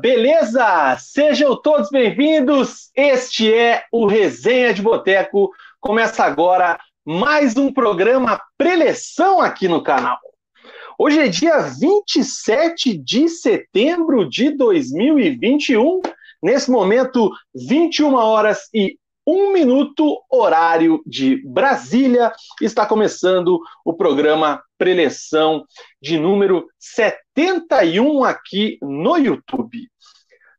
Beleza? Sejam todos bem-vindos. Este é o Resenha de Boteco. Começa agora mais um programa preleção aqui no canal. Hoje é dia 27 de setembro de 2021. Nesse momento, 21 horas e um minuto, horário de Brasília. Está começando o programa Preleção de número 71 aqui no YouTube.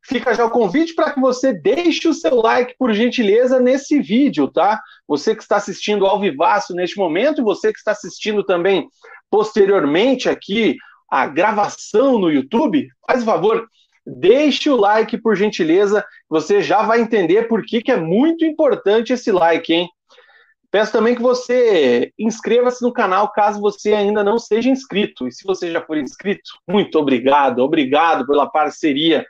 Fica já o convite para que você deixe o seu like, por gentileza, nesse vídeo, tá? Você que está assistindo ao vivaço neste momento, você que está assistindo também posteriormente aqui a gravação no YouTube, faz o favor, Deixe o like, por gentileza, você já vai entender por que, que é muito importante esse like, hein? Peço também que você inscreva-se no canal caso você ainda não seja inscrito. E se você já for inscrito, muito obrigado, obrigado pela parceria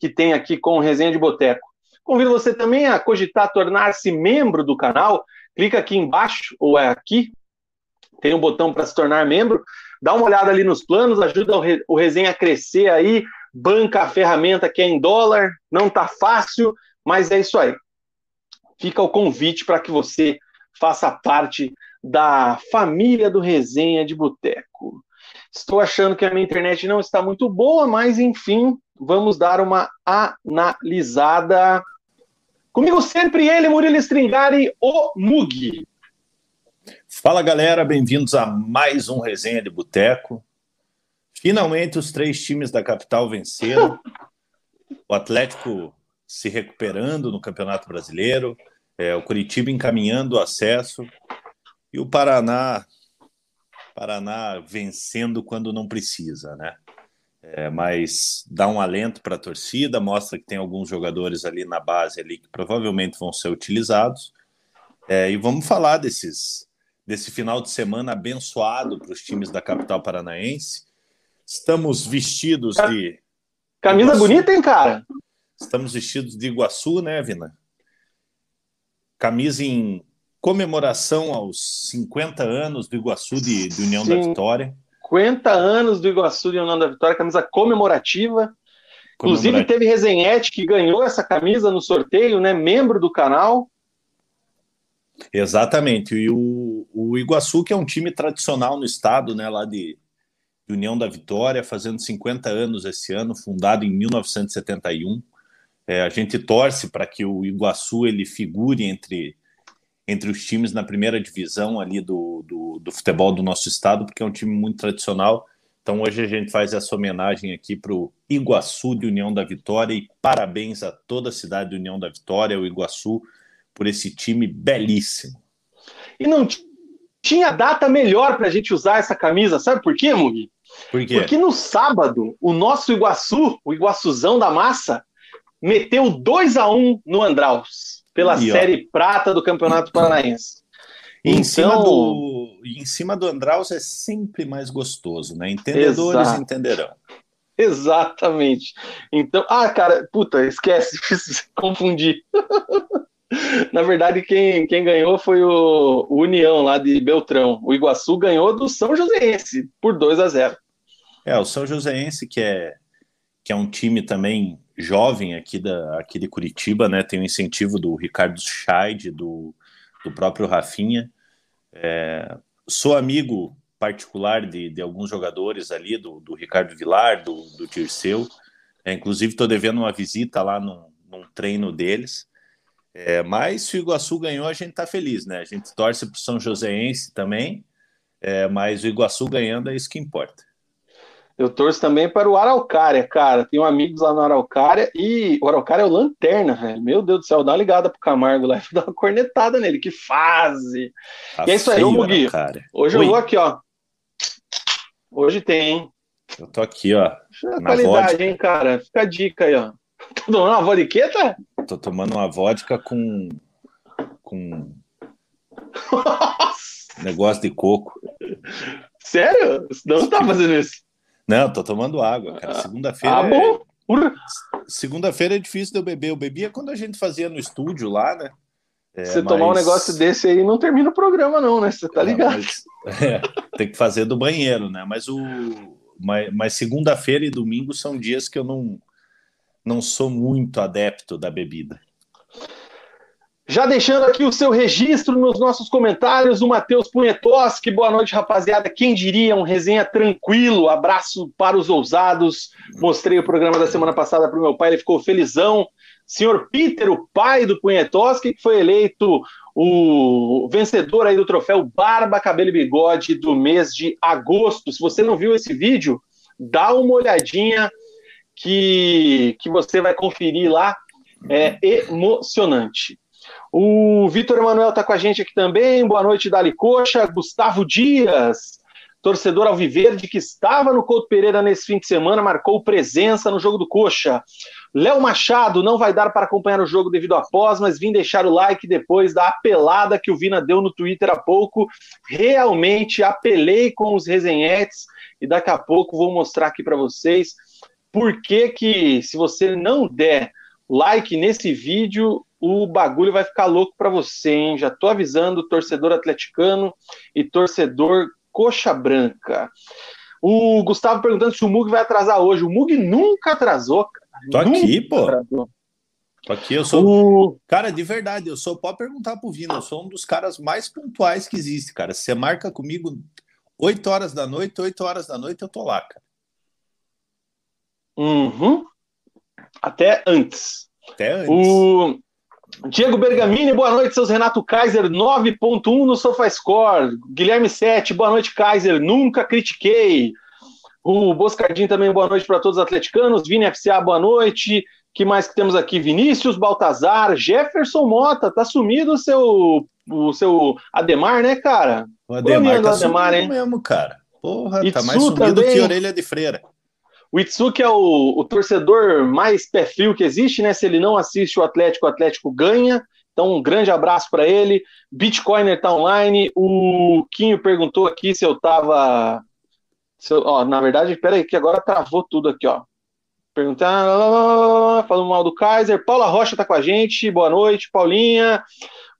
que tem aqui com o Resenha de Boteco. Convido você também a cogitar tornar-se membro do canal. Clica aqui embaixo, ou é aqui, tem um botão para se tornar membro. Dá uma olhada ali nos planos, ajuda o Resenha a crescer aí, banca a ferramenta que é em dólar, não está fácil, mas é isso aí. Fica o convite para que você faça parte da família do Resenha de Boteco. Estou achando que a minha internet não está muito boa, mas enfim, vamos dar uma analisada. Comigo sempre ele, Murilo Stringari, o Mug. Fala galera, bem-vindos a mais um Resenha de Boteco. Finalmente os três times da capital venceram. o Atlético se recuperando no Campeonato Brasileiro, é, o Curitiba encaminhando o acesso e o Paraná, Paraná vencendo quando não precisa, né? É, mas dá um alento para a torcida, mostra que tem alguns jogadores ali na base ali que provavelmente vão ser utilizados. É, e vamos falar desses desse final de semana abençoado para os times da capital paranaense. Estamos vestidos de. Camisa Iguaçu. bonita, hein, cara? Estamos vestidos de Iguaçu, né, Vina? Camisa em comemoração aos 50 anos do Iguaçu de, de União Sim. da Vitória. 50 anos do Iguaçu de União da Vitória, camisa comemorativa. Inclusive teve Resenhete que ganhou essa camisa no sorteio, né? Membro do canal. Exatamente. E o, o Iguaçu, que é um time tradicional no estado, né? Lá de, União da Vitória, fazendo 50 anos esse ano, fundado em 1971. É, a gente torce para que o Iguaçu ele figure entre, entre os times na primeira divisão ali do, do, do futebol do nosso estado, porque é um time muito tradicional. Então hoje a gente faz essa homenagem aqui para o Iguaçu de União da Vitória e parabéns a toda a cidade de União da Vitória, o Iguaçu, por esse time belíssimo. E não tinha data melhor para a gente usar essa camisa, sabe por quê, Mugi? Por quê? Porque no sábado, o nosso Iguaçu, o Iguaçuzão da massa, meteu 2 a 1 no Andraus, pela e, Série Prata do Campeonato Paranaense. E então... em, cima então- do, em cima do Andraus é sempre mais gostoso, né? Entendedores Exato. entenderão. Exatamente. Então, ah, cara, puta, esquece, confundi. Na verdade, quem, quem ganhou foi o, o, União lá de Beltrão. O Iguaçu ganhou do São Joséense por 2 a 0. É, o São Joséense, que é, que é um time também jovem aqui, da, aqui de Curitiba, né? Tem o um incentivo do Ricardo Scheid, do, do próprio Rafinha. É, sou amigo particular de, de alguns jogadores ali, do, do Ricardo Vilar, do, do Tirceu. É, inclusive, estou devendo uma visita lá num, num treino deles. É, mas se o Iguaçu ganhou, a gente está feliz, né? A gente torce para o São Joséense também, é, mas o Iguaçu ganhando é isso que importa. Eu torço também para o Araucária, cara. Tenho amigos lá no Araucária e o Araucária é o lanterna, velho. Meu Deus do céu, dá uma ligada pro Camargo lá e dá uma cornetada nele. Que fase! Tá e é isso aí, ô Mugi. Hoje Oi. eu vou aqui, ó. Hoje tem, hein? Eu tô aqui, ó. Na qualidade, vodka. hein, cara? Fica a dica aí, ó. Tá tomando uma vodka? Tô tomando uma vodka com. com. negócio de coco. Sério? Não tá fazendo isso? Não, tô tomando água, cara. Segunda-feira. Ah, bom. É... Segunda-feira é difícil de eu beber. Eu bebia quando a gente fazia no estúdio lá, né? É, Você mas... tomar um negócio desse aí não termina o programa, não, né? Você tá ligado? Mas, é, tem que fazer do banheiro, né? Mas o. Mas, mas segunda-feira e domingo são dias que eu não não sou muito adepto da bebida. Já deixando aqui o seu registro nos nossos comentários, o Matheus Punhetoski, boa noite, rapaziada. Quem diria, um resenha tranquilo, abraço para os ousados. Mostrei o programa da semana passada para o meu pai, ele ficou felizão. Senhor Peter, o pai do Punhetoski, que foi eleito o vencedor aí do troféu Barba, Cabelo e Bigode do mês de agosto. Se você não viu esse vídeo, dá uma olhadinha que, que você vai conferir lá. É emocionante. O Vitor Emanuel está com a gente aqui também. Boa noite, Dali Coxa. Gustavo Dias, torcedor alviverde que estava no Couto Pereira nesse fim de semana, marcou presença no jogo do Coxa. Léo Machado, não vai dar para acompanhar o jogo devido à pós, mas vim deixar o like depois da apelada que o Vina deu no Twitter há pouco. Realmente apelei com os resenhetes e daqui a pouco vou mostrar aqui para vocês por que que se você não der like nesse vídeo, o bagulho vai ficar louco para você, hein? Já tô avisando, torcedor atleticano e torcedor coxa branca. O Gustavo perguntando se o Mug vai atrasar hoje. O Mug nunca atrasou, cara. Tô nunca aqui, pô. Atrasou. Tô aqui, eu sou. O... Cara, de verdade, eu sou. Pode perguntar pro Vino, eu sou um dos caras mais pontuais que existe, cara. Você marca comigo 8 horas da noite, 8 horas da noite eu tô lá, cara. Uhum. Até antes. Até antes. O... Diego Bergamini, boa noite, seus Renato Kaiser, 9.1 no SofaScore. Guilherme 7, boa noite, Kaiser, nunca critiquei. O Boscardinho também, boa noite para todos os atleticanos. Vini FCA, boa noite. que mais que temos aqui? Vinícius Baltazar, Jefferson Mota, tá sumido o seu, o seu Ademar, né, cara? O Ademar tá Ademar, hein? mesmo, cara. Porra, Itsu tá mais sumido também. que orelha de freira. O Itsuki é o, o, torcedor mais pé frio que existe, né? Se ele não assiste o Atlético, o Atlético ganha. Então, um grande abraço para ele. Bitcoiner tá online. O Quinho perguntou aqui se eu tava. Se eu, ó, na verdade, peraí, que agora travou tudo aqui, ó. Perguntar, falando mal do Kaiser. Paula Rocha tá com a gente. Boa noite, Paulinha.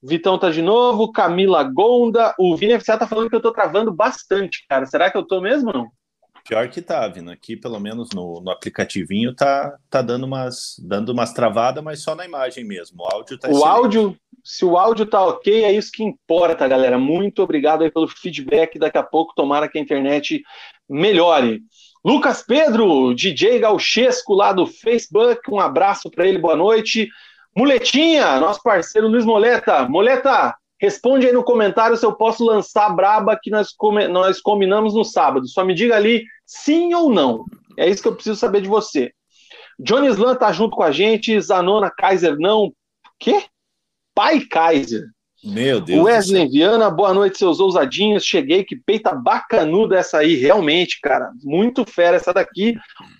Vitão tá de novo. Camila Gonda. O Vini FCA tá falando que eu tô travando bastante, cara. Será que eu tô mesmo não? Pior que tá, vindo aqui, pelo menos no, no aplicativinho, tá, tá dando umas dando umas travadas, mas só na imagem mesmo. O áudio tá O excelente. áudio, se o áudio tá ok, é isso que importa, galera. Muito obrigado aí pelo feedback. Daqui a pouco, tomara que a internet melhore. Lucas Pedro, DJ Gauchesco lá do Facebook, um abraço para ele, boa noite. Muletinha, nosso parceiro Luiz Moleta. Moleta, Responde aí no comentário se eu posso lançar a braba que nós, nós combinamos no sábado. Só me diga ali sim ou não. É isso que eu preciso saber de você. Johnny Slan tá junto com a gente. Zanona Kaiser não. Quê? Pai Kaiser. Meu Deus. Wesley Viana, boa noite, seus ousadinhos. Cheguei, que peita bacanuda essa aí, realmente, cara. Muito fera essa daqui.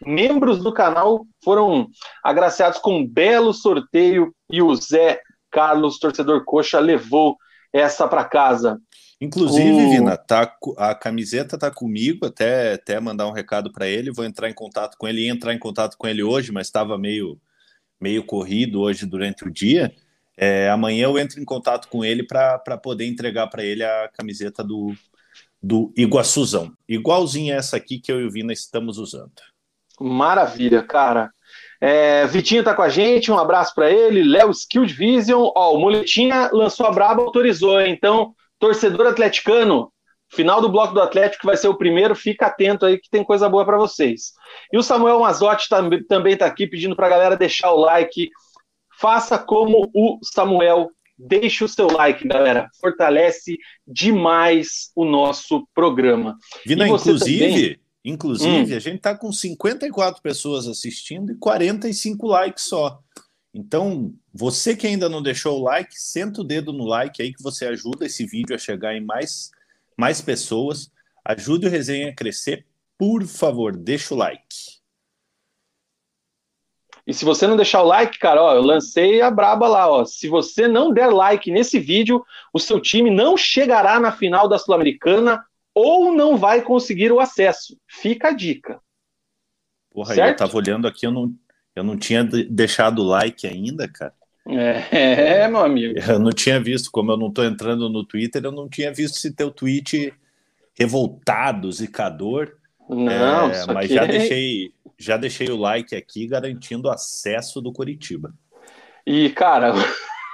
Membros do canal foram agraciados com um belo sorteio e o Zé Carlos, torcedor coxa, levou essa para casa. Inclusive, o... Vina, tá, a camiseta tá comigo, até, até mandar um recado para ele, vou entrar em contato com ele, ia entrar em contato com ele hoje, mas estava meio, meio corrido hoje durante o dia. É, amanhã eu entro em contato com ele para poder entregar para ele a camiseta do, do Iguaçuzão, igualzinha essa aqui que eu e o Vina estamos usando. Maravilha, cara. É, Vitinho tá com a gente, um abraço para ele. Léo Skilled Vision, ó, o Muletinha lançou a braba, autorizou. Então, torcedor atleticano, final do bloco do Atlético, que vai ser o primeiro, fica atento aí que tem coisa boa para vocês. E o Samuel Mazotti também, tá aqui pedindo para a galera deixar o like. Faça como o Samuel, deixe o seu like, galera. Fortalece demais o nosso programa. Vina, inclusive, também... Inclusive, hum. a gente está com 54 pessoas assistindo e 45 likes só. Então, você que ainda não deixou o like, senta o dedo no like aí que você ajuda esse vídeo a chegar em mais, mais pessoas. Ajude o resenha a crescer. Por favor, deixa o like. E se você não deixar o like, cara, ó, eu lancei a braba lá, ó. Se você não der like nesse vídeo, o seu time não chegará na final da Sul-Americana ou não vai conseguir o acesso. Fica a dica. Porra, certo? eu tava olhando aqui, eu não, eu não tinha deixado o like ainda, cara. É, meu amigo. Eu não tinha visto, como eu não tô entrando no Twitter, eu não tinha visto esse teu tweet revoltado, zicador. Não, é, mas já é deixei, já deixei o like aqui garantindo acesso do Curitiba. E, cara,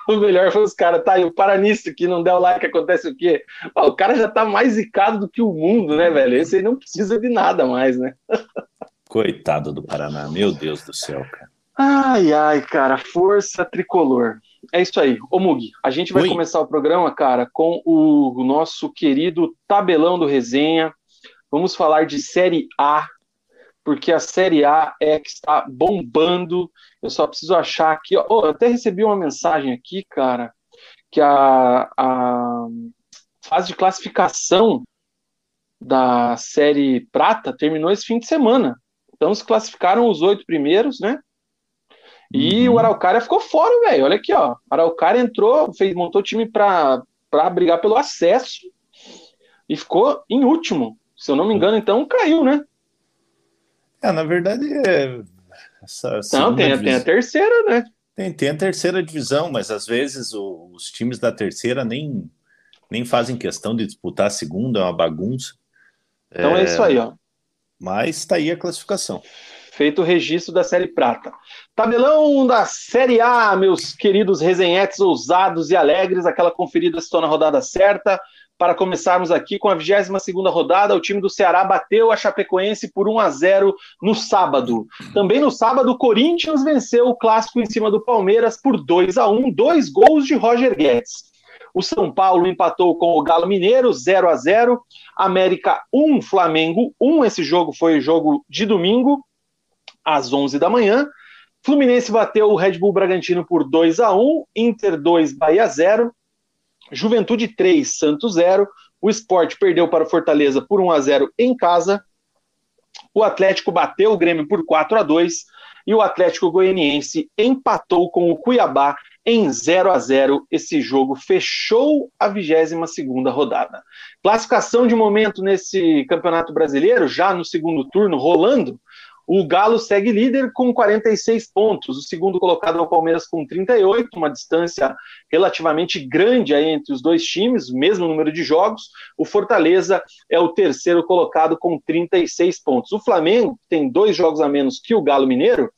o melhor foi os caras, tá, o para nisso que não der o like, acontece o quê? o cara já tá mais zicado do que o mundo, né, velho? Esse aí não precisa de nada mais, né? Coitado do Paraná, meu Deus do céu, cara. Ai, ai, cara, força tricolor. É isso aí. Ô Mugi, a gente vai Oi. começar o programa, cara, com o nosso querido tabelão do resenha. Vamos falar de Série A, porque a Série A é que está bombando. Eu só preciso achar aqui. Ó, oh, eu até recebi uma mensagem aqui, cara, que a, a fase de classificação da Série Prata terminou esse fim de semana. Então se classificaram os oito primeiros, né? E uhum. o Araucária ficou fora, velho. Olha aqui, ó. O Araucária entrou, fez, montou time para brigar pelo acesso e ficou em último. Se eu não me engano, então caiu, né? É, na verdade, é... essa não, tem, divisão... tem a terceira, né? Tem, tem a terceira divisão, mas às vezes o, os times da terceira nem, nem fazem questão de disputar a segunda, é uma bagunça. Então é, é isso aí, ó. Mas está aí a classificação. Feito o registro da Série Prata. Tabelão da Série A, meus queridos resenhetes ousados e alegres, aquela conferida se torna a rodada certa para começarmos aqui com a 22 rodada. O time do Ceará bateu a Chapecoense por 1 a 0 no sábado. Também no sábado, o Corinthians venceu o clássico em cima do Palmeiras por 2 a 1 dois gols de Roger Guedes. O São Paulo empatou com o Galo Mineiro 0 a 0 América 1, Flamengo 1. Esse jogo foi jogo de domingo, às 11 da manhã. Fluminense bateu o Red Bull Bragantino por 2 a 1 Inter 2, Bahia 0. Juventude 3, Santos 0. O Sport perdeu para o Fortaleza por 1 a 0 em casa. O Atlético bateu o Grêmio por 4 a 2 e o Atlético Goianiense empatou com o Cuiabá em 0 a 0. Esse jogo fechou a 22ª rodada. Classificação de momento nesse Campeonato Brasileiro, já no segundo turno rolando, o Galo segue líder com 46 pontos. O segundo colocado é o Palmeiras com 38, uma distância relativamente grande aí entre os dois times, mesmo número de jogos. O Fortaleza é o terceiro colocado com 36 pontos. O Flamengo, tem dois jogos a menos que o Galo Mineiro,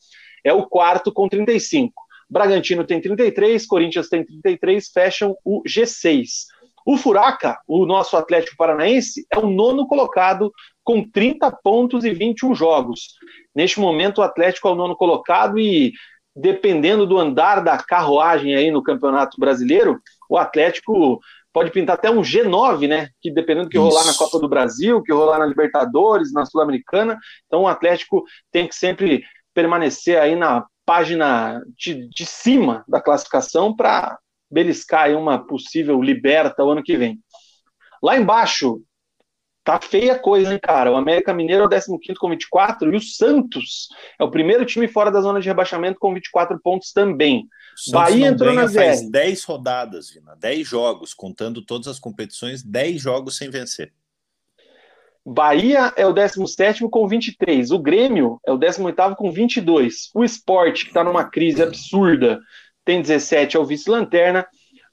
é o quarto com 35. Bragantino tem 33, Corinthians tem 33, fecham o G6. O Furaca, o nosso Atlético Paranaense, é o nono colocado com 30 pontos e 21 jogos. Neste momento, o Atlético é o nono colocado e, dependendo do andar da carruagem aí no Campeonato Brasileiro, o Atlético pode pintar até um G9, né? Que dependendo do que Isso. rolar na Copa do Brasil, que rolar na Libertadores, na Sul-Americana, então o Atlético tem que sempre permanecer aí na página de, de cima da classificação para beliscar aí uma possível liberta o ano que vem. Lá embaixo, tá feia a coisa, hein, cara? O América Mineiro é o 15 com 24 e o Santos é o primeiro time fora da zona de rebaixamento com 24 pontos também. Bahia entrou na faz 10 rodadas, Vina, 10 jogos, contando todas as competições, 10 jogos sem vencer. Bahia é o 17 com 23. O Grêmio é o 18 com 22. O Sport, que está numa crise absurda, tem 17, é o vice-lanterna.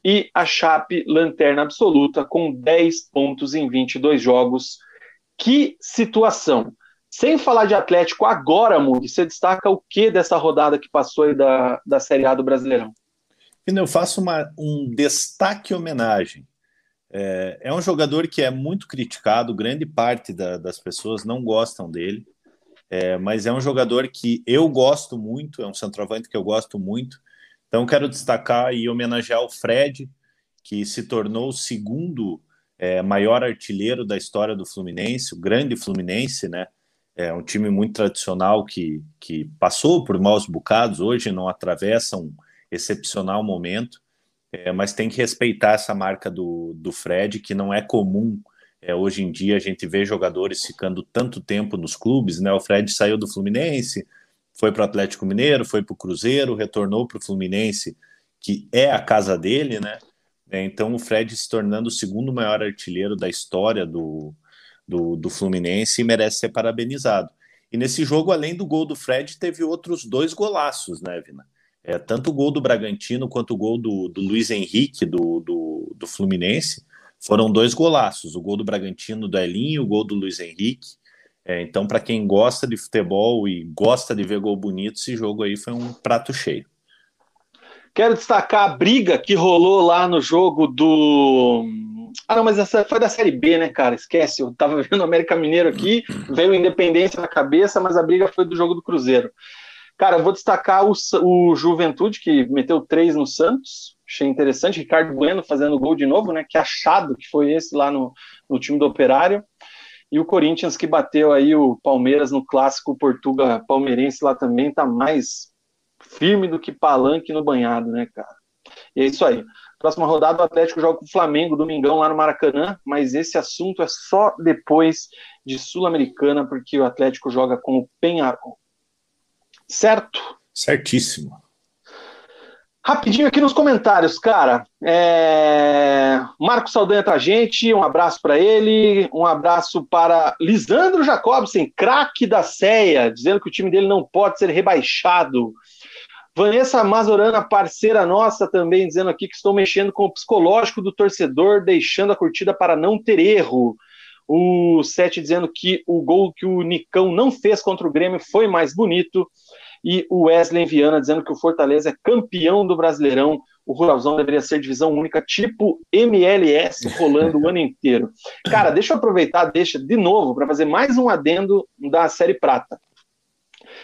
E a Chape, lanterna absoluta, com 10 pontos em 22 jogos. Que situação! Sem falar de Atlético, agora, Mugi, você destaca o que dessa rodada que passou aí da, da Série A do Brasileirão? Eu faço uma, um destaque homenagem é, é, um jogador que é muito criticado, grande parte da, das pessoas não gostam dele, é, mas é um jogador que eu gosto muito, é um centroavante que eu gosto muito. Então quero destacar e homenagear o Fred, que se tornou o segundo é, maior artilheiro da história do Fluminense, o grande Fluminense, né? É um time muito tradicional que, que passou por maus bocados, hoje não atravessa um excepcional momento é, mas tem que respeitar essa marca do, do Fred, que não é comum. É, hoje em dia a gente vê jogadores ficando tanto tempo nos clubes, né? O Fred saiu do Fluminense, foi para o Atlético Mineiro, foi para o Cruzeiro, retornou para o Fluminense, que é a casa dele, né? É, então o Fred se tornando o segundo maior artilheiro da história do, do, do Fluminense e merece ser parabenizado. E nesse jogo, além do gol do Fred, teve outros dois golaços, né, Vina? É, tanto o gol do Bragantino quanto o gol do, do Luiz Henrique, do, do, do, Fluminense, foram dois golaços. O gol do Bragantino do Elinho, o gol do Luiz Henrique. É, então, para quem gosta de futebol e gosta de ver gol bonito, esse jogo aí foi um prato cheio. Quero destacar a briga que rolou lá no jogo do. Ah, não, mas essa foi da Série B, né, cara? Esquece, eu tava vendo o América Mineiro aqui, veio Independência na cabeça, mas a briga foi do jogo do Cruzeiro. Cara, eu vou destacar o, o Juventude, que meteu três no Santos, achei interessante. Ricardo Bueno fazendo gol de novo, né? Que achado que foi esse lá no, no time do Operário e o Corinthians que bateu aí o Palmeiras no clássico Portuga palmeirense lá também tá mais firme do que palanque no banhado, né, cara? E é isso aí. Próxima rodada, o Atlético joga com o Flamengo, domingão lá no Maracanã, mas esse assunto é só depois de Sul-Americana, porque o Atlético joga com o Penharol. Certo? Certíssimo. Rapidinho aqui nos comentários, cara. É... Marco Saldanha tá gente, um abraço para ele, um abraço para Lisandro Jacobsen, craque da CEA, dizendo que o time dele não pode ser rebaixado. Vanessa Mazorana, parceira nossa, também dizendo aqui que estou mexendo com o psicológico do torcedor, deixando a curtida para não ter erro. O Sete dizendo que o gol que o Nicão não fez contra o Grêmio foi mais bonito e o Wesley Viana dizendo que o Fortaleza é campeão do Brasileirão. O Ruralzão deveria ser divisão única, tipo MLS, rolando o ano inteiro. Cara, deixa eu aproveitar, deixa de novo, para fazer mais um adendo da Série Prata.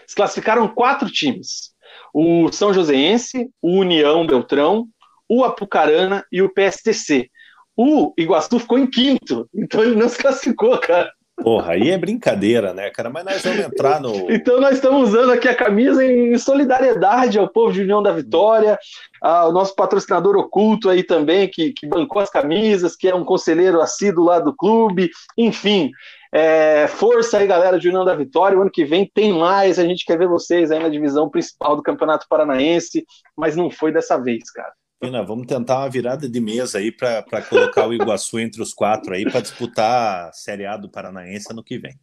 Se classificaram quatro times: o São Joséense, o União Beltrão, o Apucarana e o PSTC. O Iguaçu ficou em quinto, então ele não se classificou, cara. Porra, aí é brincadeira, né, cara? Mas nós vamos entrar no. então nós estamos usando aqui a camisa em solidariedade ao povo de União da Vitória, ao nosso patrocinador oculto aí também, que, que bancou as camisas, que é um conselheiro assíduo lá do clube, enfim. É, força aí, galera de União da Vitória. O ano que vem tem mais. A gente quer ver vocês aí na divisão principal do Campeonato Paranaense, mas não foi dessa vez, cara. Pina, vamos tentar uma virada de mesa aí para colocar o Iguaçu entre os quatro aí para disputar a Série A do Paranaense no que vem.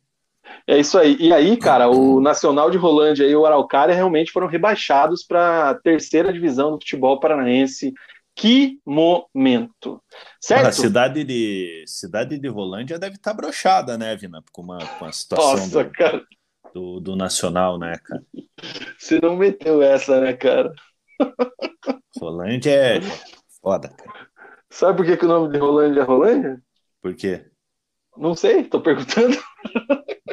É isso aí. E aí, cara, o Nacional de Rolândia e o Araucária realmente foram rebaixados para a terceira divisão do futebol paranaense. Que momento. Certo? A cidade de, cidade de Rolândia deve estar tá brochada, né, Vina? Com uma, com a situação Nossa, do. Do, do Nacional, né, cara? Você não meteu essa, né, cara? Rolândia é foda, cara. Sabe por que, que o nome de Rolândia é Rolândia? Por quê? Não sei, tô perguntando.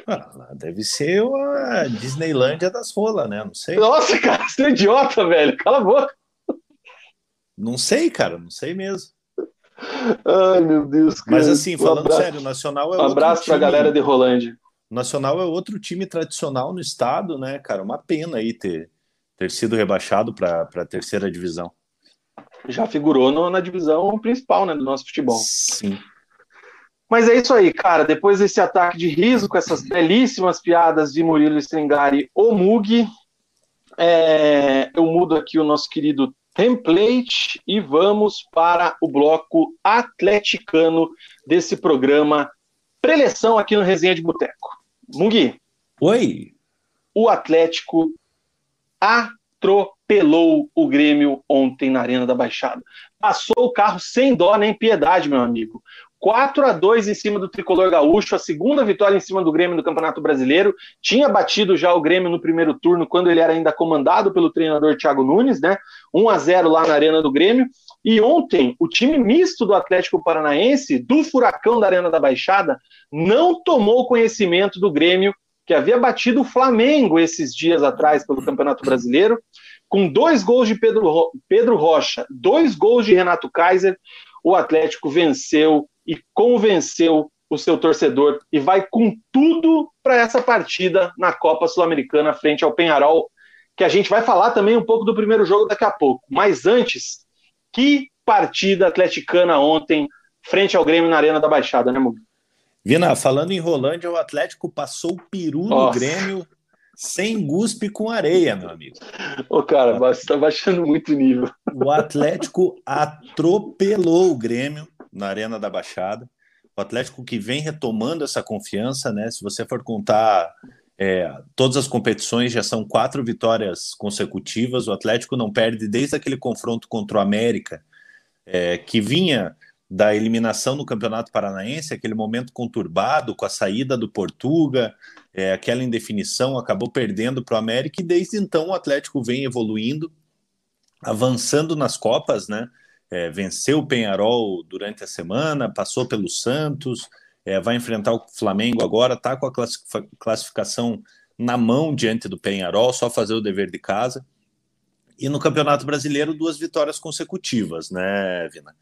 Ah, deve ser a Disneylândia das rolas, né? Não sei. Nossa, cara, você é idiota, velho. Cala a boca. Não sei, cara, não sei mesmo. Ai, meu Deus. Cara. Mas assim, falando um sério, o Nacional é um abraço time... pra galera de Rolândia. O Nacional é outro time tradicional no estado, né, cara? Uma pena aí ter ter sido rebaixado para a terceira divisão. Já figurou no, na divisão principal né, do nosso futebol. Sim. Mas é isso aí, cara. Depois desse ataque de riso, com essas belíssimas piadas de Murilo Stringari, o Mug, é, eu mudo aqui o nosso querido template e vamos para o bloco atleticano desse programa preleção aqui no Resenha de Boteco. Mug. Oi. O Atlético atropelou o Grêmio ontem na Arena da Baixada. Passou o carro sem dó nem piedade, meu amigo. 4 a 2 em cima do tricolor gaúcho, a segunda vitória em cima do Grêmio no Campeonato Brasileiro. Tinha batido já o Grêmio no primeiro turno, quando ele era ainda comandado pelo treinador Thiago Nunes, né? 1 a 0 lá na Arena do Grêmio. E ontem, o time misto do Atlético Paranaense, do Furacão da Arena da Baixada, não tomou conhecimento do Grêmio que havia batido o Flamengo esses dias atrás pelo Campeonato Brasileiro, com dois gols de Pedro, Ro Pedro Rocha, dois gols de Renato Kaiser, o Atlético venceu e convenceu o seu torcedor e vai com tudo para essa partida na Copa Sul-Americana frente ao Penharol, que a gente vai falar também um pouco do primeiro jogo daqui a pouco. Mas antes, que partida atleticana ontem frente ao Grêmio na Arena da Baixada, né, Mugi? Vina, falando em Rolândia, o Atlético passou o peru Nossa. no Grêmio sem guspe com areia, meu amigo. Ô, cara, você tá baixando muito o nível. O Atlético atropelou o Grêmio na Arena da Baixada. O Atlético que vem retomando essa confiança, né? Se você for contar é, todas as competições, já são quatro vitórias consecutivas. O Atlético não perde desde aquele confronto contra o América, é, que vinha da eliminação no Campeonato Paranaense, aquele momento conturbado com a saída do Portuga, é, aquela indefinição, acabou perdendo para o América e desde então o Atlético vem evoluindo, avançando nas Copas, né? É, venceu o Penharol durante a semana, passou pelo Santos, é, vai enfrentar o Flamengo agora, está com a classificação na mão diante do Penharol, só fazer o dever de casa. E no Campeonato Brasileiro, duas vitórias consecutivas, né, Vina?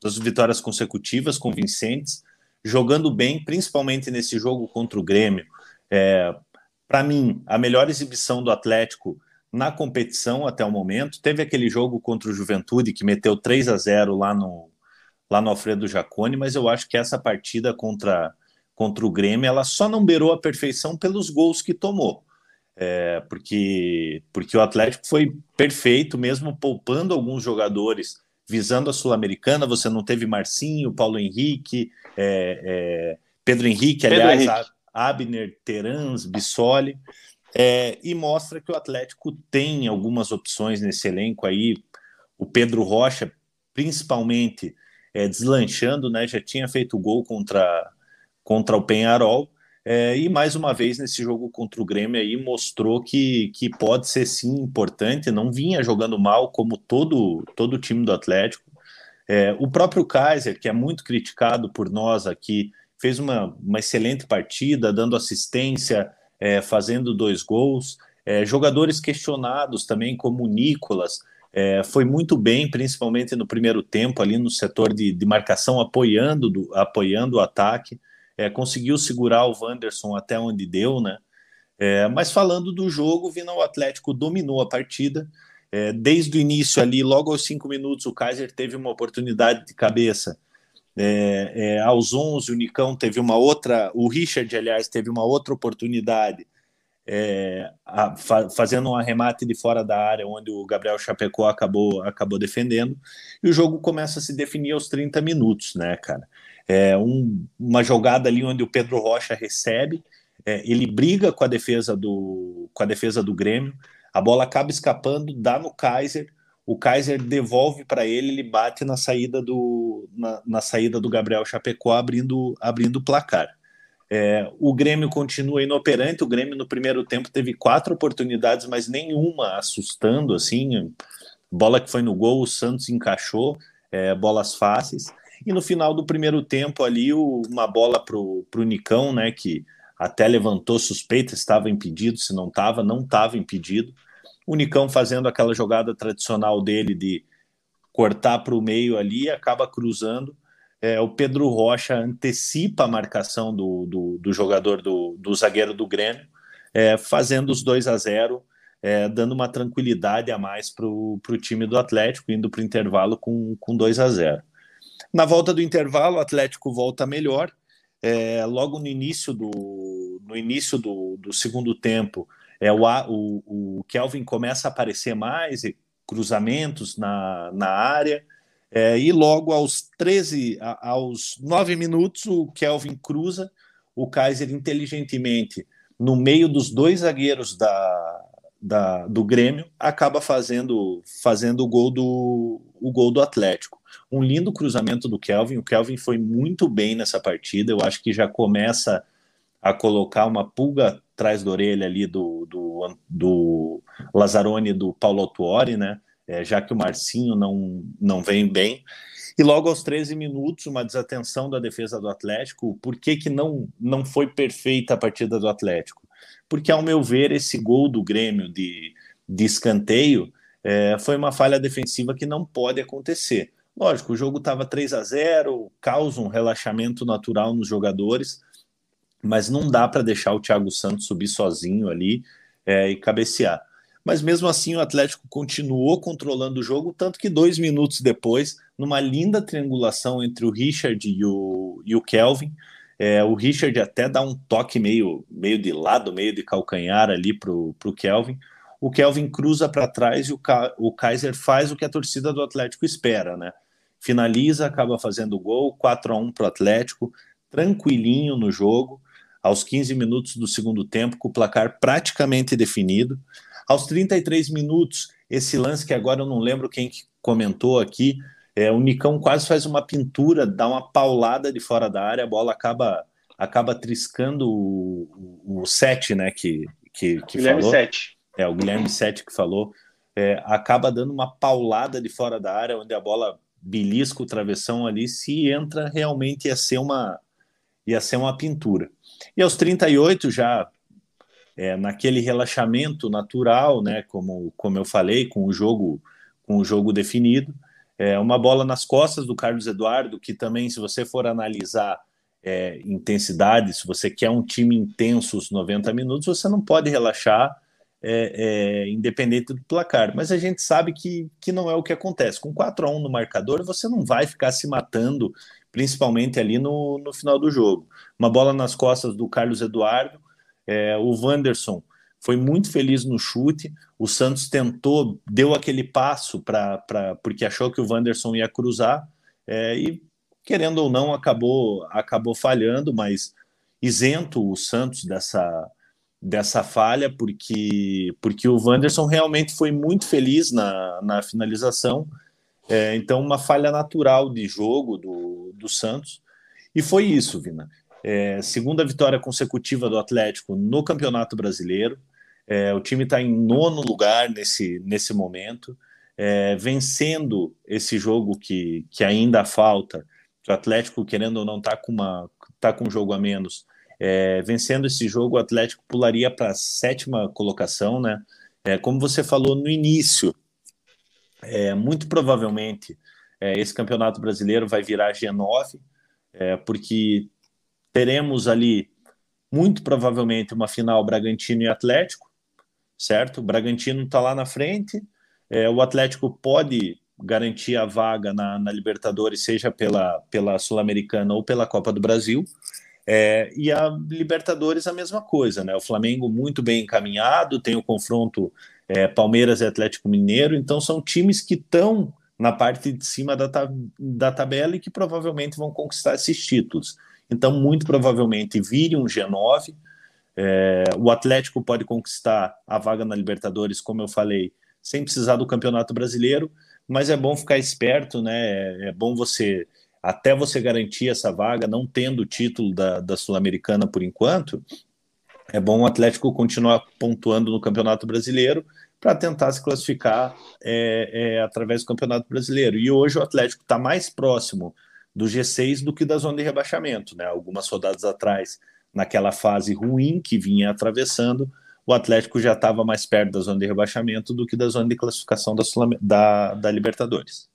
Duas vitórias consecutivas, convincentes, jogando bem, principalmente nesse jogo contra o Grêmio. É, Para mim, a melhor exibição do Atlético na competição até o momento. Teve aquele jogo contra o Juventude que meteu 3 a 0 lá no, lá no Alfredo Jacone, mas eu acho que essa partida contra, contra o Grêmio ela só não beirou a perfeição pelos gols que tomou. É, porque, porque o Atlético foi perfeito, mesmo poupando alguns jogadores visando a Sul-Americana. Você não teve Marcinho, Paulo Henrique, é, é, Pedro Henrique, Pedro aliás, Henrique. Abner, Terans, Bissoli. É, e mostra que o Atlético tem algumas opções nesse elenco aí. O Pedro Rocha, principalmente, é, deslanchando, né? Já tinha feito gol contra, contra o Penharol. É, e mais uma vez nesse jogo contra o Grêmio aí mostrou que, que pode ser sim importante, não vinha jogando mal como todo, todo o time do Atlético. É, o próprio Kaiser, que é muito criticado por nós aqui, fez uma, uma excelente partida, dando assistência, é, fazendo dois gols. É, jogadores questionados também, como o Nicolas, é, foi muito bem, principalmente no primeiro tempo, ali no setor de, de marcação, apoiando, do, apoiando o ataque é, conseguiu segurar o Wanderson até onde deu, né? É, mas falando do jogo, Vina, o Atlético dominou a partida. É, desde o início ali, logo aos cinco minutos, o Kaiser teve uma oportunidade de cabeça. É, é, aos 11, o Nicão teve uma outra, o Richard, aliás, teve uma outra oportunidade, é, a, fa, fazendo um arremate de fora da área, onde o Gabriel Chapecó acabou, acabou defendendo, e o jogo começa a se definir aos 30 minutos, né, cara? É um, uma jogada ali onde o Pedro Rocha recebe, é, ele briga com a defesa do com a defesa do Grêmio, a bola acaba escapando, dá no Kaiser, o Kaiser devolve para ele, ele bate na saída do na, na, saída do Gabriel Chapecó abrindo abrindo o placar. É, o Grêmio continua inoperante. O Grêmio no primeiro tempo teve quatro oportunidades, mas nenhuma assustando assim. Bola que foi no gol, o Santos encaixou, é, bolas fáceis. E no final do primeiro tempo ali, o, uma bola para o Nicão, né? Que até levantou suspeita, estava impedido, se não estava, não estava impedido. O Nicão fazendo aquela jogada tradicional dele de cortar para o meio ali, acaba cruzando. É, o Pedro Rocha antecipa a marcação do, do, do jogador do, do, zagueiro do Grêmio, é, fazendo os 2 a 0 é, dando uma tranquilidade a mais para o time do Atlético, indo para o intervalo com, com 2 a 0 na volta do intervalo, o Atlético volta melhor. É, logo no início do, no início do, do segundo tempo, é, o, o, o, Kelvin começa a aparecer mais, cruzamentos na, na área, é, e logo aos 13, aos 9 minutos, o Kelvin cruza, o Kaiser inteligentemente, no meio dos dois zagueiros da, da, do Grêmio, acaba fazendo, fazendo o, gol do, o gol do Atlético um lindo cruzamento do Kelvin. O Kelvin foi muito bem nessa partida. Eu acho que já começa a colocar uma pulga atrás da orelha ali do, do, do do Paulo Tuori, né? É, já que o Marcinho não, não vem bem. E logo aos 13 minutos, uma desatenção da defesa do Atlético. Por que, que não, não foi perfeita a partida do Atlético? Porque, ao meu ver, esse gol do Grêmio de, de escanteio é, foi uma falha defensiva que não pode acontecer. Lógico, o jogo estava 3 a 0 causa um relaxamento natural nos jogadores, mas não dá para deixar o Thiago Santos subir sozinho ali é, e cabecear. Mas mesmo assim, o Atlético continuou controlando o jogo, tanto que dois minutos depois, numa linda triangulação entre o Richard e o, e o Kelvin, é, o Richard até dá um toque meio, meio de lado, meio de calcanhar ali para o Kelvin o Kelvin cruza para trás e o, Ka o Kaiser faz o que a torcida do Atlético espera, né? Finaliza, acaba fazendo o gol, 4 a 1 para o Atlético, tranquilinho no jogo, aos 15 minutos do segundo tempo, com o placar praticamente definido. Aos 33 minutos, esse lance que agora eu não lembro quem comentou aqui, é, o Nicão quase faz uma pintura, dá uma paulada de fora da área, a bola acaba acaba triscando o, o, o Sete, né, que, que, que Guilherme falou. Sete. É, o Guilherme Sete que falou, é, acaba dando uma paulada de fora da área, onde a bola belisca o travessão ali, se entra realmente ia ser uma, ia ser uma pintura. E aos 38 já é, naquele relaxamento natural, né, como, como eu falei, com o jogo com o jogo definido, é, uma bola nas costas do Carlos Eduardo, que também, se você for analisar é, intensidade, se você quer um time intenso os 90 minutos, você não pode relaxar é, é, independente do placar. Mas a gente sabe que, que não é o que acontece. Com 4 a 1 no marcador, você não vai ficar se matando, principalmente ali no, no final do jogo. Uma bola nas costas do Carlos Eduardo, é, o Wanderson foi muito feliz no chute. O Santos tentou, deu aquele passo para porque achou que o Wanderson ia cruzar é, e querendo ou não acabou acabou falhando, mas isento o Santos dessa dessa falha porque porque o Wanderson realmente foi muito feliz na, na finalização. É, então uma falha natural de jogo do, do Santos e foi isso, Vina. É, segunda vitória consecutiva do Atlético no Campeonato Brasileiro. É, o time está em nono lugar nesse, nesse momento, é, vencendo esse jogo que, que ainda falta. O Atlético, querendo ou não, está com, uma, tá com um jogo a menos. É, vencendo esse jogo, o Atlético pularia para a sétima colocação, né? É, como você falou no início, é, muito provavelmente é, esse campeonato brasileiro vai virar G9, porque teremos ali muito provavelmente uma final Bragantino e Atlético, certo? O Bragantino está lá na frente, é, o Atlético pode garantir a vaga na, na Libertadores, seja pela, pela Sul-Americana ou pela Copa do Brasil. É, e a Libertadores a mesma coisa, né? O Flamengo muito bem encaminhado, tem o confronto é, Palmeiras e Atlético Mineiro, então são times que estão na parte de cima da, da tabela e que provavelmente vão conquistar esses títulos. Então, muito provavelmente vire um G9. É, o Atlético pode conquistar a vaga na Libertadores, como eu falei, sem precisar do Campeonato Brasileiro, mas é bom ficar esperto, né? É, é bom você, até você garantir essa vaga, não tendo o título da, da Sul-Americana por enquanto, é bom o Atlético continuar pontuando no Campeonato Brasileiro para tentar se classificar é, é, através do Campeonato Brasileiro. E hoje o Atlético está mais próximo do G6 do que da zona de rebaixamento. Né? Algumas rodadas atrás, naquela fase ruim que vinha atravessando, o Atlético já estava mais perto da zona de rebaixamento do que da zona de classificação da, da, da Libertadores.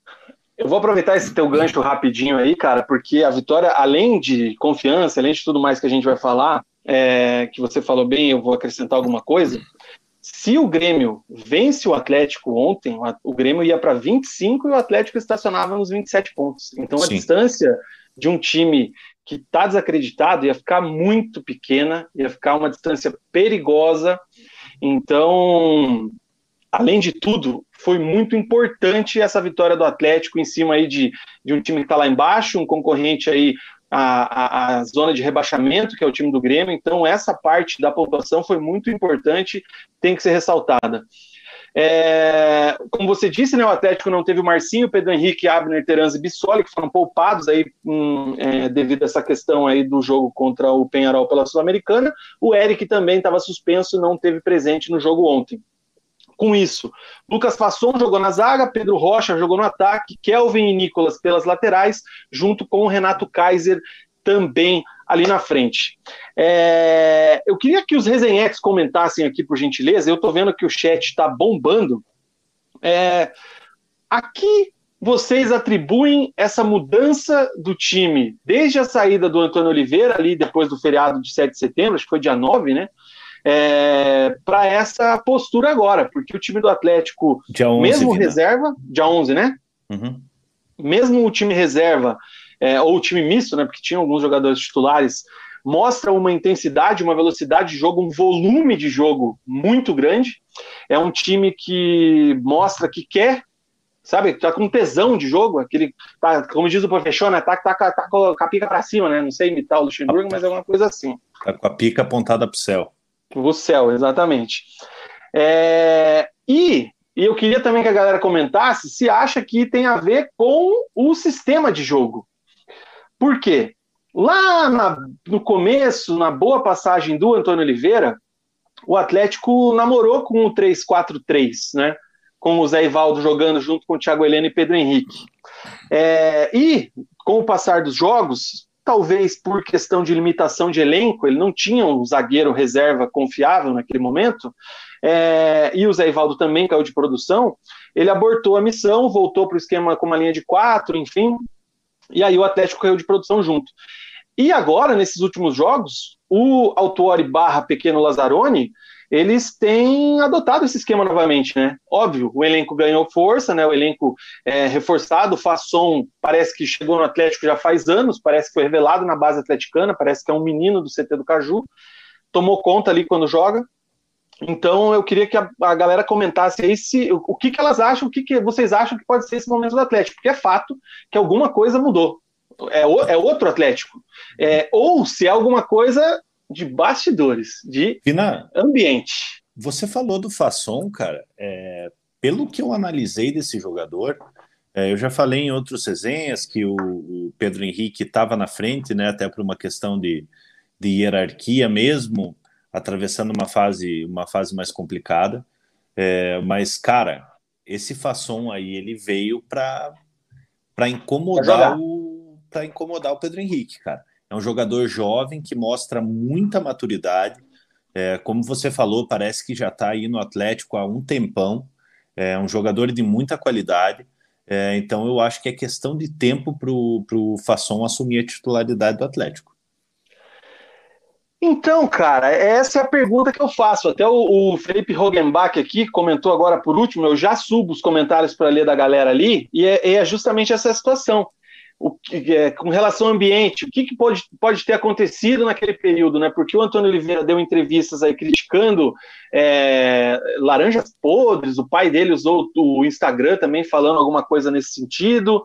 Eu vou aproveitar esse teu gancho rapidinho aí, cara, porque a vitória, além de confiança, além de tudo mais que a gente vai falar, é, que você falou bem, eu vou acrescentar alguma coisa. Se o Grêmio vence o Atlético ontem, o Grêmio ia para 25 e o Atlético estacionava nos 27 pontos. Então a Sim. distância de um time que está desacreditado ia ficar muito pequena, ia ficar uma distância perigosa. Então, além de tudo, foi muito importante essa vitória do Atlético em cima aí de, de um time que está lá embaixo, um concorrente aí a, a, a, zona de rebaixamento, que é o time do Grêmio. Então, essa parte da pontuação foi muito importante, tem que ser ressaltada. É, como você disse, né, o Atlético não teve o Marcinho, Pedro Henrique, Abner, Teranza e Bissoli, que foram poupados aí hum, é, devido a essa questão aí do jogo contra o Penharol pela Sul-Americana. O Eric também estava suspenso, não teve presente no jogo ontem com isso. Lucas Fasson jogou na zaga, Pedro Rocha jogou no ataque, Kelvin e Nicolas pelas laterais, junto com o Renato Kaiser também ali na frente. É, eu queria que os resenhetes comentassem aqui, por gentileza. Eu estou vendo que o chat está bombando. É, aqui vocês atribuem essa mudança do time desde a saída do Antônio Oliveira, ali depois do feriado de 7 de setembro, acho que foi dia 9, né? É, para essa postura agora, porque o time do Atlético, 11, mesmo reserva, dia 11, né? Uhum. Mesmo o time reserva, é, ou o time misto, né? Porque tinha alguns jogadores titulares, mostra uma intensidade, uma velocidade de jogo, um volume de jogo muito grande. É um time que mostra que quer sabe? Tá com tesão de jogo, aquele, tá, como diz o professor, né? Tá, tá, tá, com a pica para cima, né? Não sei imitar o Luxemburgo, mas é uma coisa assim. Tá com a pica apontada pro céu. O céu, exatamente. É, e, e eu queria também que a galera comentasse se acha que tem a ver com o sistema de jogo. Por quê? lá na, no começo, na boa passagem do Antônio Oliveira, o Atlético namorou com o 3-4-3, né? Com o Zé Ivaldo jogando junto com o Thiago Helena e Pedro Henrique. É, e, com o passar dos jogos, talvez por questão de limitação de elenco, ele não tinha um zagueiro reserva confiável naquele momento, é, e o Zé Ivaldo também caiu de produção, ele abortou a missão, voltou para o esquema com uma linha de quatro, enfim, e aí o Atlético caiu de produção junto. E agora, nesses últimos jogos, o Autuori barra Pequeno Lazzaroni, eles têm adotado esse esquema novamente, né? Óbvio, o elenco ganhou força, né? O elenco é, reforçado, o Fasson parece que chegou no Atlético já faz anos, parece que foi revelado na base atleticana, parece que é um menino do CT do Caju, tomou conta ali quando joga. Então eu queria que a, a galera comentasse aí se, o, o que, que elas acham, o que, que vocês acham que pode ser esse momento do Atlético, porque é fato que alguma coisa mudou é, o, é outro Atlético. É, ou se é alguma coisa de bastidores, de Fina, ambiente. Você falou do Fasson, cara. É, pelo que eu analisei desse jogador, é, eu já falei em outros resenhas que o, o Pedro Henrique estava na frente, né, até por uma questão de, de hierarquia mesmo, atravessando uma fase, uma fase mais complicada. É, mas, cara, esse Fasson aí, ele veio para incomodar o para incomodar o Pedro Henrique, cara. É um jogador jovem que mostra muita maturidade. É, como você falou, parece que já está aí no Atlético há um tempão. É um jogador de muita qualidade. É, então eu acho que é questão de tempo para o Fasson assumir a titularidade do Atlético. Então, cara, essa é a pergunta que eu faço. Até o, o Felipe Rogenbach aqui comentou agora por último, eu já subo os comentários para ler da galera ali, e é, é justamente essa situação o que, é, com relação ao ambiente, o que, que, pode, pode ter acontecido naquele período, né? Porque o Antônio Oliveira deu entrevistas aí criticando é, laranjas podres, o pai dele usou o Instagram também falando alguma coisa nesse sentido.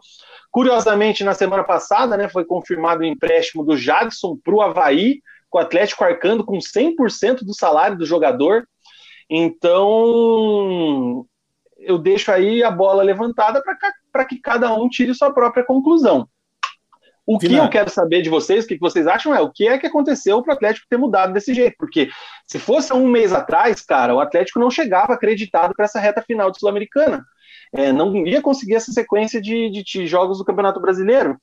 Curiosamente, na semana passada, né, foi confirmado o empréstimo do Jadson para o Havaí, com o Atlético arcando com 100% do salário do jogador. Então, eu deixo aí a bola levantada para que cada um tire sua própria conclusão. O que eu quero saber de vocês, o que vocês acham é o que é que aconteceu para o Atlético ter mudado desse jeito. Porque se fosse um mês atrás, cara, o Atlético não chegava acreditado para essa reta final de Sul-Americana. É, não ia conseguir essa sequência de, de, de, jogos do Campeonato Brasileiro.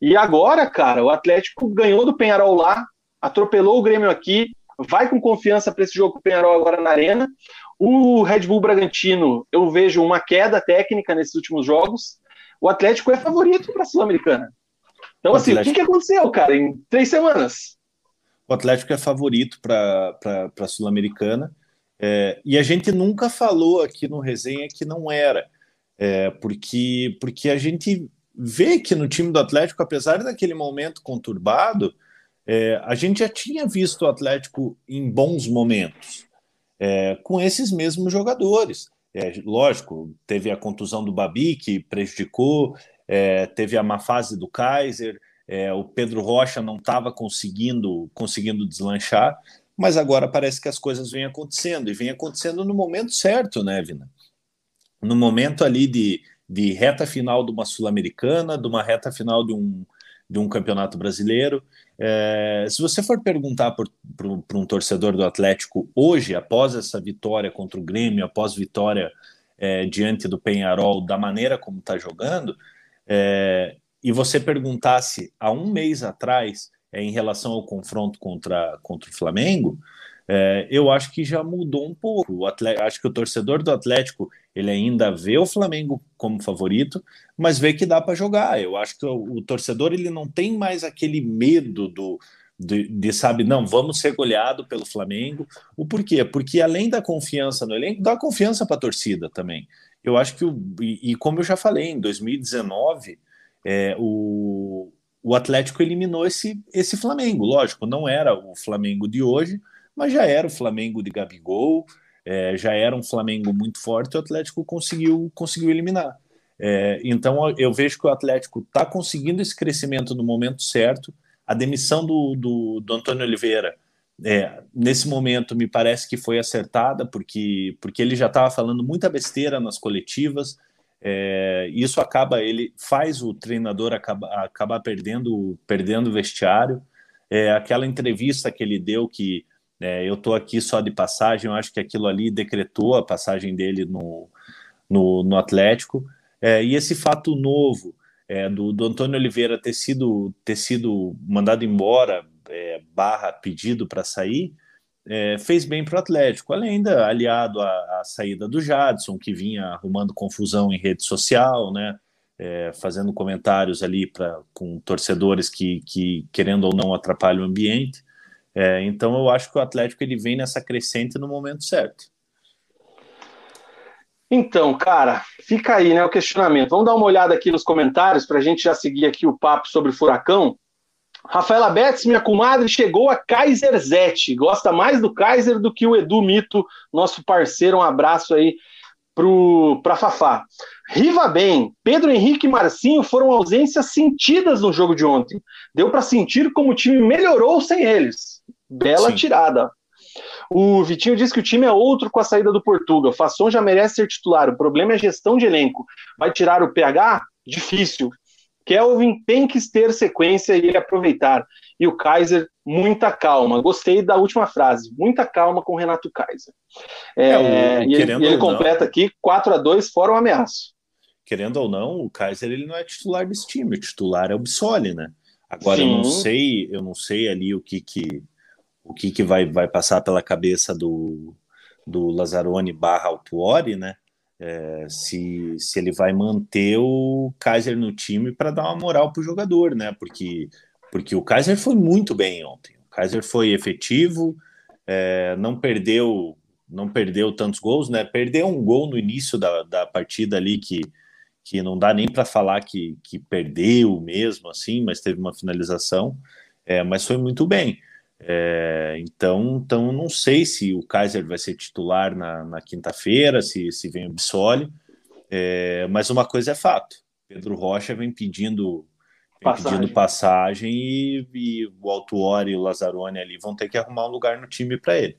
E agora, cara, o Atlético ganhou do Penharol lá, atropelou o Grêmio aqui, vai com confiança para esse jogo com o Penharol agora na Arena. O Red Bull Bragantino, eu vejo uma queda técnica nesses últimos jogos. O Atlético é favorito para a Sul-Americana. Então, o assim, Atlético... o que, que aconteceu, cara, em três semanas? O Atlético é favorito para a Sul-Americana. É, e a gente nunca falou aqui no resenha que não era. É, porque, porque a gente vê que no time do Atlético, apesar daquele momento conturbado, é, a gente já tinha visto o Atlético em bons momentos é, com esses mesmos jogadores. É, lógico, teve a contusão do Babi, que prejudicou, é, teve a má fase do Kaiser, é, o Pedro Rocha não estava conseguindo, conseguindo deslanchar, mas agora parece que as coisas vêm acontecendo, e vem acontecendo no momento certo, né, Vina? No momento ali de, de reta final de uma Sul-Americana, de uma reta final de um, de um campeonato brasileiro. É, se você for perguntar para um torcedor do Atlético hoje, após essa vitória contra o Grêmio, após vitória é, diante do Penharol, da maneira como está jogando, é, e você perguntasse há um mês atrás, é, em relação ao confronto contra, contra o Flamengo, é, eu acho que já mudou um pouco. Acho que o torcedor do Atlético ele ainda vê o Flamengo como favorito, mas vê que dá para jogar. Eu acho que o, o, torcedor ele não tem mais aquele medo do de, de, sabe, não, vamos ser goleado pelo Flamengo. O porquê? Porque além da confiança no elenco, dá confiança para a torcida também. Eu acho que, o, e, e, como eu já falei, em 2019, é, o, o Atlético eliminou esse, esse Flamengo. Lógico, não era o Flamengo de hoje, mas já era o Flamengo de Gabigol, é, já era um Flamengo muito forte, o Atlético conseguiu, conseguiu eliminar. É, então eu vejo que o Atlético está conseguindo esse crescimento no momento certo. A demissão do, do, do Antônio Oliveira, é, nesse momento, me parece que foi acertada, porque, porque ele já estava falando muita besteira nas coletivas, É, isso acaba, ele faz o treinador acabar, acabar perdendo, perdendo o vestiário. É, aquela entrevista que ele deu que é, eu estou aqui só de passagem, eu acho que aquilo ali decretou a passagem dele no, no, no Atlético. É, e esse fato novo é, do, do Antônio Oliveira ter sido, ter sido mandado embora, é, barra pedido para sair, é, fez bem para o Atlético, além da aliado à, à, saída do Jadson, que vinha arrumando confusão em rede social, né, é, fazendo comentários ali pra, com torcedores que, que, querendo ou não, atrapalham o ambiente. É, então, eu acho que o Atlético ele vem nessa crescente no momento certo. Então, cara, fica aí né, o questionamento. Vamos dar uma olhada aqui nos comentários para a gente já seguir aqui o papo sobre o furacão. Rafaela Betts, minha comadre, chegou a Kaiser Zete. Gosta mais do Kaiser do que o Edu Mito, nosso parceiro. Um abraço aí para Fafá. Riva bem, Pedro Henrique e Marcinho foram ausências sentidas no jogo de ontem. Deu para sentir como o time melhorou sem eles. Bela Sim. tirada. O Vitinho disse que o time é outro com a saída do Portugal. Fasson já merece ser titular. O problema é a gestão de elenco. Vai tirar o PH? Difícil. Kelvin tem que ter sequência e ele aproveitar. E o Kaiser, muita calma. Gostei da última frase. Muita calma com o Renato Kaiser. É, é, e ele, e ele completa aqui 4 a 2 fora o ameaço. Querendo ou não, o Kaiser ele não é titular desse time. O titular é o Bissoli, né? Agora Sim. eu não sei, eu não sei ali o que que o que, que vai, vai passar pela cabeça do, do Lazzaroni barra Altuori, né? É, se, se ele vai manter o Kaiser no time para dar uma moral para o jogador, né? Porque, porque o Kaiser foi muito bem ontem. O Kaiser foi efetivo, é, não perdeu não perdeu tantos gols, né? Perdeu um gol no início da, da partida ali que, que não dá nem para falar que, que perdeu mesmo assim, mas teve uma finalização, é, mas foi muito bem. É, então, então, não sei se o Kaiser vai ser titular na, na quinta-feira, se, se vem o Bissoli, é, mas uma coisa é fato: Pedro Rocha vem pedindo, vem passagem. pedindo passagem e, e o Altuori e o Lazzaroni ali vão ter que arrumar um lugar no time para ele.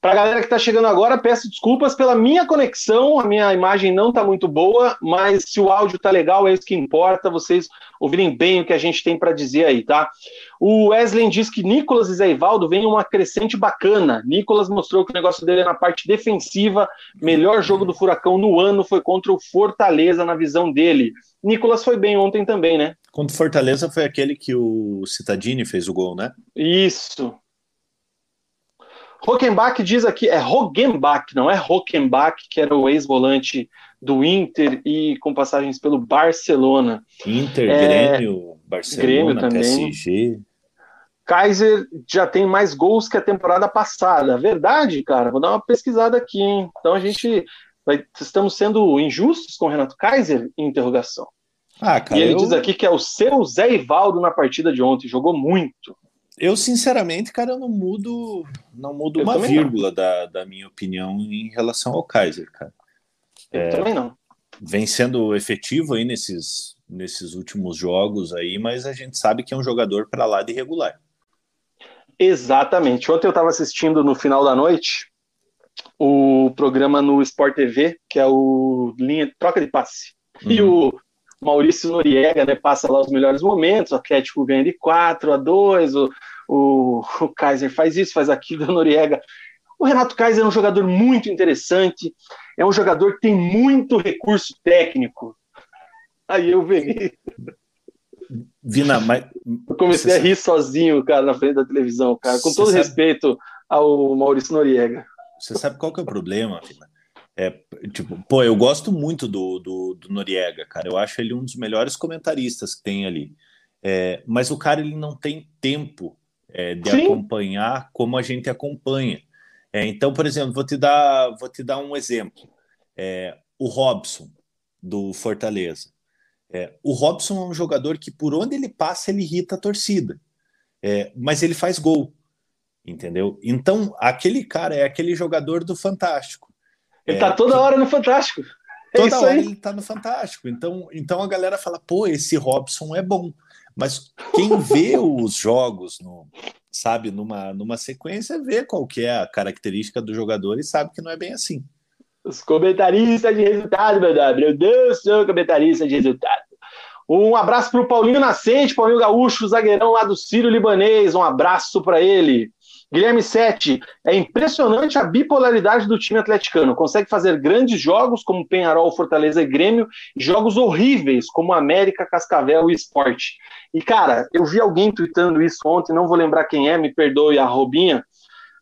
Para a galera que está chegando agora, peço desculpas pela minha conexão, a minha imagem não está muito boa, mas se o áudio está legal, é isso que importa, vocês ouvirem bem o que a gente tem para dizer aí, tá? O Wesley diz que Nicolas e Zé Ivaldo vem uma crescente bacana. Nicolas mostrou que o negócio dele é na parte defensiva, melhor jogo do Furacão no ano foi contra o Fortaleza, na visão dele. Nicolas foi bem ontem também, né? Contra o Fortaleza foi aquele que o Citadini fez o gol, né? Isso, Rockenbach diz aqui, é Roggenbach, não é Rockenbach, que era o ex-volante do Inter e com passagens pelo Barcelona. Inter, é, Grêmio, Barcelona, Grêmio também. PSG. Kaiser já tem mais gols que a temporada passada. Verdade, cara? Vou dar uma pesquisada aqui, hein? Então a gente vai, estamos sendo injustos com o Renato Kaiser? Interrogação. Ah, cara, e ele eu... diz aqui que é o seu Zé Ivaldo na partida de ontem, jogou muito. Eu, sinceramente, cara, eu não mudo, não mudo eu uma vírgula da, da minha opinião em relação ao Kaiser, cara. Eu é, também não. Vem sendo efetivo aí nesses, nesses últimos jogos aí, mas a gente sabe que é um jogador para lá de regular. Exatamente. Ontem eu estava assistindo no final da noite o programa no Sport TV, que é o linha troca de passe. Uhum. E o Maurício Noriega, né, passa lá os melhores momentos, o Atlético ganha de 4 a 2, o, o, o Kaiser faz isso, faz aquilo, o Noriega. O Renato Kaiser é um jogador muito interessante, é um jogador que tem muito recurso técnico. Aí eu venho. Vina, mas. Eu comecei a rir sozinho, cara, na frente da televisão, cara, com todo sabe... respeito ao Maurício Noriega. Você sabe qual que é o problema, Vina? É, tipo, pô, eu gosto muito do, do, do, Noriega, cara. Eu acho ele um dos melhores comentaristas que tem ali. É, mas o cara ele não tem tempo é, de Sim. acompanhar como a gente acompanha. É, então, por exemplo, vou te dar, vou te dar um exemplo. É, o Robson do Fortaleza. É, o Robson é um jogador que por onde ele passa ele irrita a torcida, mas ele faz gol, entendeu? Então aquele cara é aquele jogador do Fantástico ele é, tá toda que... hora no Fantástico. É toda hora aí. ele tá no Fantástico. Então, então a galera fala, pô, esse Robson é bom. Mas quem vê os jogos, no, sabe, numa, numa sequência, vê qual que é a característica do jogador e sabe que não é bem assim. Os comentaristas de resultado, meu Deus. Meu Deus, sou comentarista de resultado. Um abraço para o Paulinho Nascente, Paulinho Gaúcho, zagueirão lá do Círio Libanês. Um abraço para ele. Guilherme Sete, é impressionante a bipolaridade do time atleticano. Consegue fazer grandes jogos, como Penharol, Fortaleza e Grêmio, jogos horríveis, como América, Cascavel e Esporte. E, cara, eu vi alguém tweetando isso ontem, não vou lembrar quem é, me perdoe a Robinha,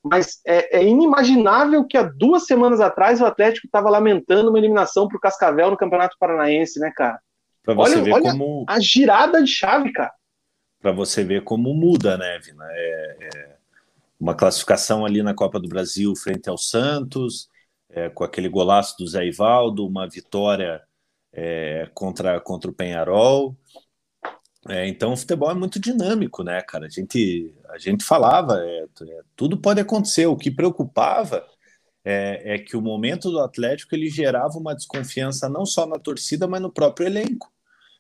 mas é, é inimaginável que há duas semanas atrás o Atlético estava lamentando uma eliminação para o Cascavel no Campeonato Paranaense, né, cara? Para você olha, ver olha como. A girada de chave, cara. Para você ver como muda, né, Vina? É, é uma classificação ali na Copa do Brasil frente ao Santos, é, com aquele golaço do Zé Ivaldo, uma vitória é, contra, contra o Penharol. É, então o futebol é muito dinâmico, né, cara? A gente, a gente falava, é, é, tudo pode acontecer. O que preocupava é, é, que o momento do Atlético ele gerava uma desconfiança não só na torcida, mas no próprio elenco.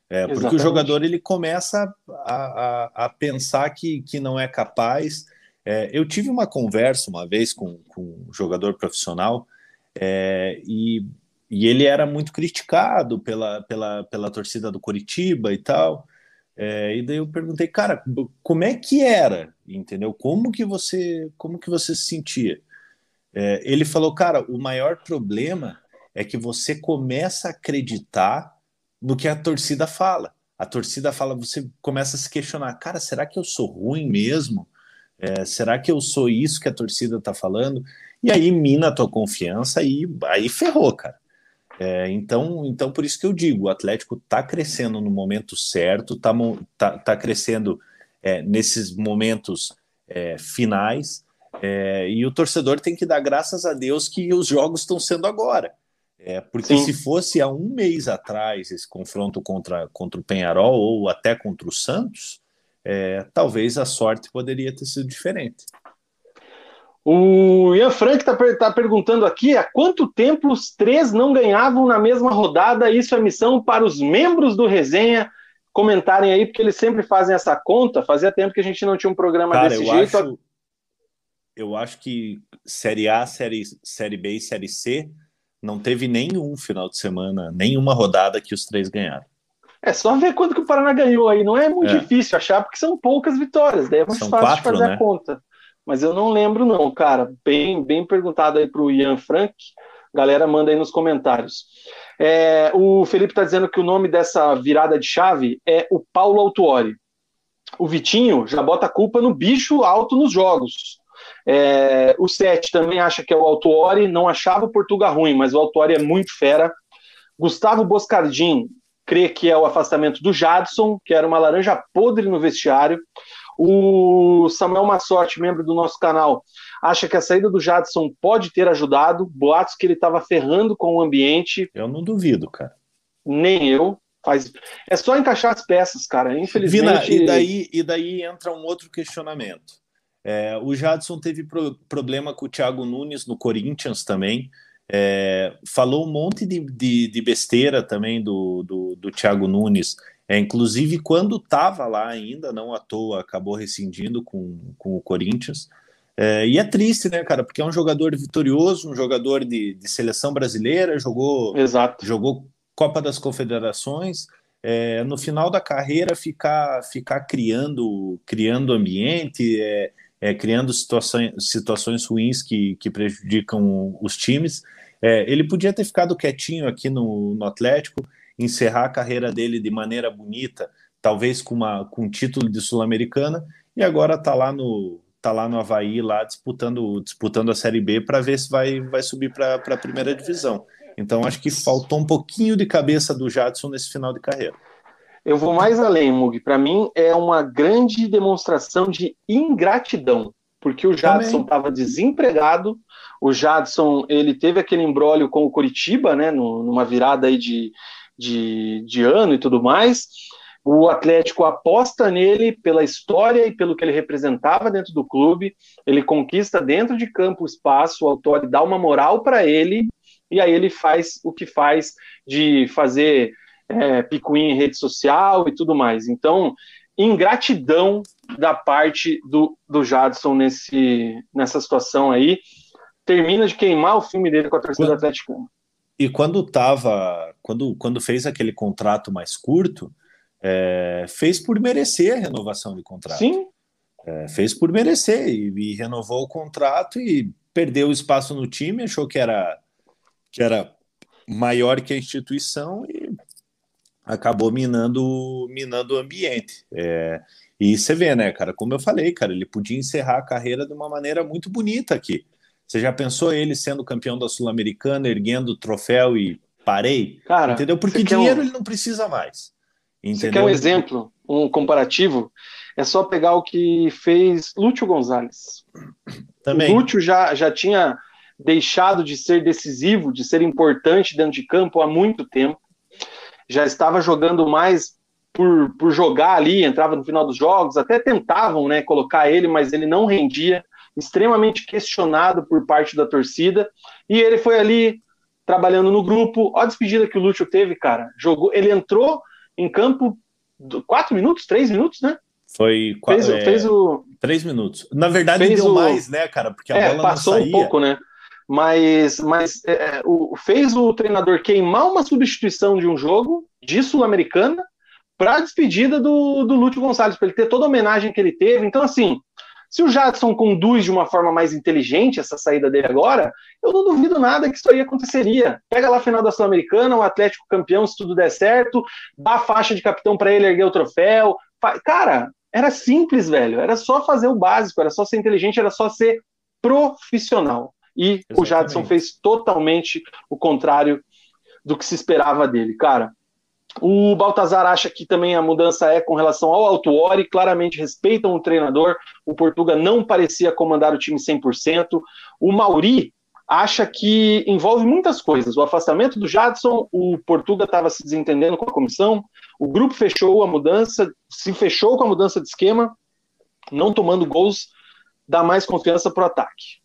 É, porque o jogador ele começa a, a, a, pensar que, que não é capaz. É, eu tive uma conversa uma vez com, com um jogador profissional é, e, e ele era muito criticado pela, pela, pela torcida do Curitiba e tal. É, e daí eu perguntei, cara, como é que era, entendeu? Como que você, como que você se sentia? É, ele falou, cara, o maior problema é que você começa a acreditar no que a torcida fala. A torcida fala, você começa a se questionar, cara, será que eu sou ruim mesmo? É, será que eu sou isso que a torcida está falando? E aí mina a tua confiança e aí ferrou, cara. É, então, então, por isso que eu digo, o Atlético está crescendo no momento certo, está tá, tá crescendo é, nesses momentos é, finais, é, e o torcedor tem que dar graças a Deus que os jogos estão sendo agora. É, porque Sim. se fosse há um mês atrás esse confronto contra, contra o Penharol ou até contra o Santos, é, talvez a sorte poderia ter sido diferente. O Ian Frank está tá perguntando aqui há quanto tempo os três não ganhavam na mesma rodada. Isso é missão para os membros do Resenha comentarem aí, porque eles sempre fazem essa conta. Fazia tempo que a gente não tinha um programa Cara, desse eu jeito. Acho, eu acho que Série A, série, série B e Série C não teve nenhum final de semana, nenhuma rodada que os três ganharam. É só ver quanto que o Paraná ganhou aí. Não é muito é. difícil achar, porque são poucas vitórias. Daí é mais são fácil quatro, de fazer né? a conta mas eu não lembro não, cara. Bem, bem perguntado aí para o Ian Frank. Galera, manda aí nos comentários. É, o Felipe está dizendo que o nome dessa virada de chave é o Paulo Autuori. O Vitinho já bota a culpa no bicho alto nos jogos. É, o Sete também acha que é o Autuori, não achava o Portugal ruim, mas o Autuori é muito fera. Gustavo Boscardin crê que é o afastamento do Jadson, que era uma laranja podre no vestiário. O Samuel Massotti, membro do nosso canal, acha que a saída do Jadson pode ter ajudado. Boatos que ele estava ferrando com o ambiente. Eu não duvido, cara. Nem eu. Faz... É só encaixar as peças, cara. Infelizmente. Vina, e, daí, e daí entra um outro questionamento. É, o Jadson teve pro, problema com o Thiago Nunes no Corinthians também. É, falou um monte de, de, de besteira também do, do, do Thiago Nunes é, inclusive, quando estava lá ainda, não à toa, acabou rescindindo com, com o Corinthians. É, e é triste, né, cara? Porque é um jogador vitorioso, um jogador de, de seleção brasileira, jogou, Exato. jogou Copa das Confederações. É, no final da carreira, ficar, ficar criando, criando ambiente, é, é, criando situações, situações ruins que, que prejudicam os times. É, ele podia ter ficado quietinho aqui no, no Atlético encerrar a carreira dele de maneira bonita, talvez com, uma, com um título de Sul-Americana, e agora está lá no tá lá no Havaí, lá disputando, disputando a Série B para ver se vai, vai subir para a primeira divisão. Então acho que faltou um pouquinho de cabeça do Jadson nesse final de carreira. Eu vou mais além, Mug. Para mim é uma grande demonstração de ingratidão, porque o Jadson estava desempregado. O Jadson ele teve aquele embrólio com o Curitiba, né, numa virada aí de, de, de ano e tudo mais. O Atlético aposta nele pela história e pelo que ele representava dentro do clube. Ele conquista dentro de campo o espaço, o autor dá uma moral para ele, e aí ele faz o que faz de fazer é, picuinha em rede social e tudo mais. Então, ingratidão da parte do, do Jadson nesse, nessa situação aí. Termina de queimar o filme dele com a torcida quando, e quando tava, quando, quando fez aquele contrato mais curto, é, fez por merecer a renovação de contrato. Sim. É, fez por merecer e, e, renovou o contrato e perdeu espaço no time, achou que era, que era maior que a instituição e acabou minando, minando o ambiente. É, e você vê, né, cara, como eu falei, cara, ele podia encerrar a carreira de uma maneira muito bonita aqui. Você já pensou ele sendo campeão da Sul-Americana, erguendo o troféu e parei? Cara, entendeu? Porque dinheiro um... ele não precisa mais. Entendeu? Você quer um exemplo, um comparativo? É só pegar o que fez Lúcio Gonzalez. Também. O Lúcio já, já tinha deixado de ser decisivo, de ser importante dentro de campo há muito tempo. Já estava jogando mais por, por jogar ali, entrava no final dos jogos, até tentavam né, colocar ele, mas ele não rendia extremamente questionado por parte da torcida, e ele foi ali trabalhando no grupo. Olha a despedida que o Lúcio teve, cara. Jogou, ele entrou em campo quatro minutos, três minutos, né? Foi quatro, fez, é, fez o três minutos. Na verdade, deu o, mais, né, cara? Porque a é, bola passou não saía. um pouco, né? Mas, mas é, é, o, fez o treinador queimar uma substituição de um jogo de Sul-Americana para a despedida do, do Lúcio Gonçalves, para ele ter toda a homenagem que ele teve. Então, assim, se o Jadson conduz de uma forma mais inteligente essa saída dele agora, eu não duvido nada que isso aí aconteceria. Pega lá a final da Sul-Americana, o Atlético campeão, se tudo der certo, dá a faixa de capitão para ele erguer o troféu. Cara, era simples, velho. Era só fazer o básico, era só ser inteligente, era só ser profissional. E Exatamente. o Jadson fez totalmente o contrário do que se esperava dele, cara. O Baltazar acha que também a mudança é com relação ao Altuori, claramente respeitam o treinador. O Portuga não parecia comandar o time 100%. O Mauri acha que envolve muitas coisas. O afastamento do Jadson, o Portuga estava se desentendendo com a comissão, o grupo fechou a mudança, se fechou com a mudança de esquema, não tomando gols, dá mais confiança para o ataque.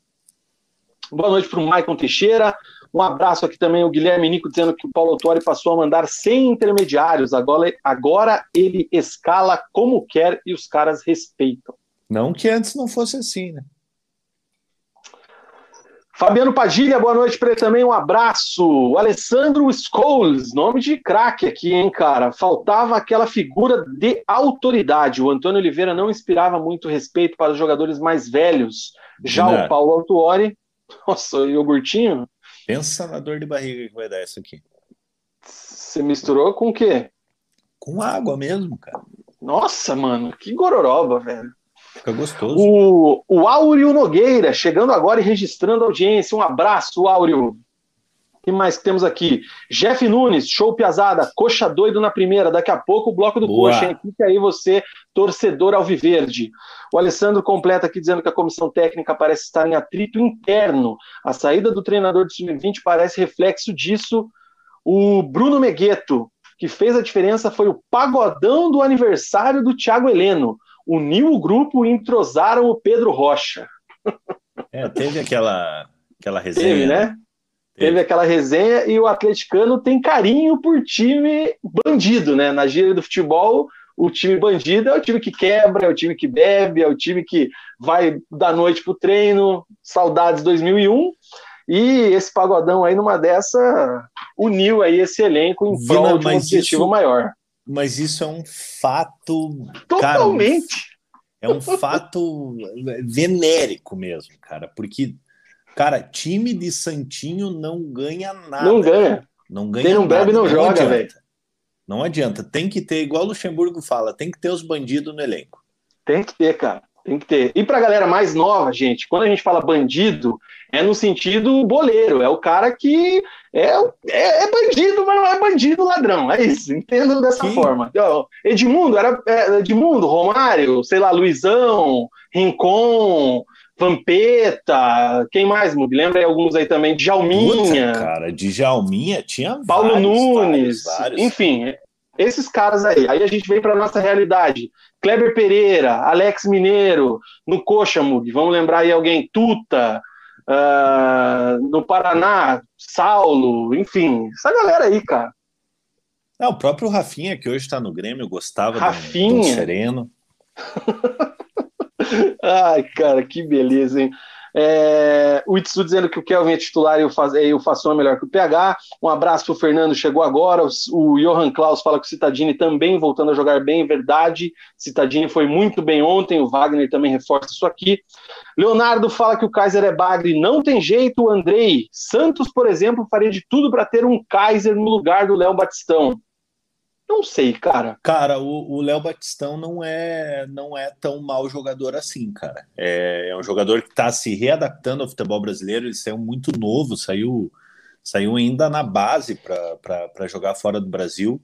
Boa noite para o Maicon Teixeira. Um abraço aqui também o Guilherme Nico dizendo que o Paulo Autori passou a mandar sem intermediários. Agora, agora ele escala como quer e os caras respeitam. Não que antes não fosse assim, né? Fabiano Padilha, boa noite para ele também, um abraço. O Alessandro Scholes, nome de craque aqui, hein, cara? Faltava aquela figura de autoridade. O Antônio Oliveira não inspirava muito respeito para os jogadores mais velhos. Já não. o Paulo Autuori, nossa, o iogurtinho, Pensa na dor de barriga que vai dar isso aqui. Você misturou com o quê? Com água mesmo, cara. Nossa, mano, que gororoba, velho. Fica gostoso. O, o Áureo Nogueira, chegando agora e registrando a audiência. Um abraço, Áureo que mais que temos aqui? Jeff Nunes, show piazada, coxa doido na primeira. Daqui a pouco o bloco do Boa. coxa, hein? Fica aí você, torcedor alviverde. O Alessandro completa aqui dizendo que a comissão técnica parece estar em atrito interno. A saída do treinador do sub-20 parece reflexo disso. O Bruno Megueto, que fez a diferença foi o pagodão do aniversário do Thiago Heleno. Uniu o grupo e entrosaram o Pedro Rocha. É, teve aquela, aquela resenha. Teve, né? Teve aquela resenha e o atleticano tem carinho por time bandido, né? Na gíria do futebol, o time bandido é o time que quebra, é o time que bebe, é o time que vai da noite pro treino, saudades 2001. E esse pagodão aí, numa dessa, uniu aí esse elenco em Vina, prol de um objetivo isso, maior. Mas isso é um fato... Totalmente! Cara, é um fato venérico mesmo, cara, porque Cara, time de Santinho não ganha nada. Não ganha. Não ganha Quem não nada. bebe não, não joga, velho. Não adianta. Tem que ter, igual o Luxemburgo fala, tem que ter os bandidos no elenco. Tem que ter, cara. Tem que ter. E pra galera mais nova, gente, quando a gente fala bandido, é no sentido boleiro. É o cara que é, é, é bandido, mas não é bandido ladrão. É isso. Entendo dessa Sim. forma. Edmundo, era é, Edmundo, Romário, sei lá, Luizão, Rincon, Vampeta, quem mais, Mug? Lembra aí alguns aí também, Djalminha. Puta, cara, Djalminha tinha Paulo vários, Nunes, vários, vários. enfim, esses caras aí. Aí a gente vem para nossa realidade. Kleber Pereira, Alex Mineiro, no Coxa, Mug, vamos lembrar aí alguém, Tuta, uh, no Paraná, Saulo, enfim, essa galera aí, cara. É, o próprio Rafinha, que hoje está no Grêmio, gostava Rafinha. do, do Sereno. Ai, cara, que beleza, hein? É, o Itsu dizendo que o Kelvin é titular e o, Faz, e o é melhor que o PH. Um abraço para o Fernando, chegou agora. O, o Johan Klaus fala que o Citadini também voltando a jogar bem, verdade. Citadini foi muito bem ontem, o Wagner também reforça isso aqui. Leonardo fala que o Kaiser é bagre, não tem jeito. Andrei Santos, por exemplo, faria de tudo para ter um Kaiser no lugar do Léo Batistão. Não sei, cara. Cara, o Léo Batistão não é não é tão mau jogador assim, cara. É, é um jogador que está se readaptando ao futebol brasileiro. Ele saiu muito novo, saiu saiu ainda na base para jogar fora do Brasil.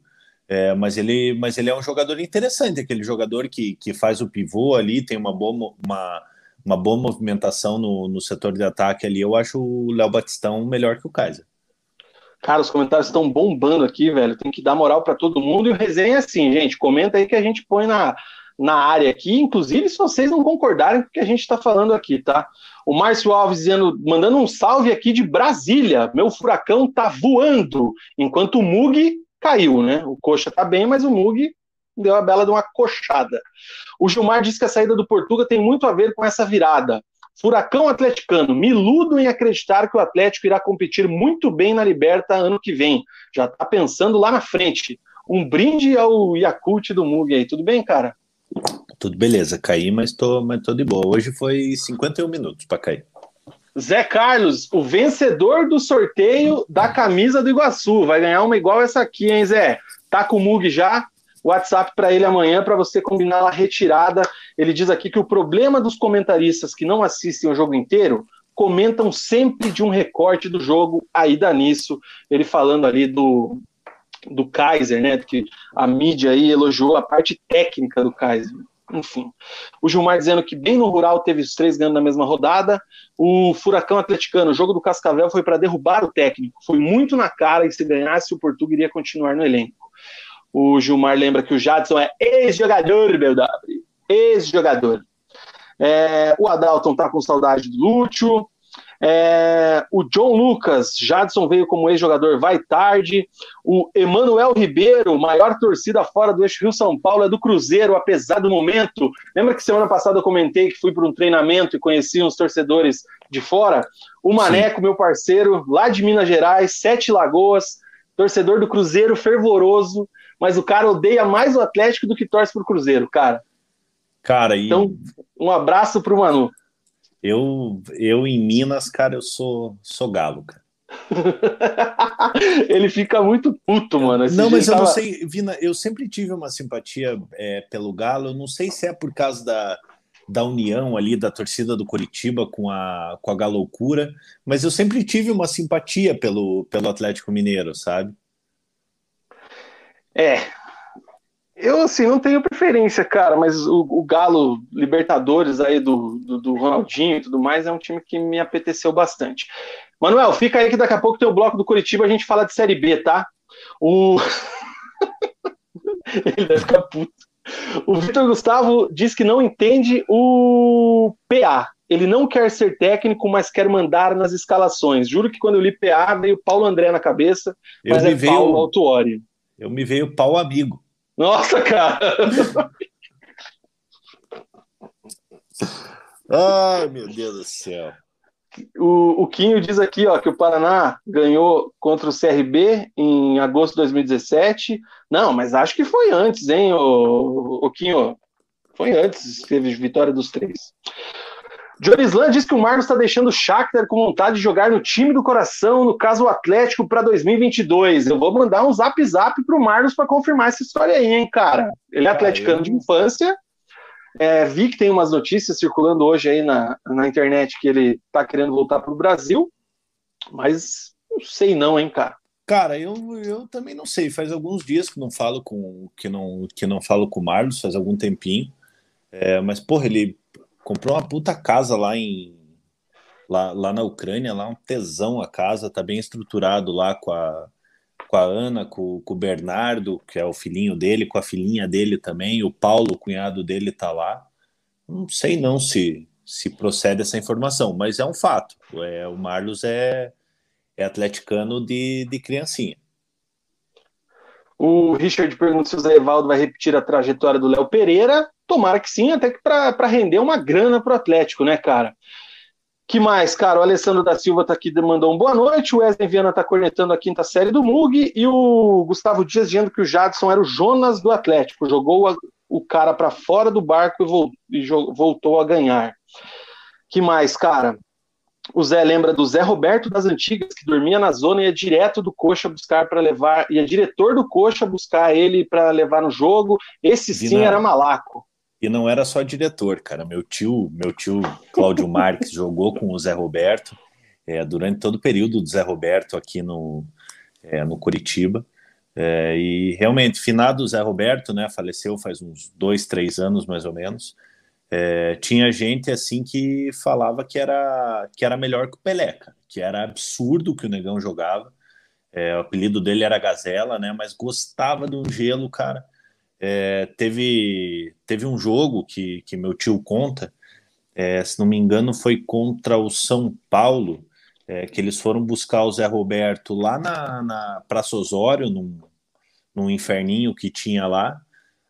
É, mas, ele, mas ele é um jogador interessante, aquele jogador que, que faz o pivô ali, tem uma boa, uma, uma boa movimentação no, no setor de ataque ali. Eu acho o Léo Batistão melhor que o Kaiser. Cara, os comentários estão bombando aqui, velho. Tem que dar moral para todo mundo. E o resenha é assim, gente. Comenta aí que a gente põe na, na área aqui. Inclusive, se vocês não concordarem com o que a gente está falando aqui, tá? O Márcio Alves dizendo, mandando um salve aqui de Brasília. Meu furacão tá voando. Enquanto o Mug caiu, né? O Coxa tá bem, mas o Mug deu a bela de uma coxada. O Gilmar disse que a saída do Portuga tem muito a ver com essa virada. Furacão atleticano, me iludo em acreditar que o Atlético irá competir muito bem na Liberta ano que vem. Já está pensando lá na frente. Um brinde ao Yakult do Mug aí, tudo bem, cara? Tudo beleza, caí, mas tô, mas tô de boa. Hoje foi 51 minutos para cair. Zé Carlos, o vencedor do sorteio da camisa do Iguaçu. Vai ganhar uma igual essa aqui, hein, Zé? Tá com o Mug já? WhatsApp para ele amanhã para você combinar a retirada. Ele diz aqui que o problema dos comentaristas que não assistem o jogo inteiro comentam sempre de um recorte do jogo, aí dá nisso. Ele falando ali do, do Kaiser, né? Que a mídia aí elogiou a parte técnica do Kaiser. Enfim. O Gilmar dizendo que bem no rural teve os três ganhando na mesma rodada. O Furacão Atleticano, o jogo do Cascavel foi para derrubar o técnico. Foi muito na cara e se ganhasse o Portugal iria continuar no elenco. O Gilmar lembra que o Jadson é ex-jogador, meu W. Ex-jogador. É, o Adalton tá com saudade do Lúcio. É, o John Lucas, Jadson veio como ex-jogador, vai tarde. O Emanuel Ribeiro, maior torcida fora do eixo Rio São Paulo, é do Cruzeiro, apesar do momento. Lembra que semana passada eu comentei que fui para um treinamento e conheci uns torcedores de fora? O Maneco, Sim. meu parceiro, lá de Minas Gerais, Sete Lagoas, torcedor do Cruzeiro fervoroso mas o cara odeia mais o Atlético do que torce pro Cruzeiro, cara. Cara, e... Então, um abraço pro Manu. Eu, eu em Minas, cara, eu sou, sou galo, cara. ele fica muito puto, mano. Esse não, mas eu tava... não sei, Vina, eu sempre tive uma simpatia é, pelo Galo. Eu não sei se é por causa da, da união ali da torcida do Curitiba com a, com a galoucura, mas eu sempre tive uma simpatia pelo, pelo Atlético Mineiro, sabe? É. Eu, assim, não tenho preferência, cara, mas o, o Galo Libertadores aí do, do, do, Ronaldinho e tudo mais é um time que me apeteceu bastante. Manuel, fica aí que daqui a pouco tem o bloco do Curitiba, a gente fala de Série B, tá? O. Ele deve ficar puto. O Vitor Gustavo diz que não entende o PA. Ele não quer ser técnico, mas quer mandar nas escalações. Juro que quando eu li PA veio Paulo André na cabeça, mas eu é veio... Paulo Autuori. Eu me veio pau amigo. Nossa, cara! Ai, meu Deus do céu. O, o Quinho diz aqui ó, que o Paraná ganhou contra o CRB em agosto de 2017. Não, mas acho que foi antes, hein, o, o Quinho? Foi antes, teve vitória dos três. Jorislan diz que o Marcos está deixando o Shakhtar com vontade de jogar no time do coração, no caso o Atlético, para 2022. Eu vou mandar um zap zap para o Marcos para confirmar essa história aí, hein, cara. Ele é atleticano de infância. É, vi que tem umas notícias circulando hoje aí na, na internet que ele está querendo voltar para o Brasil, mas não sei não, hein, cara. Cara, eu, eu também não sei. Faz alguns dias que não falo com que não que não falo com o Marlos, faz algum tempinho. É, mas porra, ele comprou uma puta casa lá em lá, lá na Ucrânia, lá um tesão a casa, tá bem estruturado lá com a com a Ana, com, com o Bernardo, que é o filhinho dele, com a filhinha dele também, o Paulo, o cunhado dele, tá lá. Não sei não se se procede essa informação, mas é um fato. É, o Marlos é, é atleticano de, de criancinha. O Richard pergunta se o Zé Evaldo vai repetir a trajetória do Léo Pereira. Tomara que sim, até que para render uma grana para o Atlético, né, cara? que mais, cara? O Alessandro da Silva tá aqui, mandou um boa noite. O Wesley Viana tá cornetando a quinta série do Mug. E o Gustavo Dias dizendo que o Jadson era o Jonas do Atlético. Jogou a, o cara para fora do barco e, e voltou a ganhar. Que mais, cara? O Zé lembra do Zé Roberto das Antigas, que dormia na zona e ia direto do Coxa buscar para levar, ia diretor do Coxa buscar ele para levar no jogo. Esse sim era malaco. E não era só diretor, cara. Meu tio, meu tio Cláudio Marques jogou com o Zé Roberto é, durante todo o período do Zé Roberto aqui no, é, no Curitiba. É, e realmente, finado o Zé Roberto, né, faleceu faz uns dois, três anos mais ou menos. É, tinha gente assim que falava que era que era melhor que o Peleca, que era absurdo que o Negão jogava. É, o apelido dele era Gazela, né? Mas gostava de um gelo, cara. É, teve, teve um jogo que, que meu tio conta, é, se não me engano, foi contra o São Paulo, é, que eles foram buscar o Zé Roberto lá na, na Praça Osório, num, num inferninho que tinha lá.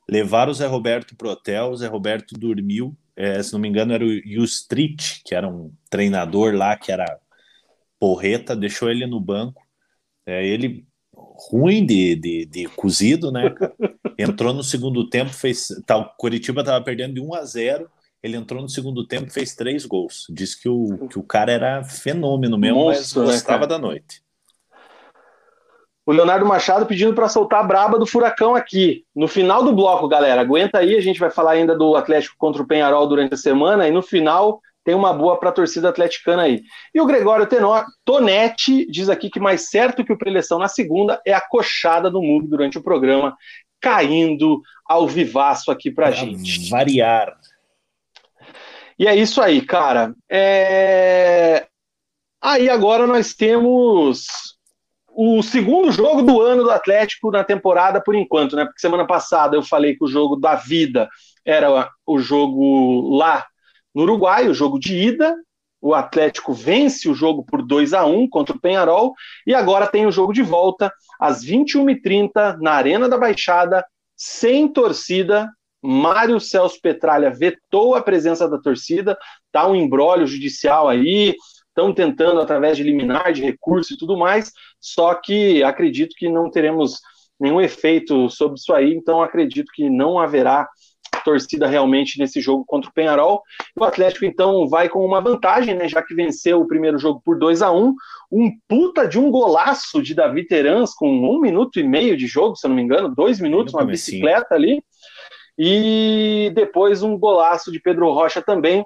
Levaram o Zé Roberto pro hotel, o Zé Roberto dormiu. É, se não me engano, era o Street, que era um treinador lá, que era porreta, deixou ele no banco. É, ele ruim de, de, de cozido, né? Entrou no segundo tempo, fez. Tá, o Curitiba estava perdendo de 1 a 0 ele entrou no segundo tempo fez três gols. Diz que o, que o cara era fenômeno mesmo, Monstro, mas né, gostava né, da noite. O Leonardo Machado pedindo para soltar a braba do Furacão aqui. No final do bloco, galera, aguenta aí, a gente vai falar ainda do Atlético contra o Penharol durante a semana, e no final tem uma boa para a torcida atleticana aí. E o Gregório Tenor, Tonetti diz aqui que mais certo que o preleção na segunda é a coxada do Mug durante o programa, caindo ao vivaço aqui para gente. Variar. E é isso aí, cara. É... Aí agora nós temos o segundo jogo do ano do Atlético na temporada por enquanto, né? Porque semana passada eu falei que o jogo da vida era o jogo lá no Uruguai, o jogo de ida, o Atlético vence o jogo por 2 a 1 contra o Penharol e agora tem o jogo de volta às 21h30 na Arena da Baixada, sem torcida. Mário Celso Petralha vetou a presença da torcida, tá um embrólio judicial aí, estão tentando através de liminar, de recurso e tudo mais, só que acredito que não teremos nenhum efeito sobre isso aí, então acredito que não haverá torcida realmente nesse jogo contra o Penharol. O Atlético, então, vai com uma vantagem, né? Já que venceu o primeiro jogo por 2 a 1 Um puta de um golaço de Davi Terans com um minuto e meio de jogo, se eu não me engano, dois minutos, uma bicicleta ali. E depois um golaço de Pedro Rocha também.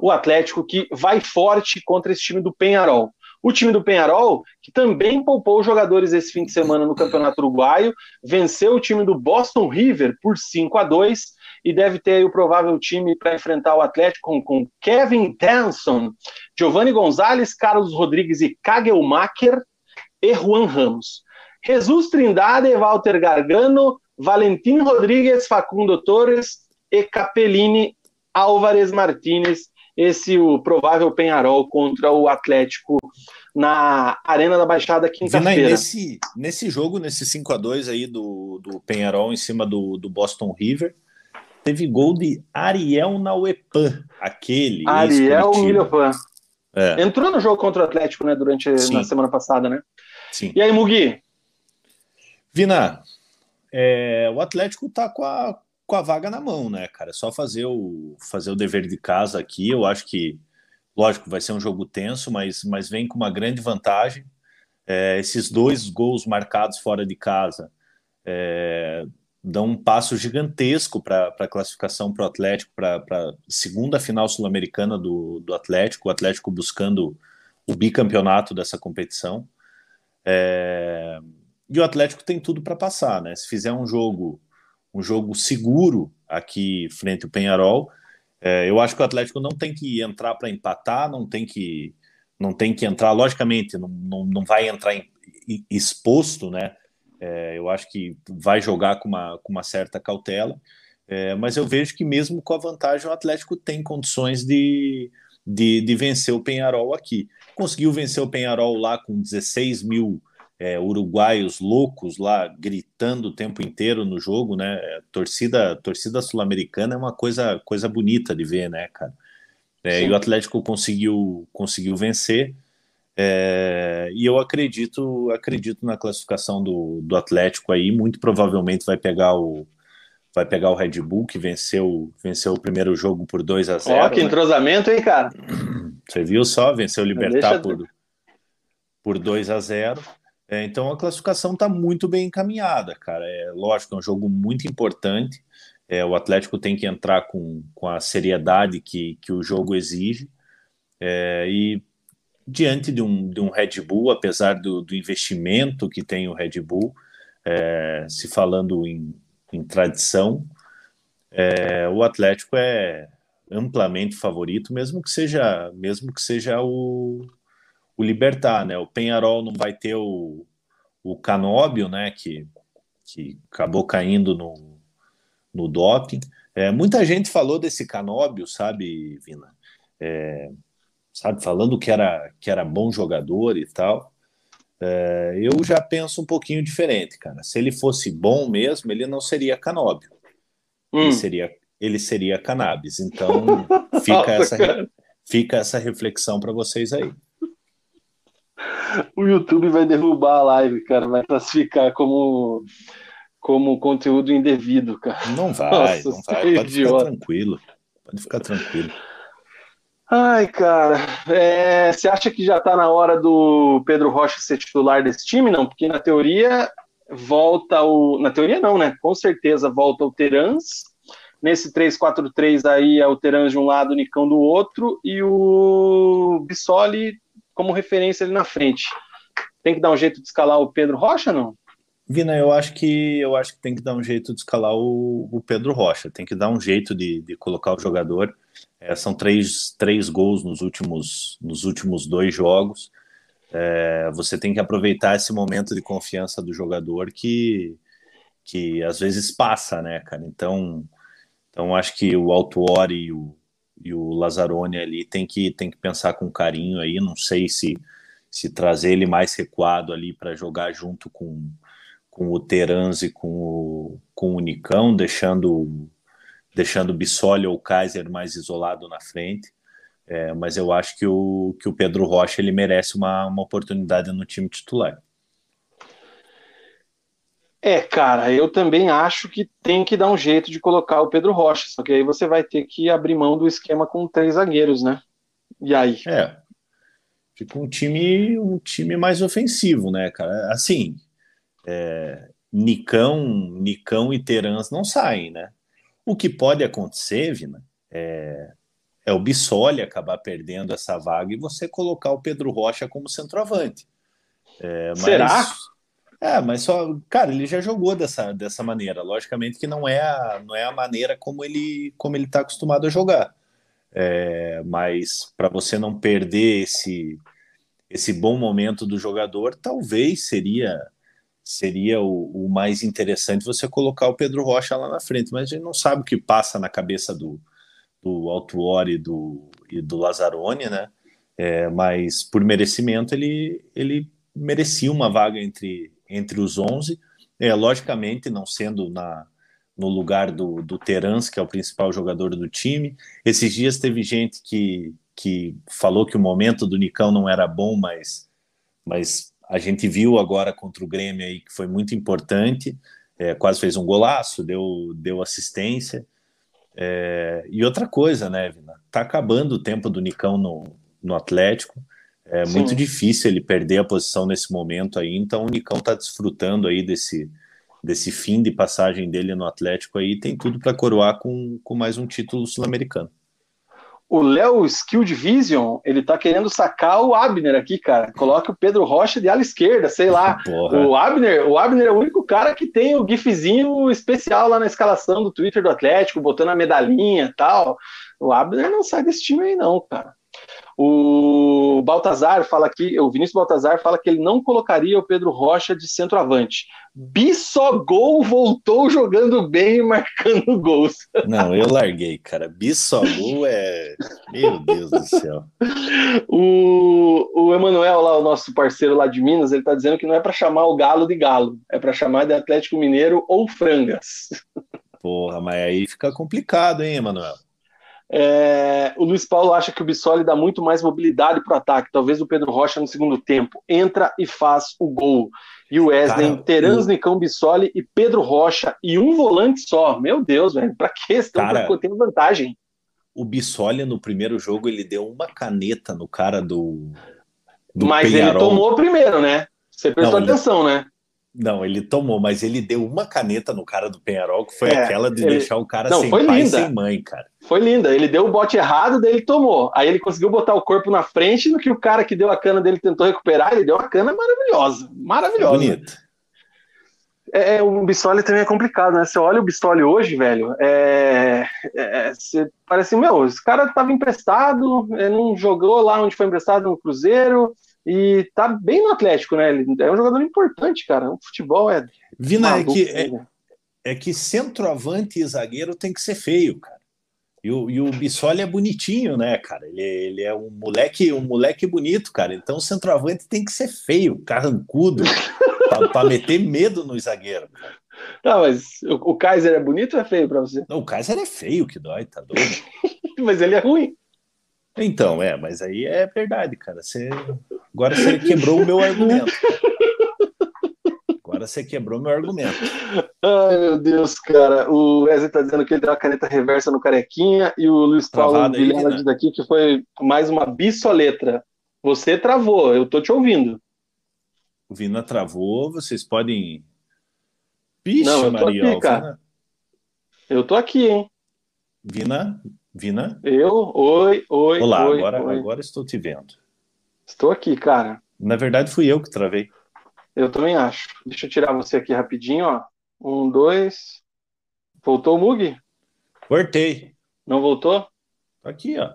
O Atlético que vai forte contra esse time do Penharol. O time do Penharol, que também poupou jogadores esse fim de semana no Campeonato Uruguaio, venceu o time do Boston River por 5 a 2 e deve ter o provável time para enfrentar o Atlético com, Kevin Tenson, Giovanni Gonzalez, Carlos Rodrigues e Kagelmacher e Juan Ramos. Jesus Trindade, Walter Gargano, Valentim Rodrigues, Facundo Torres e Capellini Álvares Martinez. Esse o provável Penharol contra o Atlético na Arena da Baixada quinta-feira. Nesse, nesse jogo, nesse 5 a 2 aí do, do Penharol em cima do, do Boston River, teve gol de Ariel Nauepan, aquele. Ariel Milhopan. É. Entrou no jogo contra o Atlético, né, durante Sim. na semana passada, né? Sim. E aí, Mugi? Vina, é, o Atlético tá com a, com a vaga na mão, né, cara? É só fazer o, fazer o dever de casa aqui. Eu acho que, lógico, vai ser um jogo tenso, mas, mas vem com uma grande vantagem. É, esses dois gols marcados fora de casa é, dão um passo gigantesco para a classificação para o Atlético, para a segunda final sul-americana do, do Atlético, o Atlético buscando o bicampeonato dessa competição. É... E o Atlético tem tudo para passar, né? Se fizer um jogo, um jogo seguro aqui frente ao Penharol, é, eu acho que o Atlético não tem que entrar para empatar, não tem que não tem que entrar, logicamente, não, não, não vai entrar em, exposto, né? É, eu acho que vai jogar com uma, com uma certa cautela, é, mas eu vejo que mesmo com a vantagem o Atlético tem condições de, de, de vencer o Penharol aqui. Conseguiu vencer o Penharol lá com 16 mil é, uruguaios loucos lá gritando o tempo inteiro no jogo, né? Torcida, torcida sul-americana é uma coisa, coisa bonita de ver, né, cara? É, e o Atlético conseguiu, conseguiu vencer. É, e eu acredito, acredito na classificação do, do Atlético aí. Muito provavelmente vai pegar o vai pegar o Red Bull que venceu, venceu o primeiro jogo por 2 a 0. Ó, que né? entrosamento, hein, cara? Você viu só, venceu o Libertar por por 2 a 0. É, então a classificação está muito bem encaminhada, cara. É lógico, é um jogo muito importante. É, o Atlético tem que entrar com, com a seriedade que, que o jogo exige. É, e diante de um, de um Red Bull, apesar do, do investimento que tem o Red Bull, é, se falando em, em tradição, é, o Atlético é amplamente favorito, mesmo que seja, mesmo que seja o, o Libertar, né? O Penharol não vai ter o, o Canóbio, né? Que, que acabou caindo no, no doping. É, muita gente falou desse Canóbio, sabe, Vina? É, sabe, falando que era, que era bom jogador e tal. É, eu já penso um pouquinho diferente, cara. Se ele fosse bom mesmo, ele não seria Canóbio. Hum. Ele seria ele seria cannabis. Então fica Nossa, essa fica essa reflexão para vocês aí. O YouTube vai derrubar a live, cara, vai classificar como como conteúdo indevido, cara. Não vai, Nossa, não vai. Pode idiota. ficar tranquilo. Pode ficar tranquilo. Ai, cara, é, você acha que já está na hora do Pedro Rocha ser titular desse time? Não, porque na teoria volta o. Na teoria, não, né? Com certeza volta o Terans. Nesse 3-4-3 aí é o Terans de um lado, o Nicão do outro, e o Bissoli como referência ali na frente. Tem que dar um jeito de escalar o Pedro Rocha, não? Vina, eu acho que eu acho que tem que dar um jeito de escalar o, o Pedro Rocha, tem que dar um jeito de, de colocar o jogador é, são três, três gols nos últimos, nos últimos dois jogos. É, você tem que aproveitar esse momento de confiança do jogador que, que às vezes passa, né, cara? Então, então acho que o Altuori e o, e o Lazzaroni ali tem que, tem que pensar com carinho aí. Não sei se, se trazer ele mais recuado ali para jogar junto com, com o Terans e com o, com o Nicão, deixando deixando o Bissoli ou o Kaiser mais isolado na frente. É, mas eu acho que o, que o Pedro Rocha ele merece uma, uma oportunidade no time titular. É, cara, eu também acho que tem que dar um jeito de colocar o Pedro Rocha, só que aí você vai ter que abrir mão do esquema com três zagueiros, né? E aí? É. Fica um time, um time mais ofensivo, né, cara? Assim, é, Nicão, Nicão e Terans não saem, né? O que pode acontecer, Vina, é, é o Bissoli acabar perdendo essa vaga e você colocar o Pedro Rocha como centroavante. É, mas, Será? É, mas só, cara, ele já jogou dessa, dessa maneira. Logicamente que não é a, não é a maneira como ele como ele está acostumado a jogar. É, mas para você não perder esse esse bom momento do jogador, talvez seria seria o, o, mais interessante você colocar o Pedro Rocha lá na frente, mas a gente não sabe o que passa na cabeça do, do Altuori e do, e do Lazzaroni, né? É, mas por merecimento ele, ele merecia uma vaga entre, entre os 11, é, logicamente não sendo na, no lugar do, do Terans, que é o principal jogador do time. Esses dias teve gente que, que falou que o momento do Nicão não era bom, mas, mas a gente viu agora contra o Grêmio aí que foi muito importante, é, quase fez um golaço, deu, deu assistência. É, e outra coisa, né, Vina? Tá acabando o tempo do Nicão no, no Atlético. É Sim. muito difícil ele perder a posição nesse momento aí, então o Nicão tá desfrutando aí desse, desse fim de passagem dele no Atlético aí, tem tudo para coroar com, com mais um título sul-americano o Léo Skill Division, ele tá querendo sacar o Abner aqui, cara. Coloca o Pedro Rocha de ala esquerda, sei lá. Porra. O Abner, o Abner é o único cara que tem o gifzinho especial lá na escalação do Twitter do Atlético, botando a medalhinha e tal. O Abner não sai desse time aí não, cara. O Baltazar fala aqui, o Vinícius Baltazar fala que ele não colocaria o Pedro Rocha de centroavante. Bissogol voltou jogando bem e marcando gols. Não, eu larguei, cara. Bissogol é. Meu Deus do céu. O, o Emanuel, lá, o nosso parceiro lá de Minas, ele tá dizendo que não é para chamar o Galo de Galo, é para chamar de Atlético Mineiro ou Frangas. Porra, mas aí fica complicado, hein, Emanuel? É, o Luiz Paulo acha que o Bissoli dá muito mais mobilidade para o ataque. Talvez o Pedro Rocha no segundo tempo entra e faz o gol. E o Wesley, Terans, Nicão, Bissoli e Pedro Rocha e um volante só. Meu Deus, velho, para que estão tendo vantagem? O Bissoli no primeiro jogo ele deu uma caneta no cara do. do Mas Penharol. ele tomou primeiro, né? Você prestou Não, atenção, ele... né? Não, ele tomou, mas ele deu uma caneta no cara do Penharol, que foi é, aquela de ele... deixar o cara Não, sem pai linda. e sem mãe, cara. Foi linda. Ele deu o bote errado, daí ele tomou. Aí ele conseguiu botar o corpo na frente, no que o cara que deu a cana dele tentou recuperar, ele deu uma cana maravilhosa. Maravilhosa. Bonito. É, é, o Bistoli também é complicado, né? Você olha o Bistoli hoje, velho, é, é, você parece, meu, esse cara estava emprestado, não jogou lá onde foi emprestado no Cruzeiro, e tá bem no Atlético, né? Ele é um jogador importante, cara. O futebol é. Vina, é que, é, é, que centroavante e zagueiro tem que ser feio, cara. E o, e o Bissoli é bonitinho, né, cara? Ele, ele é um moleque, um moleque bonito, cara. Então o centroavante tem que ser feio, carrancudo, para meter medo no zagueiro. Não, mas o, o Kaiser é bonito ou é feio para você? Não, o Kaiser é feio, que dói, tá doido. mas ele é ruim. Então, é, mas aí é verdade, cara. Você... Agora você quebrou o meu argumento. Agora você quebrou meu argumento. Ai, meu Deus, cara. O Wesley tá dizendo que ele deu uma caneta reversa no Carequinha e o Luiz Paulo Vilela diz aqui que foi mais uma bissoletra. Você travou, eu tô te ouvindo. O Vina travou, vocês podem. Pixe, Não, eu tô Maria, aqui, cara. Eu tô aqui, hein? Vina, Vina? Eu? Oi, oi. Olá, oi, agora, oi. agora estou te vendo. Estou aqui, cara. Na verdade, fui eu que travei. Eu também acho. Deixa eu tirar você aqui rapidinho, ó. Um, dois. Voltou o Mug? Voltei. Não voltou? Aqui, ó.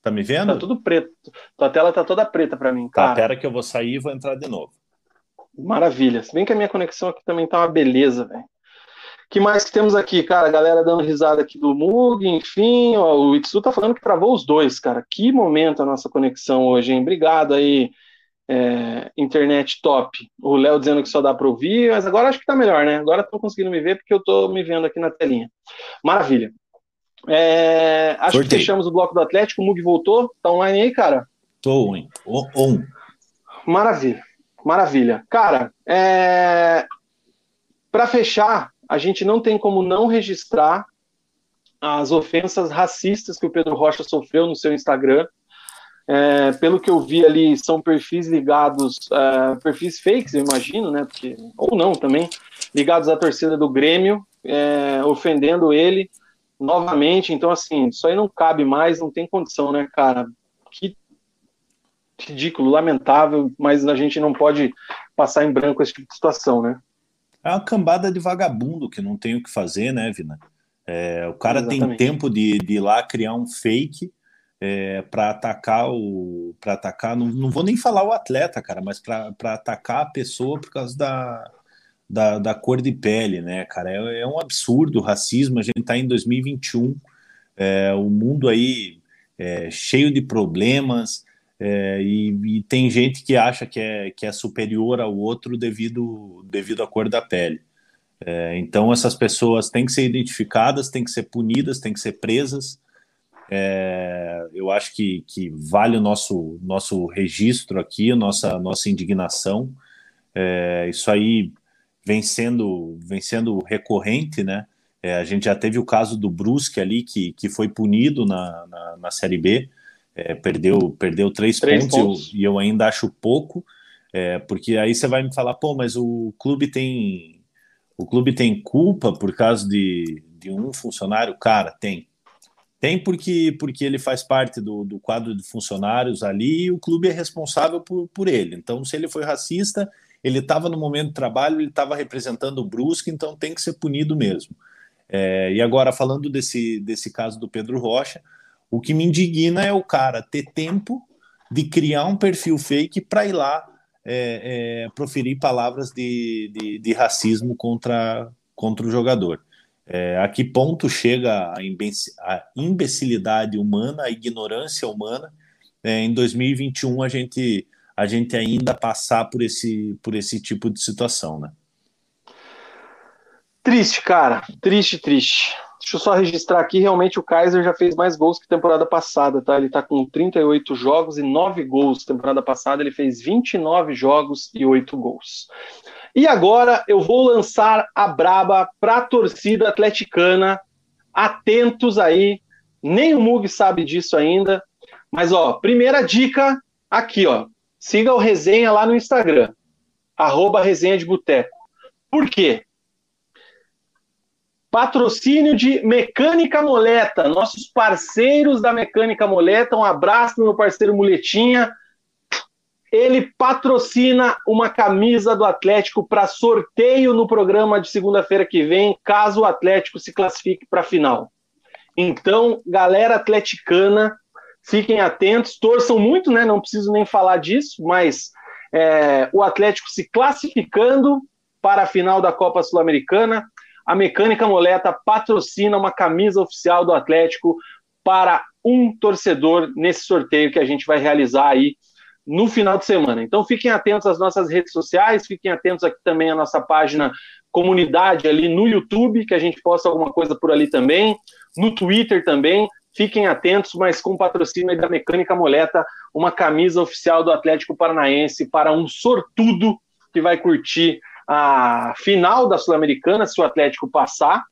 Tá me vendo? Tá tudo preto. Tua tela tá toda preta para mim, tá, cara. Tá, pera que eu vou sair e vou entrar de novo. Maravilha. Se bem que a minha conexão aqui também tá uma beleza, velho que mais que temos aqui, cara? A galera dando risada aqui do Mug, enfim, ó, o Itsu tá falando que travou os dois, cara. Que momento a nossa conexão hoje, hein? Obrigado aí, é, internet top. O Léo dizendo que só dá para ouvir, mas agora acho que tá melhor, né? Agora estão conseguindo me ver porque eu tô me vendo aqui na telinha. Maravilha. É, acho que fechamos o bloco do Atlético, o Mug voltou, tá online aí, cara? Tô on. on. Maravilha, maravilha. Cara, é... para fechar, a gente não tem como não registrar as ofensas racistas que o Pedro Rocha sofreu no seu Instagram. É, pelo que eu vi ali, são perfis ligados, é, perfis fakes, eu imagino, né? Porque, ou não também, ligados à torcida do Grêmio, é, ofendendo ele novamente. Então, assim, isso aí não cabe mais, não tem condição, né, cara? Que ridículo, lamentável, mas a gente não pode passar em branco esse tipo de situação, né? É uma cambada de vagabundo que não tem o que fazer, né, Vina? É, o cara Exatamente. tem tempo de, de ir lá criar um fake é, para atacar o. para atacar. Não, não vou nem falar o atleta, cara, mas para atacar a pessoa por causa da, da, da cor de pele, né, cara? É, é um absurdo o racismo. A gente está em 2021, é, o mundo aí é, cheio de problemas. É, e, e, tem gente que acha que é, que é superior ao outro devido, devido à cor da pele. É, então, essas pessoas têm que ser identificadas, têm que ser punidas, têm que ser presas. É, eu acho que, que vale o nosso, nosso registro aqui, nossa, nossa indignação. É, isso aí vem sendo, vem sendo recorrente, né? É, a gente já teve o caso do Brusque ali, que, que foi punido na, na, na Série B, é, perdeu, perdeu três, três pontos, pontos. Eu, e eu ainda acho pouco, é, porque aí você vai me falar, pô, mas o clube tem o clube tem culpa por causa de, de um funcionário? Cara, tem. Tem porque, porque ele faz parte do, do quadro de funcionários ali e o clube é responsável por, por ele. Então, se ele foi racista, ele estava no momento de trabalho, ele estava representando o Brusque, então tem que ser punido mesmo. É, e agora, falando desse, desse caso do Pedro Rocha, o que me indigna é o cara ter tempo de criar um perfil fake para ir lá é, é, proferir palavras de, de, de, racismo contra, contra o jogador. É, a que ponto chega a, imbecilidade humana, a ignorância humana? É, em 2021 a gente, a gente ainda passar por esse, por esse tipo de situação, né? Triste, cara. Triste, triste. Deixa eu só registrar aqui, realmente o Kaiser já fez mais gols que temporada passada, tá? Ele tá com 38 jogos e 9 gols. Temporada passada ele fez 29 jogos e 8 gols. E agora eu vou lançar a braba para a torcida atleticana. Atentos aí, nem o Mug sabe disso ainda. Mas ó, primeira dica aqui, ó. Siga o Resenha lá no Instagram, arroba Resenha de Boteco. Por quê? Patrocínio de Mecânica Moleta, nossos parceiros da Mecânica Moleta. Um abraço meu parceiro Muletinha. Ele patrocina uma camisa do Atlético para sorteio no programa de segunda-feira que vem, caso o Atlético se classifique para a final. Então, galera atleticana, fiquem atentos, torçam muito, né? Não preciso nem falar disso, mas é, o Atlético se classificando para a final da Copa Sul-Americana a Mecânica Moleta patrocina uma camisa oficial do Atlético para um torcedor nesse sorteio que a gente vai realizar aí no final de semana. Então fiquem atentos às nossas redes sociais, fiquem atentos aqui também à nossa página comunidade ali no YouTube, que a gente posta alguma coisa por ali também, no Twitter também. Fiquem atentos, mas com patrocínio da Mecânica Moleta, uma camisa oficial do Atlético Paranaense para um sortudo que vai curtir a final da Sul-Americana, se o Atlético passar,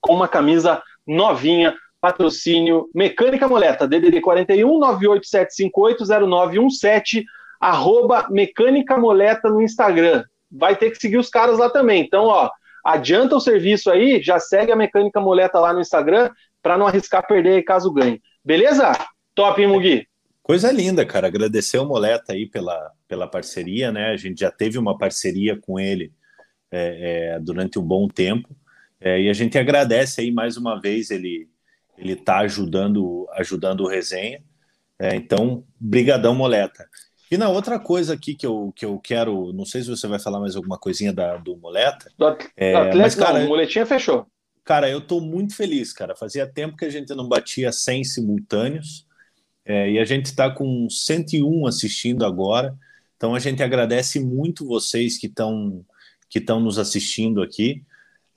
com uma camisa novinha, patrocínio Mecânica Moleta, DDD 41 987580917, arroba Mecânica Moleta no Instagram. Vai ter que seguir os caras lá também. Então, ó, adianta o serviço aí, já segue a Mecânica Moleta lá no Instagram, para não arriscar perder caso ganhe. Beleza? Top, hein, Mugi? Coisa linda, cara. Agradecer o Moleta aí pela, pela parceria, né? A gente já teve uma parceria com ele é, é, durante um bom tempo. É, e a gente agradece aí mais uma vez ele ele tá ajudando ajudando o resenha. É, então, brigadão Moleta. E na outra coisa aqui que eu, que eu quero, não sei se você vai falar mais alguma coisinha da, do Moleta. Do, é, do Atlético, mas, cara, não, o Moletinha fechou. Cara, eu tô muito feliz, cara. Fazia tempo que a gente não batia 100 simultâneos. É, e a gente está com 101 assistindo agora. Então a gente agradece muito vocês que estão que estão nos assistindo aqui.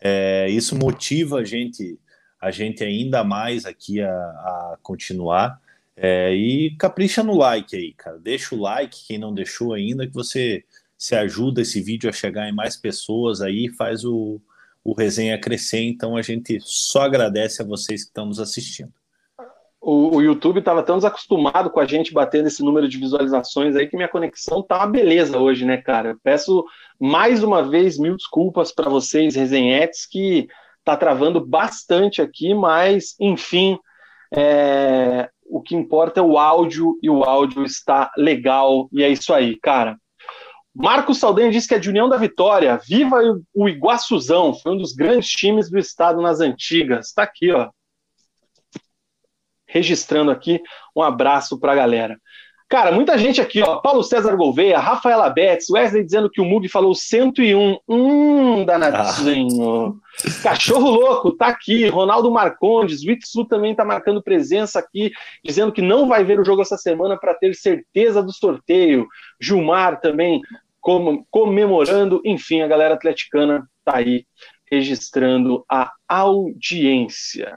É, isso motiva a gente a gente ainda mais aqui a, a continuar. É, e capricha no like aí, cara. Deixa o like, quem não deixou ainda, que você se ajuda esse vídeo a chegar em mais pessoas aí, faz o, o resenha crescer. Então a gente só agradece a vocês que estão nos assistindo o, o YouTube estava tão desacostumado com a gente batendo esse número de visualizações aí que minha conexão tá uma beleza hoje, né, cara? Eu peço mais uma vez mil desculpas para vocês, resenhetes, que tá travando bastante aqui, mas enfim, é, o que importa é o áudio e o áudio está legal e é isso aí, cara. Marcos Saldanha disse que é de União da Vitória. Viva o Iguaçuzão, foi um dos grandes times do estado nas antigas. Está aqui, ó registrando aqui. Um abraço para a galera. Cara, muita gente aqui, ó. Paulo César Gouveia, Rafaela Betts, Wesley dizendo que o Mug falou 101. Hum, danadinho. Ah. Cachorro louco, tá aqui. Ronaldo Marcondes, o Itsu também tá marcando presença aqui, dizendo que não vai ver o jogo essa semana para ter certeza do sorteio. Gilmar também comemorando. Enfim, a galera atleticana tá aí registrando a audiência.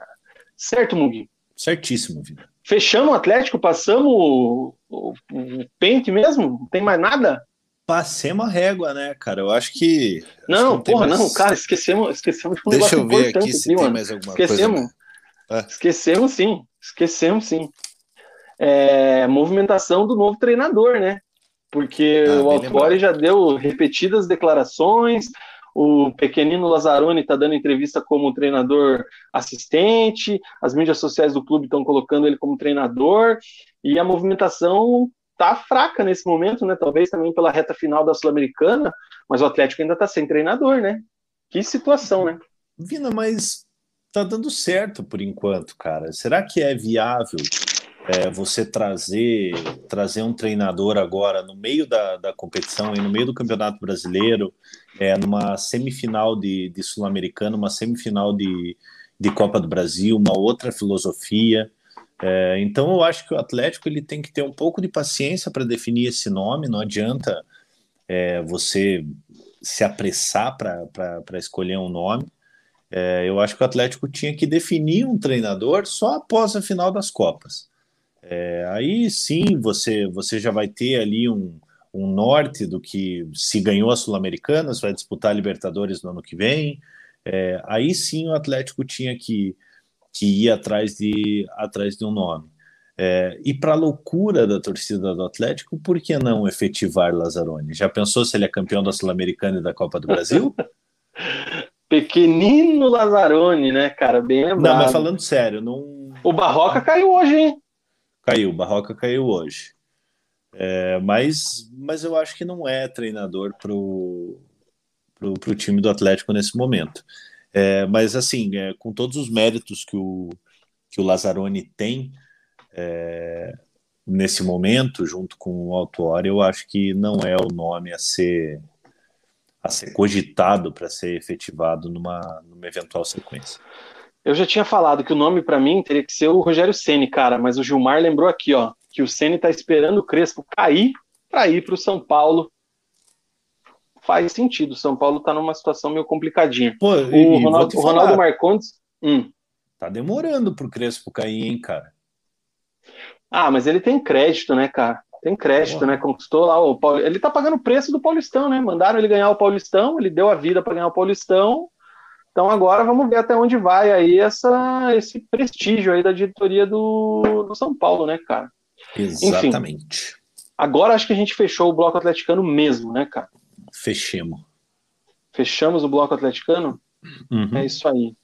Certo, Mug? Certíssimo, Vida. Fechamos o Atlético, passamos o, o, o pente mesmo? Não tem mais nada? Passemos a régua, né, cara? Eu acho que. Não, acho que não porra, mais... não, cara, esquecemos, esquecemos de um Deixa eu ver aqui se tem mais alguma esquecemos, coisa. Ah. Esquecemos sim, esquecemos sim. É, movimentação do novo treinador, né? Porque ah, o Autori já deu repetidas declarações, o pequenino Lazzaroni está dando entrevista como treinador assistente, as mídias sociais do clube estão colocando ele como treinador, e a movimentação tá fraca nesse momento, né? Talvez também pela reta final da Sul-Americana, mas o Atlético ainda está sem treinador, né? Que situação, né? Vina, mas tá dando certo por enquanto, cara. Será que é viável é, você trazer trazer um treinador agora no meio da, da competição, no meio do Campeonato Brasileiro, é, numa semifinal de, de Sul-Americano, uma semifinal de, de Copa do Brasil, uma outra filosofia. É, então eu acho que o Atlético ele tem que ter um pouco de paciência para definir esse nome, não adianta é, você se apressar para escolher um nome. É, eu acho que o Atlético tinha que definir um treinador só após a final das Copas. É, aí sim você, você já vai ter ali um, um norte do que se ganhou a Sul-Americana, vai disputar a Libertadores no ano que vem. É, aí sim o Atlético tinha que, que ir atrás de, atrás de um nome. É, e para a loucura da torcida do Atlético, por que não efetivar Lazzaroni? Já pensou se ele é campeão da Sul-Americana e da Copa do Brasil? Pequenino Lazzaroni, né, cara? Bem lembrado. Não, mas falando sério, não. O Barroca caiu hoje, hein? Caiu, o Barroca caiu hoje. É, mas, mas eu acho que não é treinador pro, pro time do Atlético nesse momento. É, mas assim, é, com todos os méritos que o, que o Lazzaroni tem, é, nesse momento, junto com o Autuori, eu acho que não é o nome a ser a ser cogitado para ser efetivado numa, numa eventual sequência. Eu já tinha falado que o nome para mim teria que ser o Rogério Ceni, cara, mas o Gilmar lembrou aqui, ó, que o Ceni está esperando o Crespo cair para ir para o São Paulo. Faz sentido, o São Paulo está numa situação meio complicadinha. Pô, o, Ronaldo, o Ronaldo Marcondes. Hum. Tá demorando pro Crespo cair, hein, cara? Ah, mas ele tem crédito, né, cara? Tem crédito, né? Conquistou lá o. Ele tá pagando o preço do Paulistão, né? Mandaram ele ganhar o Paulistão, ele deu a vida para ganhar o Paulistão. Então agora vamos ver até onde vai aí essa, esse prestígio aí da diretoria do, do São Paulo, né, cara? Exatamente. Enfim, agora acho que a gente fechou o bloco atleticano mesmo, né, cara? Fechemos. Fechamos o bloco atleticano? Uhum. É isso aí.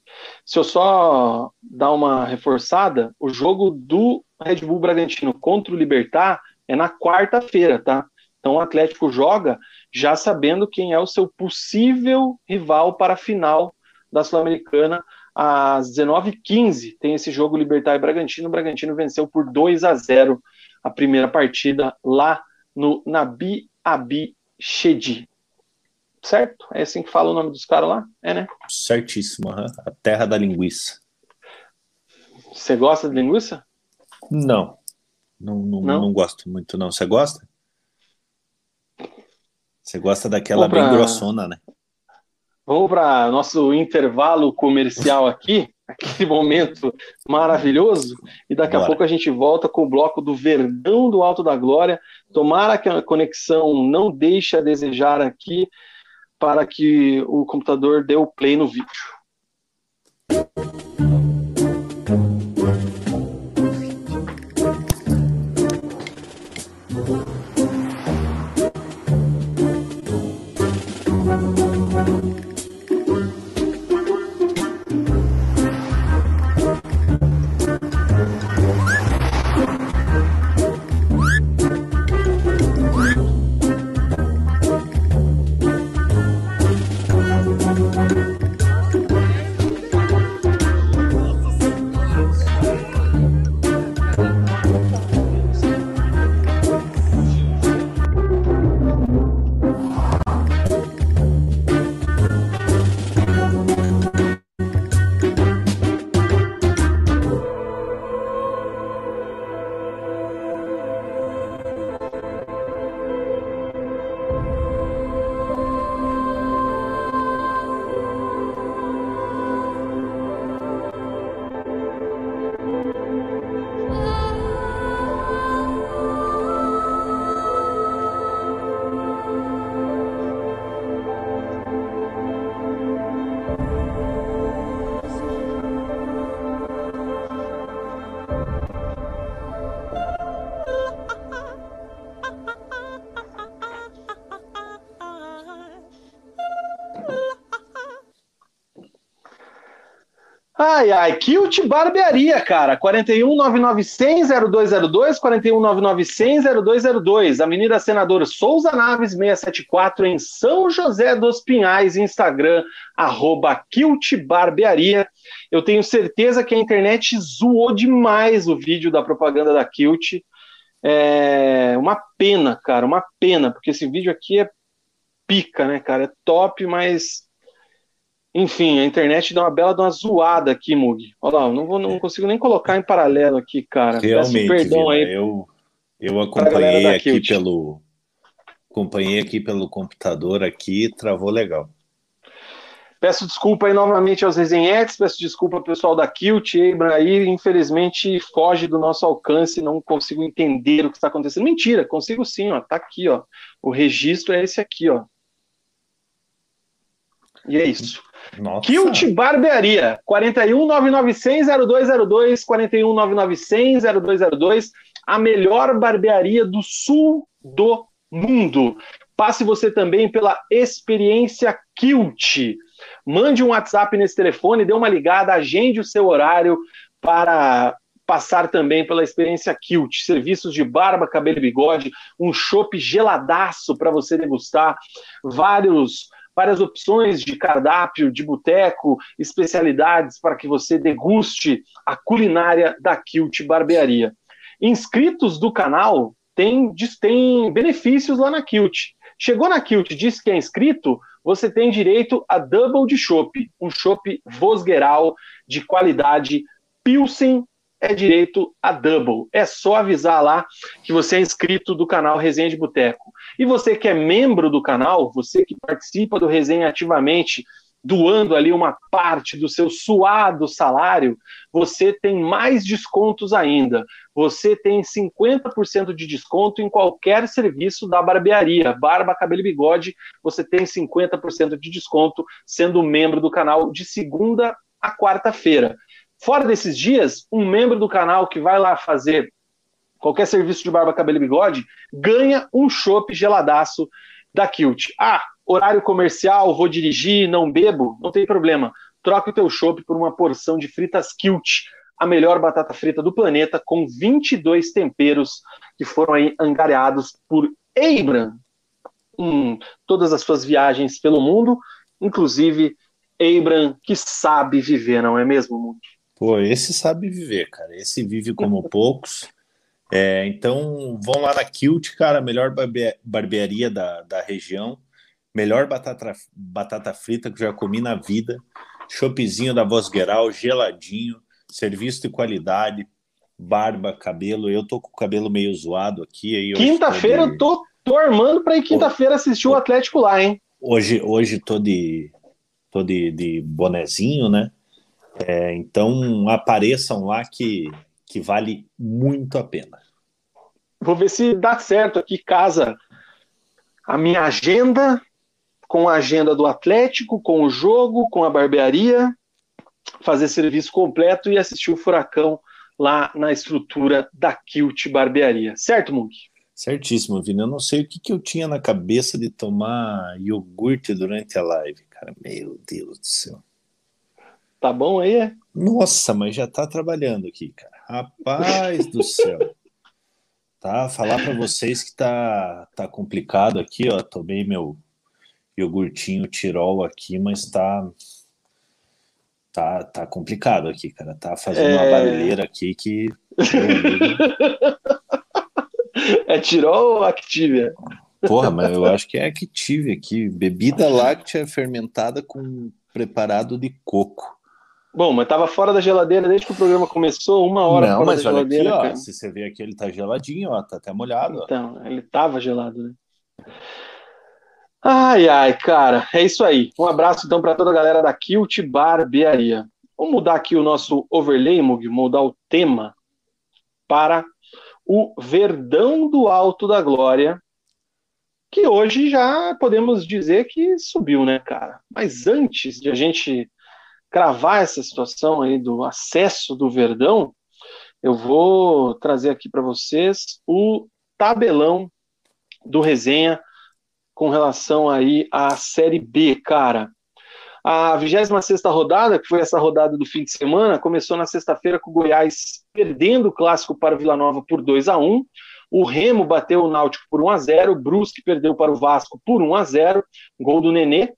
Se eu só dar uma reforçada, o jogo do Red Bull Bragantino contra o Libertar é na quarta-feira, tá? Então o Atlético joga já sabendo quem é o seu possível rival para a final da Sul-Americana. Às 19h15 tem esse jogo Libertar e Bragantino. O Bragantino venceu por 2 a 0 a primeira partida lá no Nabi Abi Shedi. Certo? É assim que fala o nome dos caras lá? É, né? Certíssimo, uhum. a terra da linguiça. Você gosta de linguiça? Não. Não, não, não? não gosto muito, não. Você gosta? Você gosta daquela pra... bem grossona, né? Vamos para nosso intervalo comercial aqui, aquele momento maravilhoso, e daqui Bora. a pouco a gente volta com o bloco do Verdão do Alto da Glória. Tomara que a conexão não deixe a desejar aqui para que o computador dê o play no vídeo. Ai, ai, Kilt Barbearia, cara. 41991000202, 41991000202. Avenida Senador Souza Naves, 674, em São José dos Pinhais, Instagram, arroba Kilt Barbearia. Eu tenho certeza que a internet zoou demais o vídeo da propaganda da Kilt. É uma pena, cara, uma pena, porque esse vídeo aqui é pica, né, cara? É top, mas enfim, a internet dá uma bela de uma zoada aqui, Mug. Olha lá, não, vou, não consigo nem colocar em paralelo aqui, cara. Realmente, Peço perdão Vina, aí. Eu, eu acompanhei aqui pelo acompanhei aqui pelo computador aqui, travou legal. Peço desculpa aí novamente aos resenhetes, peço desculpa ao pessoal da Kilt, aí, infelizmente foge do nosso alcance, não consigo entender o que está acontecendo. Mentira, consigo sim, ó, tá aqui, ó. O registro é esse aqui, ó. E é isso. Nossa. Kilt Barbearia, 419960202, 419960202, a melhor barbearia do sul do mundo. Passe você também pela experiência Kilt. Mande um WhatsApp nesse telefone, dê uma ligada, agende o seu horário para passar também pela experiência Kilt, serviços de barba, cabelo e bigode, um chopp geladaço para você degustar, vários várias opções de cardápio, de boteco, especialidades para que você deguste a culinária da Kilt Barbearia. Inscritos do canal têm, têm benefícios lá na Kilt. Chegou na Kilt, disse que é inscrito, você tem direito a double de chopp, um chopp Vosgeral de qualidade Pilsen é direito a double. É só avisar lá que você é inscrito do canal Resenha de Boteco. E você que é membro do canal, você que participa do Resenha ativamente, doando ali uma parte do seu suado salário, você tem mais descontos ainda. Você tem 50% de desconto em qualquer serviço da barbearia. Barba, cabelo e bigode, você tem 50% de desconto sendo membro do canal de segunda a quarta-feira. Fora desses dias, um membro do canal que vai lá fazer qualquer serviço de barba, cabelo e bigode ganha um chopp geladaço da Kilt. Ah, horário comercial, vou dirigir, não bebo, não tem problema. Troca o teu chopp por uma porção de fritas Kilt, a melhor batata frita do planeta, com 22 temperos que foram aí angariados por Abram em todas as suas viagens pelo mundo, inclusive Abram que sabe viver, não é mesmo, Mundo? Pô, esse sabe viver, cara. Esse vive como poucos. É, então, vão lá na Kilt, cara, a melhor barbe barbearia da, da região. Melhor batata, batata frita que já comi na vida. Chopezinho da Voz Gueral, geladinho. Serviço de qualidade. Barba, cabelo. Eu tô com o cabelo meio zoado aqui. Quinta-feira eu tô, tô armando pra ir quinta-feira assistir o Atlético lá, hein? Hoje, hoje tô de, tô de, de bonezinho, né? É, então apareçam lá que, que vale muito a pena. Vou ver se dá certo aqui, casa a minha agenda com a agenda do Atlético, com o jogo, com a barbearia, fazer serviço completo e assistir o Furacão lá na estrutura da Kilt Barbearia. Certo, Munk? Certíssimo, Vini. Eu não sei o que, que eu tinha na cabeça de tomar iogurte durante a live, cara. Meu Deus do céu. Tá bom aí, é? Nossa, mas já tá trabalhando aqui, cara. Rapaz do céu. Tá, falar para vocês que tá, tá complicado aqui, ó. Tomei meu iogurtinho Tirol aqui, mas tá tá, tá complicado aqui, cara. Tá fazendo é... uma barulheira aqui que. é Tirol ou Activia? Porra, mas eu acho que é Activia aqui. Bebida láctea fermentada com preparado de coco. Bom, mas tava fora da geladeira desde que o programa começou, uma hora Não, fora mas da geladeira. Aqui, ó, se você ver aqui, ele tá geladinho, ó, tá até molhado. Então, ó. ele tava gelado, né? Ai, ai, cara, é isso aí. Um abraço então para toda a galera da Kilt Barbearia. Vamos mudar aqui o nosso overlay, Mug, mudar o tema para o Verdão do Alto da Glória, que hoje já podemos dizer que subiu, né, cara? Mas antes de a gente cravar essa situação aí do acesso do Verdão, eu vou trazer aqui para vocês o tabelão do resenha com relação aí à Série B, cara. A 26 rodada, que foi essa rodada do fim de semana, começou na sexta-feira com o Goiás perdendo o clássico para o Vila Nova por 2 a 1 o Remo bateu o Náutico por 1 a 0 o Brusque perdeu para o Vasco por 1 a 0 gol do Nenê.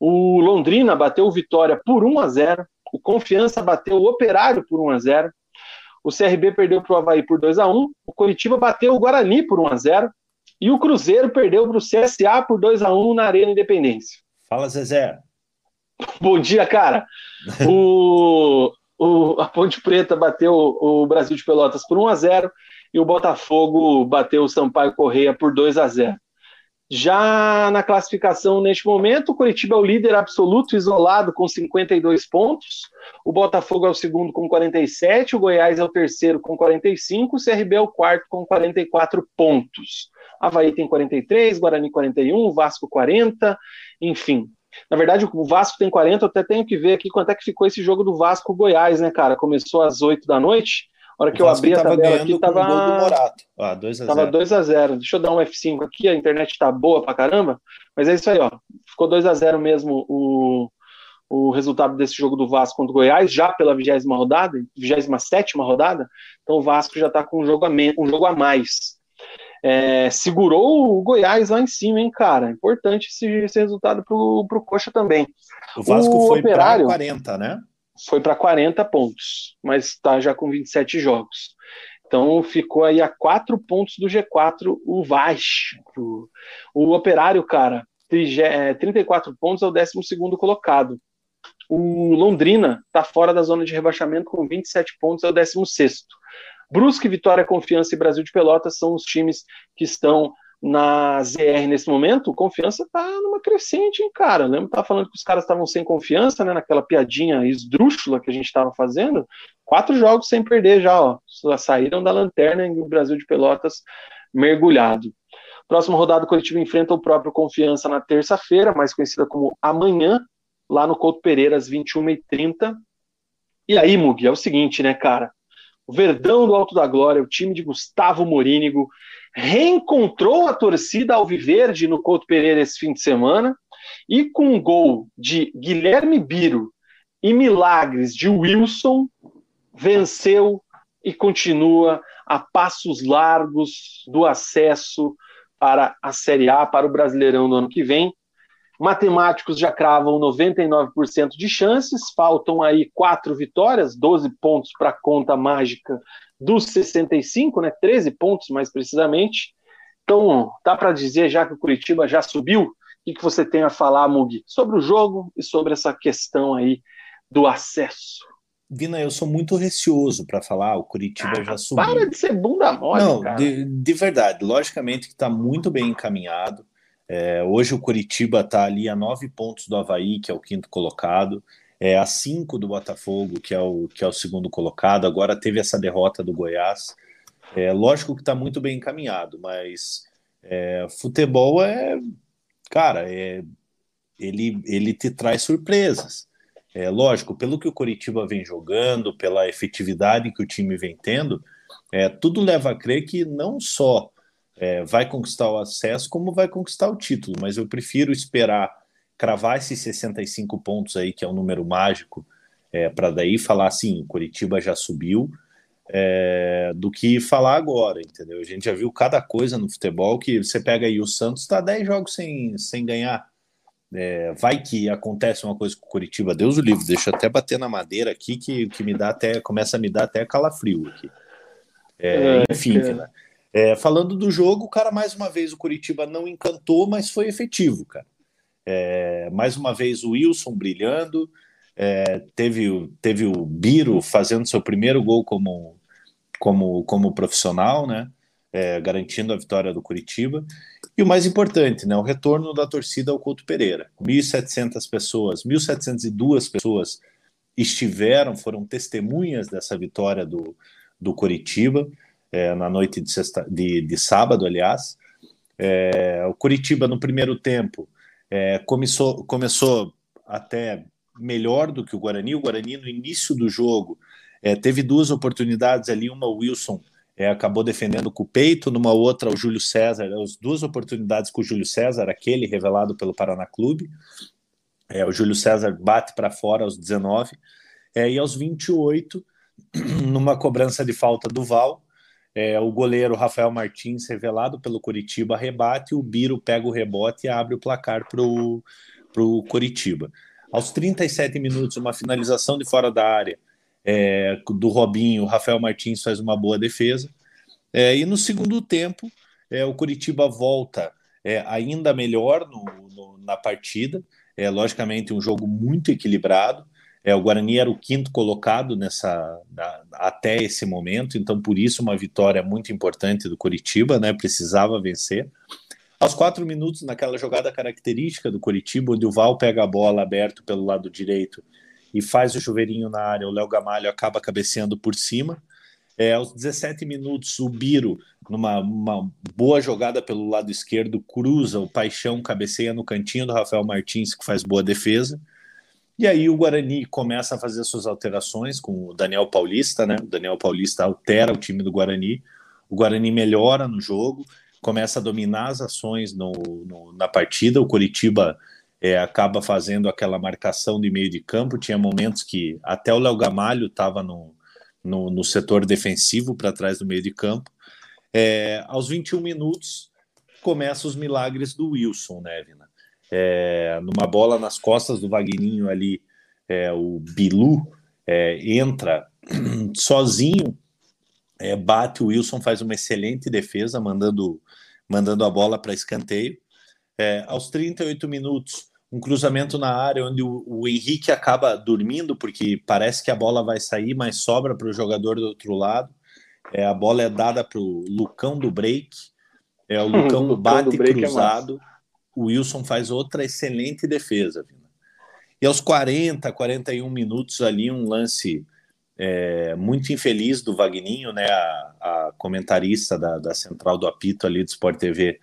O Londrina bateu o Vitória por 1 a 0. O Confiança bateu o Operário por 1 a 0. O CRB perdeu para o Havaí por 2 a 1. O Curitiba bateu o Guarani por 1 a 0. E o Cruzeiro perdeu para o CSA por 2 a 1 na Arena Independência. Fala, Zezé. Bom dia, cara. o, o, a Ponte Preta bateu o Brasil de Pelotas por 1 a 0 e o Botafogo bateu o Sampaio Correia por 2 a 0. Já na classificação neste momento, o Curitiba é o líder absoluto, isolado, com 52 pontos. O Botafogo é o segundo com 47, o Goiás é o terceiro com 45, o CRB é o quarto com 44 pontos. Havaí tem 43, Guarani 41, Vasco 40, enfim. Na verdade, o Vasco tem 40, eu até tenho que ver aqui quanto é que ficou esse jogo do Vasco-Goiás, né, cara? Começou às 8 da noite, hora que eu abri a tabela aqui, tava. Ah, 2 a tava 2 a 0 Deixa eu dar um F5 aqui, a internet tá boa pra caramba. Mas é isso aí, ó. Ficou 2 a 0 mesmo o, o resultado desse jogo do Vasco contra o Goiás, já pela 20 rodada, 27 rodada. Então o Vasco já tá com um jogo a, me... um jogo a mais. É, segurou o Goiás lá em cima, hein, cara? Importante esse, esse resultado pro, pro Coxa também. O Vasco o foi para 40, né? Foi para 40 pontos, mas está já com 27 jogos. Então ficou aí a 4 pontos do G4 o Vasco. O Operário, cara, 34 é, pontos é o 12 colocado. O Londrina está fora da zona de rebaixamento com 27 pontos, é o 16. Brusque, Vitória, Confiança e Brasil de Pelotas são os times que estão na ZR nesse momento, confiança tá numa crescente, hein, cara. Eu lembro que tava falando que os caras estavam sem confiança, né, naquela piadinha esdrúxula que a gente estava fazendo. Quatro jogos sem perder já, ó. Saíram da lanterna e o Brasil de Pelotas mergulhado. Próxima rodada, o enfrenta o próprio Confiança na terça-feira, mais conhecida como amanhã, lá no Couto Pereira, às 21h30. E aí, Mugi, é o seguinte, né, cara? O Verdão do Alto da Glória, o time de Gustavo Morínigo, reencontrou a torcida alviverde no Couto Pereira esse fim de semana e com um gol de Guilherme Biro e milagres de Wilson, venceu e continua a passos largos do acesso para a Série A, para o Brasileirão no ano que vem. Matemáticos já cravam 99% de chances, faltam aí quatro vitórias, 12 pontos para a conta mágica dos 65, né? 13 pontos mais precisamente. Então, dá para dizer já que o Curitiba já subiu? O que, você tem a falar, Mugi, sobre o jogo e sobre essa questão aí do acesso? Vina, eu sou muito receoso para falar, o Curitiba ah, já subiu. Para de ser bunda mole, Não, cara. De, de verdade, logicamente que está muito bem encaminhado. É, hoje o Curitiba está ali a nove pontos do Havaí, que é o quinto colocado é, a 5 do Botafogo, que é, o, que é o segundo colocado. Agora teve essa derrota do Goiás. É lógico que está muito bem encaminhado, mas é, futebol é, cara, é, ele, ele te traz surpresas. É lógico, pelo que o Coritiba vem jogando, pela efetividade que o time vem tendo, é, tudo leva a crer que não só é, vai conquistar o acesso, como vai conquistar o título. Mas eu prefiro esperar cravar esses 65 pontos aí, que é um número mágico, é, para daí falar assim, Curitiba já subiu, é, do que falar agora, entendeu? A gente já viu cada coisa no futebol que você pega aí o Santos está 10 jogos sem, sem ganhar. É, vai que acontece uma coisa com o Curitiba, Deus o livre, deixa eu até bater na madeira aqui que, que me dá até, começa a me dar até calafrio aqui. É, é enfim, né? é, falando do jogo, o cara, mais uma vez, o Curitiba não encantou, mas foi efetivo, cara. É, mais uma vez o Wilson brilhando, é, teve, teve o Biro fazendo seu primeiro gol como, como, como profissional, né? É, garantindo a vitória do Curitiba. E o mais importante, né, o retorno da torcida ao Couto Pereira. 1.700 pessoas, 1.702 pessoas estiveram, foram testemunhas dessa vitória do, do Curitiba, é, na noite de, sexta, de, de sábado, aliás. É, o Curitiba, no primeiro tempo, é, começou, começou até melhor do que o Guarani. O Guarani, no início do jogo, é, teve duas oportunidades ali. Uma, o Wilson é, acabou defendendo com o peito, numa outra, o Júlio César. As duas oportunidades com o Júlio César, aquele revelado pelo Paraná Clube. É, o Júlio César bate para fora aos 19. É, e aos 28, numa cobrança de falta do Val, é, o goleiro Rafael Martins, revelado pelo Curitiba, rebate, o Biro pega o rebote e abre o placar para o Curitiba. Aos 37 minutos, uma finalização de fora da área é, do Robinho, o Rafael Martins faz uma boa defesa. É, e no segundo tempo, é, o Curitiba volta é, ainda melhor no, no, na partida. É, logicamente, um jogo muito equilibrado. É, o Guarani era o quinto colocado nessa até esse momento, então por isso uma vitória muito importante do Curitiba, né? Precisava vencer. Aos quatro minutos, naquela jogada característica do Curitiba, onde o Val pega a bola aberto pelo lado direito e faz o chuveirinho na área, o Léo Gamalho acaba cabeceando por cima. É, aos 17 minutos, o Biro, numa boa jogada pelo lado esquerdo, cruza o Paixão, cabeceia no cantinho do Rafael Martins, que faz boa defesa. E aí o Guarani começa a fazer suas alterações com o Daniel Paulista, né? O Daniel Paulista altera o time do Guarani. O Guarani melhora no jogo, começa a dominar as ações no, no, na partida. O Curitiba é, acaba fazendo aquela marcação de meio de campo. Tinha momentos que até o Léo Gamalho estava no, no, no, setor defensivo para trás do meio de campo. É, aos 21 minutos, começam os milagres do Wilson, né, Vina? É, numa bola nas costas do Vagninho ali, é, o Bilu é, entra sozinho, é, bate o Wilson, faz uma excelente defesa, mandando mandando a bola para escanteio. É, aos 38 minutos, um cruzamento na área onde o, o, Henrique acaba dormindo, porque parece que a bola vai sair, mas sobra para o jogador do outro lado. É, a bola é dada para o Lucão do break. É, o Lucão, bate cruzado. O Wilson faz outra excelente defesa. E aos 40, 41 minutos ali, um lance é, muito infeliz do Vagninho, né? A, a comentarista da, da, central do apito ali do Sport TV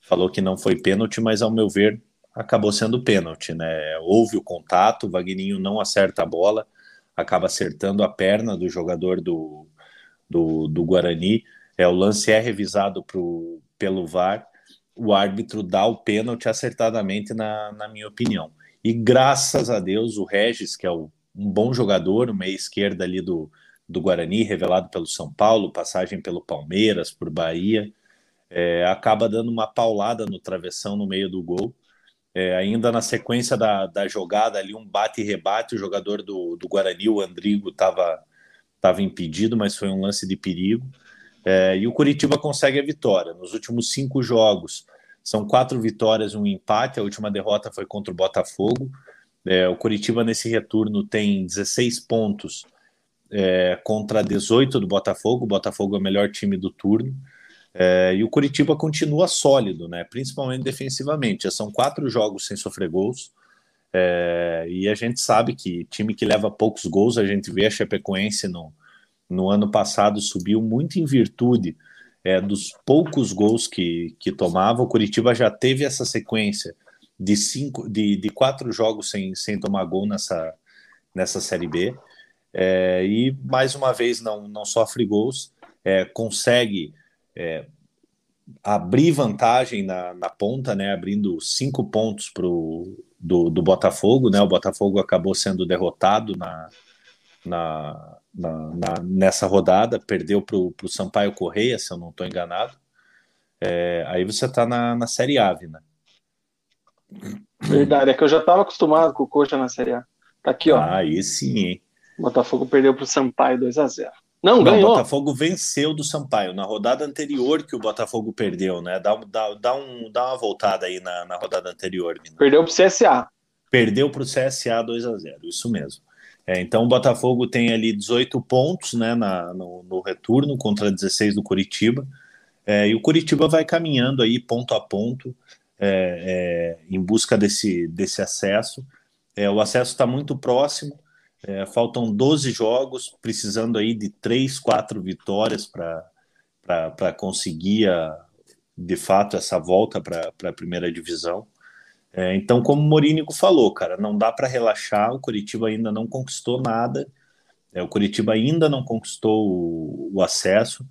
falou que não foi pênalti, mas ao meu ver acabou sendo pênalti, né? Houve o contato, o Vagninho não acerta a bola, acaba acertando a perna do jogador do, do, do Guarani. É, o lance é revisado pro, pelo VAR, o árbitro dá o pênalti acertadamente, na, na minha opinião. E graças a Deus, o Regis, que é o um bom jogador, meia esquerda ali do, do Guarani, revelado pelo São Paulo, passagem pelo Palmeiras, por Bahia, é, acaba dando uma paulada no travessão no meio do gol. É, ainda na sequência da, da jogada ali, um bate e rebate, o jogador do, do Guarani, o Andrigo, estava tava impedido, mas foi um lance de perigo. É, e o Curitiba consegue a vitória. Nos últimos cinco jogos, são quatro vitórias, um empate. A última derrota foi contra o Botafogo. É, o Curitiba nesse retorno tem 16 pontos é, contra 18 do Botafogo. O Botafogo é o melhor time do turno. É, e o Curitiba continua sólido, né? principalmente defensivamente. Já são quatro jogos sem sofrer gols. É, e a gente sabe que time que leva poucos gols, a gente vê a Chapecoense no, no ano passado subiu muito em virtude é, dos poucos gols que, que tomava. O Curitiba já teve essa sequência de, cinco, de, de quatro jogos sem, sem tomar gol nessa, nessa Série B. É, e mais uma vez não, não sofre gols, é, consegue é, abrir vantagem na, na ponta, né, abrindo cinco pontos pro, do, do Botafogo. Né, o Botafogo acabou sendo derrotado na, na, na, na nessa rodada, perdeu para o Sampaio Correia, se eu não estou enganado. É, aí você está na, na Série A, né? Verdade, é que eu já estava acostumado com o Coxa na Série A. Tá aqui, ó. Ah, aí sim, hein? Botafogo perdeu para o Sampaio 2 a 0 Não, ganhou. O Botafogo venceu do Sampaio na rodada anterior que o Botafogo perdeu, né? Dá, dá, dá, um, dá uma voltada aí na, na rodada anterior. Perdeu para o CSA. Perdeu para o CSA 2 a 0 isso mesmo. É, então o Botafogo tem ali 18 pontos né, na, no, no retorno contra 16 do Curitiba. É, e o Curitiba vai caminhando aí ponto a ponto é, é, em busca desse, desse acesso. É, o acesso está muito próximo, é, faltam 12 jogos, precisando aí de 3, 4 vitórias para conseguir, a, de fato, essa volta para a primeira divisão. É, então, como o Morínico falou, cara, não dá para relaxar, o Curitiba ainda não conquistou nada, é, o Curitiba ainda não conquistou o, o acesso,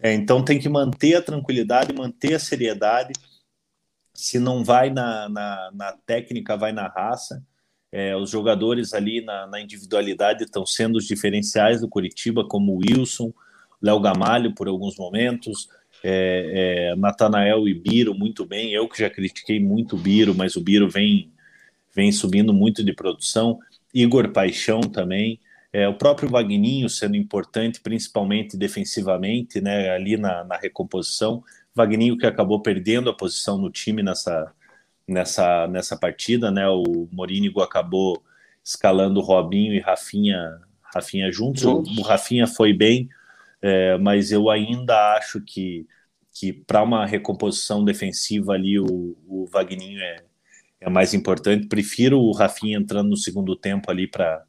é, então tem que manter a tranquilidade, manter a seriedade, se não vai na, na, na técnica, vai na raça. É, os jogadores ali na, na, individualidade estão sendo os diferenciais do Curitiba, como o Wilson, Léo Gamalho por alguns momentos, é, é, Natanael e Biro muito bem. Eu que já critiquei muito o Biro, mas o Biro vem, vem subindo muito de produção. Igor Paixão também. É, o próprio Vagninho sendo importante, principalmente defensivamente, né, ali na, na recomposição. Vagninho que acabou perdendo a posição no time nessa, nessa, nessa partida, né? O Morínigo acabou escalando Robinho e Rafinha, Rafinha juntos. O, o Rafinha foi bem, é, mas eu ainda acho que, que para uma recomposição defensiva ali o, o Vagninho é, é mais importante. Prefiro o Rafinha entrando no segundo tempo ali para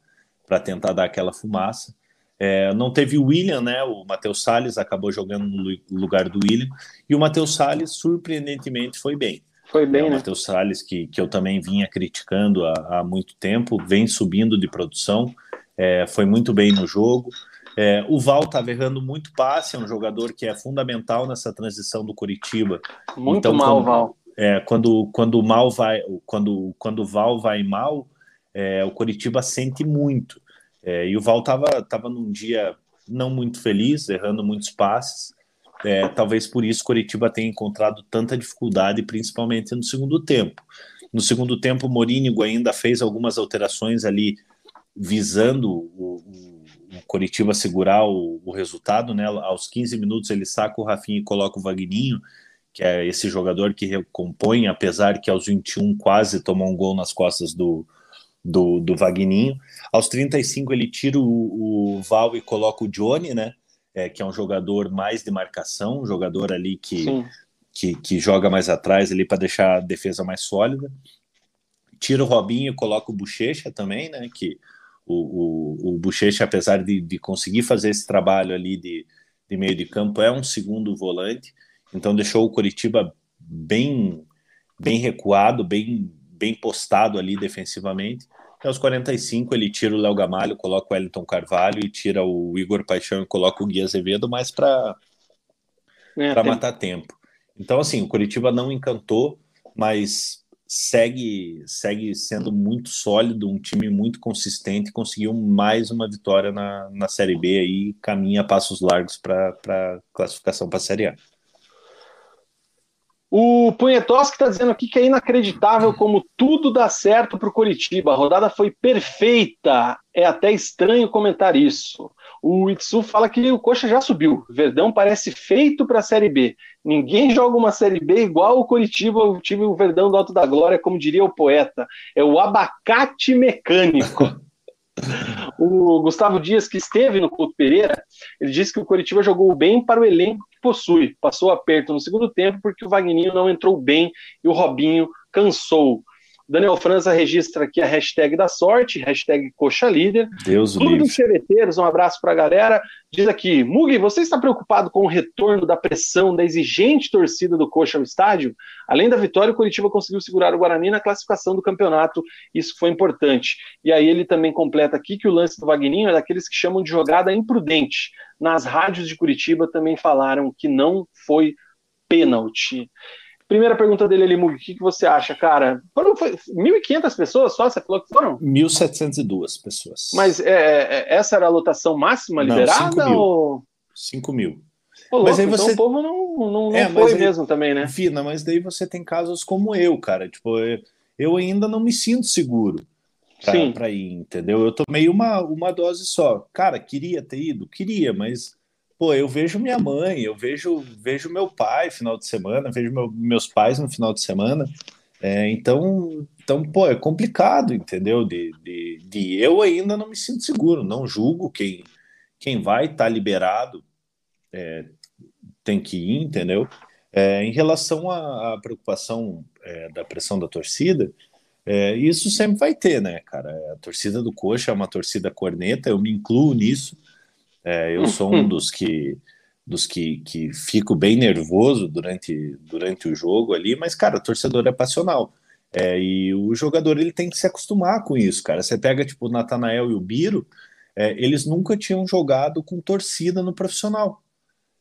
tentar dar aquela fumaça. É, não teve o William, né? O Matheus Salles acabou jogando no lugar do William. E o Matheus Salles, surpreendentemente, foi bem. Foi bem, é, o né? Matheus Salles, que, que eu também vinha criticando há, há muito tempo, vem subindo de produção, é, foi muito bem no jogo. É, o Val estava errando muito passe, é um jogador que é fundamental nessa transição do Curitiba. Muito então, mal, quando, Val. É, quando, quando o mal vai, quando, quando o Val vai mal, é, o Curitiba sente muito. É, e o Val estava tava num dia não muito feliz, errando muitos passes. É, talvez por isso Curitiba tenha encontrado tanta dificuldade, principalmente no segundo tempo. No segundo tempo, o Morínigo ainda fez algumas alterações ali, visando o, o, o Curitiba segurar o, o, resultado. Né? Aos 15 minutos, ele saca o Rafinha e coloca o Vagninho, que é esse jogador que recompõe, apesar que aos 21 quase tomou um gol nas costas do, do, do Vagninho. Aos 35 ele tira o, o Val e coloca o Johnny, né? É, que é um jogador mais de marcação, um jogador ali que, que, que, joga mais atrás ali para deixar a defesa mais sólida. Tira o Robinho e coloca o Bochecha também, né? Que o, o, o Bochecha, apesar de, de conseguir fazer esse trabalho ali de, de meio de campo, é um segundo volante. Então deixou o Curitiba bem bem recuado, bem bem postado ali defensivamente. E aos 45 ele tira o Léo Gamalho, coloca o Wellington Carvalho e tira o Igor Paixão e coloca o Gui Azevedo, mais para é, matar tempo. Então, assim, o Curitiba não encantou, mas segue segue sendo muito sólido, um time muito consistente, conseguiu mais uma vitória na, na Série B e caminha passos largos para classificação para a Série A. O Punhetoski está dizendo aqui que é inacreditável como tudo dá certo para o Curitiba. A rodada foi perfeita. É até estranho comentar isso. O Itsu fala que o Coxa já subiu. Verdão parece feito para a Série B. Ninguém joga uma Série B igual o Curitiba, o time o Verdão do Alto da Glória, como diria o poeta. É o abacate mecânico. O Gustavo Dias, que esteve no Couto Pereira, ele disse que o Curitiba jogou bem para o elenco que possui. Passou aperto no segundo tempo porque o Vagninho não entrou bem e o Robinho cansou. Daniel França registra aqui a hashtag da sorte, hashtag coxa líder. Deus Clube livre. dos Cheveteiros, um abraço para a galera. Diz aqui, Mugi, você está preocupado com o retorno da pressão da exigente torcida do Coxa ao estádio? Além da vitória, o Curitiba conseguiu segurar o Guarani na classificação do campeonato, isso foi importante. E aí ele também completa aqui que o lance do Vagninho é daqueles que chamam de jogada imprudente. Nas rádios de Curitiba também falaram que não foi pênalti. Primeira pergunta dele ali, Mug, o que, que você acha, cara? Foram 1.500 pessoas só? Você falou que foram? 1.702 pessoas. Mas é, é, essa era a lotação máxima não, liberada? 5 mil. Ou... 5 mil. Pô, mas aí então você... Então o povo não, não, não é, foi aí... mesmo também, né? Fina, mas daí você tem casos como eu, cara. Tipo, eu ainda não me sinto seguro para ir, entendeu? Eu tomei uma, uma dose só. Cara, queria ter ido? Queria, mas pô, eu vejo minha mãe, eu vejo, vejo meu pai final de semana, vejo meu, meus pais no final de semana. É, então, então, pô, é complicado, entendeu? De, de, de, eu ainda não me sinto seguro, não julgo quem, quem vai estar tá liberado, é, tem que ir, entendeu? É, em relação à, à preocupação é, da pressão da torcida, é, isso sempre vai ter, né, cara? A torcida do Coxa é uma torcida corneta, eu me incluo nisso. É, eu sou um dos que dos que, que fico bem nervoso durante, durante o jogo ali, mas, cara, o torcedor é passional. É, e o jogador ele tem que se acostumar com isso, cara. Você pega, tipo, o Natanael e o Biro, é, eles nunca tinham jogado com torcida no profissional.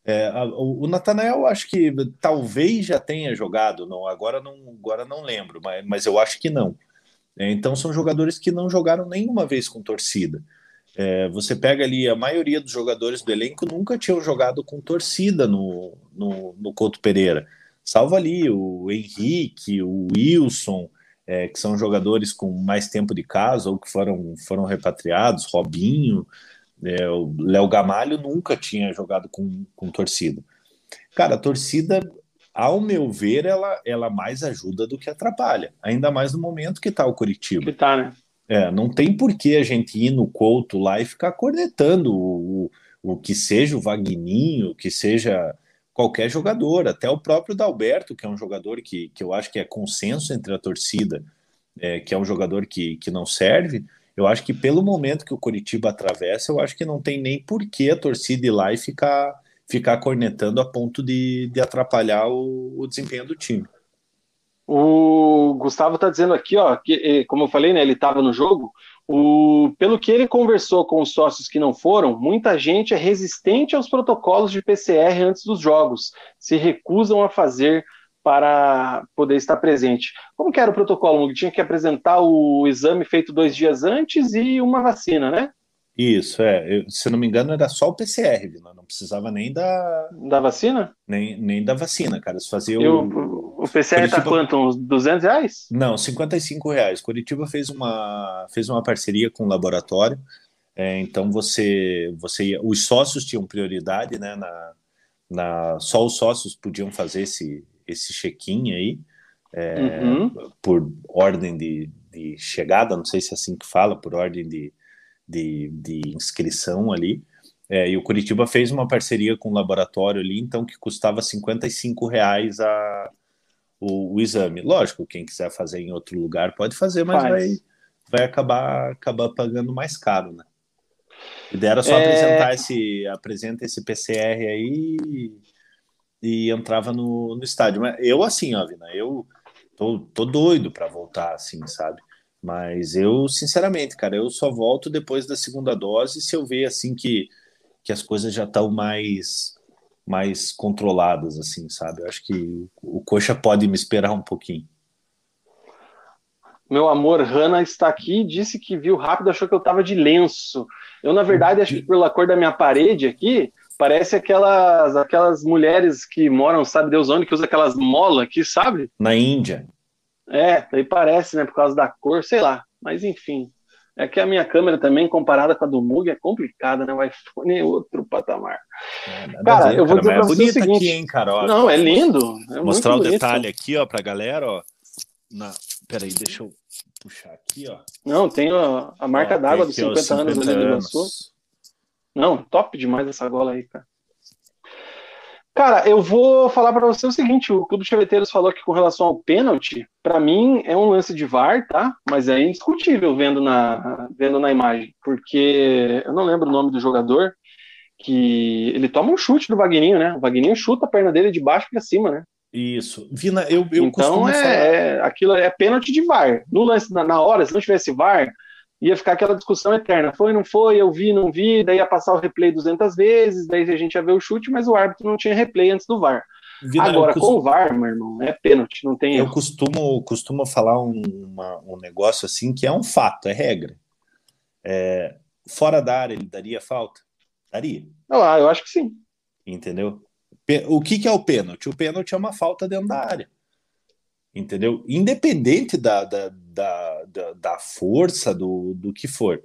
É, a, o, o Natanael, acho que talvez já tenha jogado, não, agora não, agora não lembro, mas, mas eu acho que não. É, então são jogadores que não jogaram nenhuma vez com torcida. É, você pega ali, a maioria dos jogadores do elenco nunca tinham jogado com torcida no, no, no Couto Pereira. Salvo ali o Henrique, o Wilson, é, que são jogadores com mais tempo de casa ou que foram, foram repatriados, Robinho, é, o Léo Gamalho nunca tinha jogado com, com torcida. Cara, a torcida, ao meu ver, ela, ela mais ajuda do que atrapalha, ainda mais no momento que está o Curitiba. Que tá, né? É, não tem por que a gente ir no Couto lá e ficar cornetando o, o, o que seja o Vagninho, que seja qualquer jogador, até o próprio Dalberto, que é um jogador que, que eu acho que é consenso entre a torcida, é, que é um jogador que, que não serve. Eu acho que pelo momento que o Curitiba atravessa, eu acho que não tem nem por que a torcida ir lá e ficar, ficar cornetando a ponto de, de atrapalhar o, o desempenho do time. O Gustavo está dizendo aqui, ó, que, eh, como eu falei, né, ele estava no jogo. O, pelo que ele conversou com os sócios que não foram, muita gente é resistente aos protocolos de PCR antes dos jogos, se recusam a fazer para poder estar presente. Como que era o protocolo? Tinha que apresentar o exame feito dois dias antes e uma vacina, né? Isso, é. Eu, se não me engano, era só o PCR, Vila. Não precisava nem da. Da vacina? Nem, nem da vacina, cara. Você fazia o. o PCR Curitiba... tá quanto? Uns 200 reais? Não, 55 reais. Curitiba fez uma, fez uma parceria com o laboratório. É, então você, você os sócios tinham prioridade, né? Na, na, só os sócios podiam fazer esse, esse check-in aí, é, uhum. por ordem de, de chegada, não sei se é assim que fala, por ordem de, de, de inscrição ali. É, e o Curitiba fez uma parceria com o laboratório ali, então que custava 55 reais a, o, o exame. Lógico, quem quiser fazer em outro lugar pode fazer, mas Faz. vai, vai acabar, acabar pagando mais caro, né? A ideia era só é... apresentar esse, apresenta esse PCR aí e, e entrava no, no estádio. Mas eu assim, ó, Vina, eu tô, tô doido para voltar assim, sabe? Mas eu, sinceramente, cara, eu só volto depois da segunda dose se eu ver assim que, que as coisas já estão mais mais controladas, assim, sabe? Eu acho que o Coxa pode me esperar um pouquinho. Meu amor, Hanna está aqui disse que viu rápido, achou que eu tava de lenço. Eu, na verdade, acho que pela cor da minha parede aqui, parece aquelas aquelas mulheres que moram, sabe Deus onde, que usa aquelas molas aqui, sabe? Na Índia. É, aí parece, né, por causa da cor, sei lá. Mas enfim. É que a minha câmera também, comparada com a do Mug, é complicada, né? O iPhone é outro patamar. É, cara, eu vou cara, dizer pra é você o seguinte. Aqui, hein, Carol? Não, é lindo. É mostrar o detalhe aqui, ó, pra galera, ó. Na... Peraí, deixa eu puxar aqui, ó. Não, tem ó, a marca d'água dos 50, 50 anos, lançou. Não, top demais essa gola aí, cara. Cara, eu vou falar para você o seguinte: o Clube de Chaveteiros falou que com relação ao pênalti, para mim é um lance de VAR, tá? Mas é indiscutível vendo na, vendo na imagem, porque eu não lembro o nome do jogador, que ele toma um chute do Vagninho, né? O Vagninho chuta a perna dele de baixo para cima, né? Isso. Vina, eu, eu então é, falar... é, aquilo é pênalti de VAR. No lance, na, na hora, se não tivesse VAR, ia ficar aquela discussão eterna. Foi, não foi, eu vi, não vi, daí ia passar o replay 200 vezes, daí a gente ia ver o chute, mas o árbitro não tinha replay antes do VAR. Vina, Agora, costumo... com o VAR, meu irmão, é pênalti, não tem Eu costumo, costumo falar um, uma, um negócio assim que é um fato, é regra. É, fora da área, ele daria falta? Daria. Ah, eu acho que sim. Entendeu? O que, que é o pênalti? O pênalti é uma falta dentro da área entendeu? Independente da, da, da, da, da força do, do que for.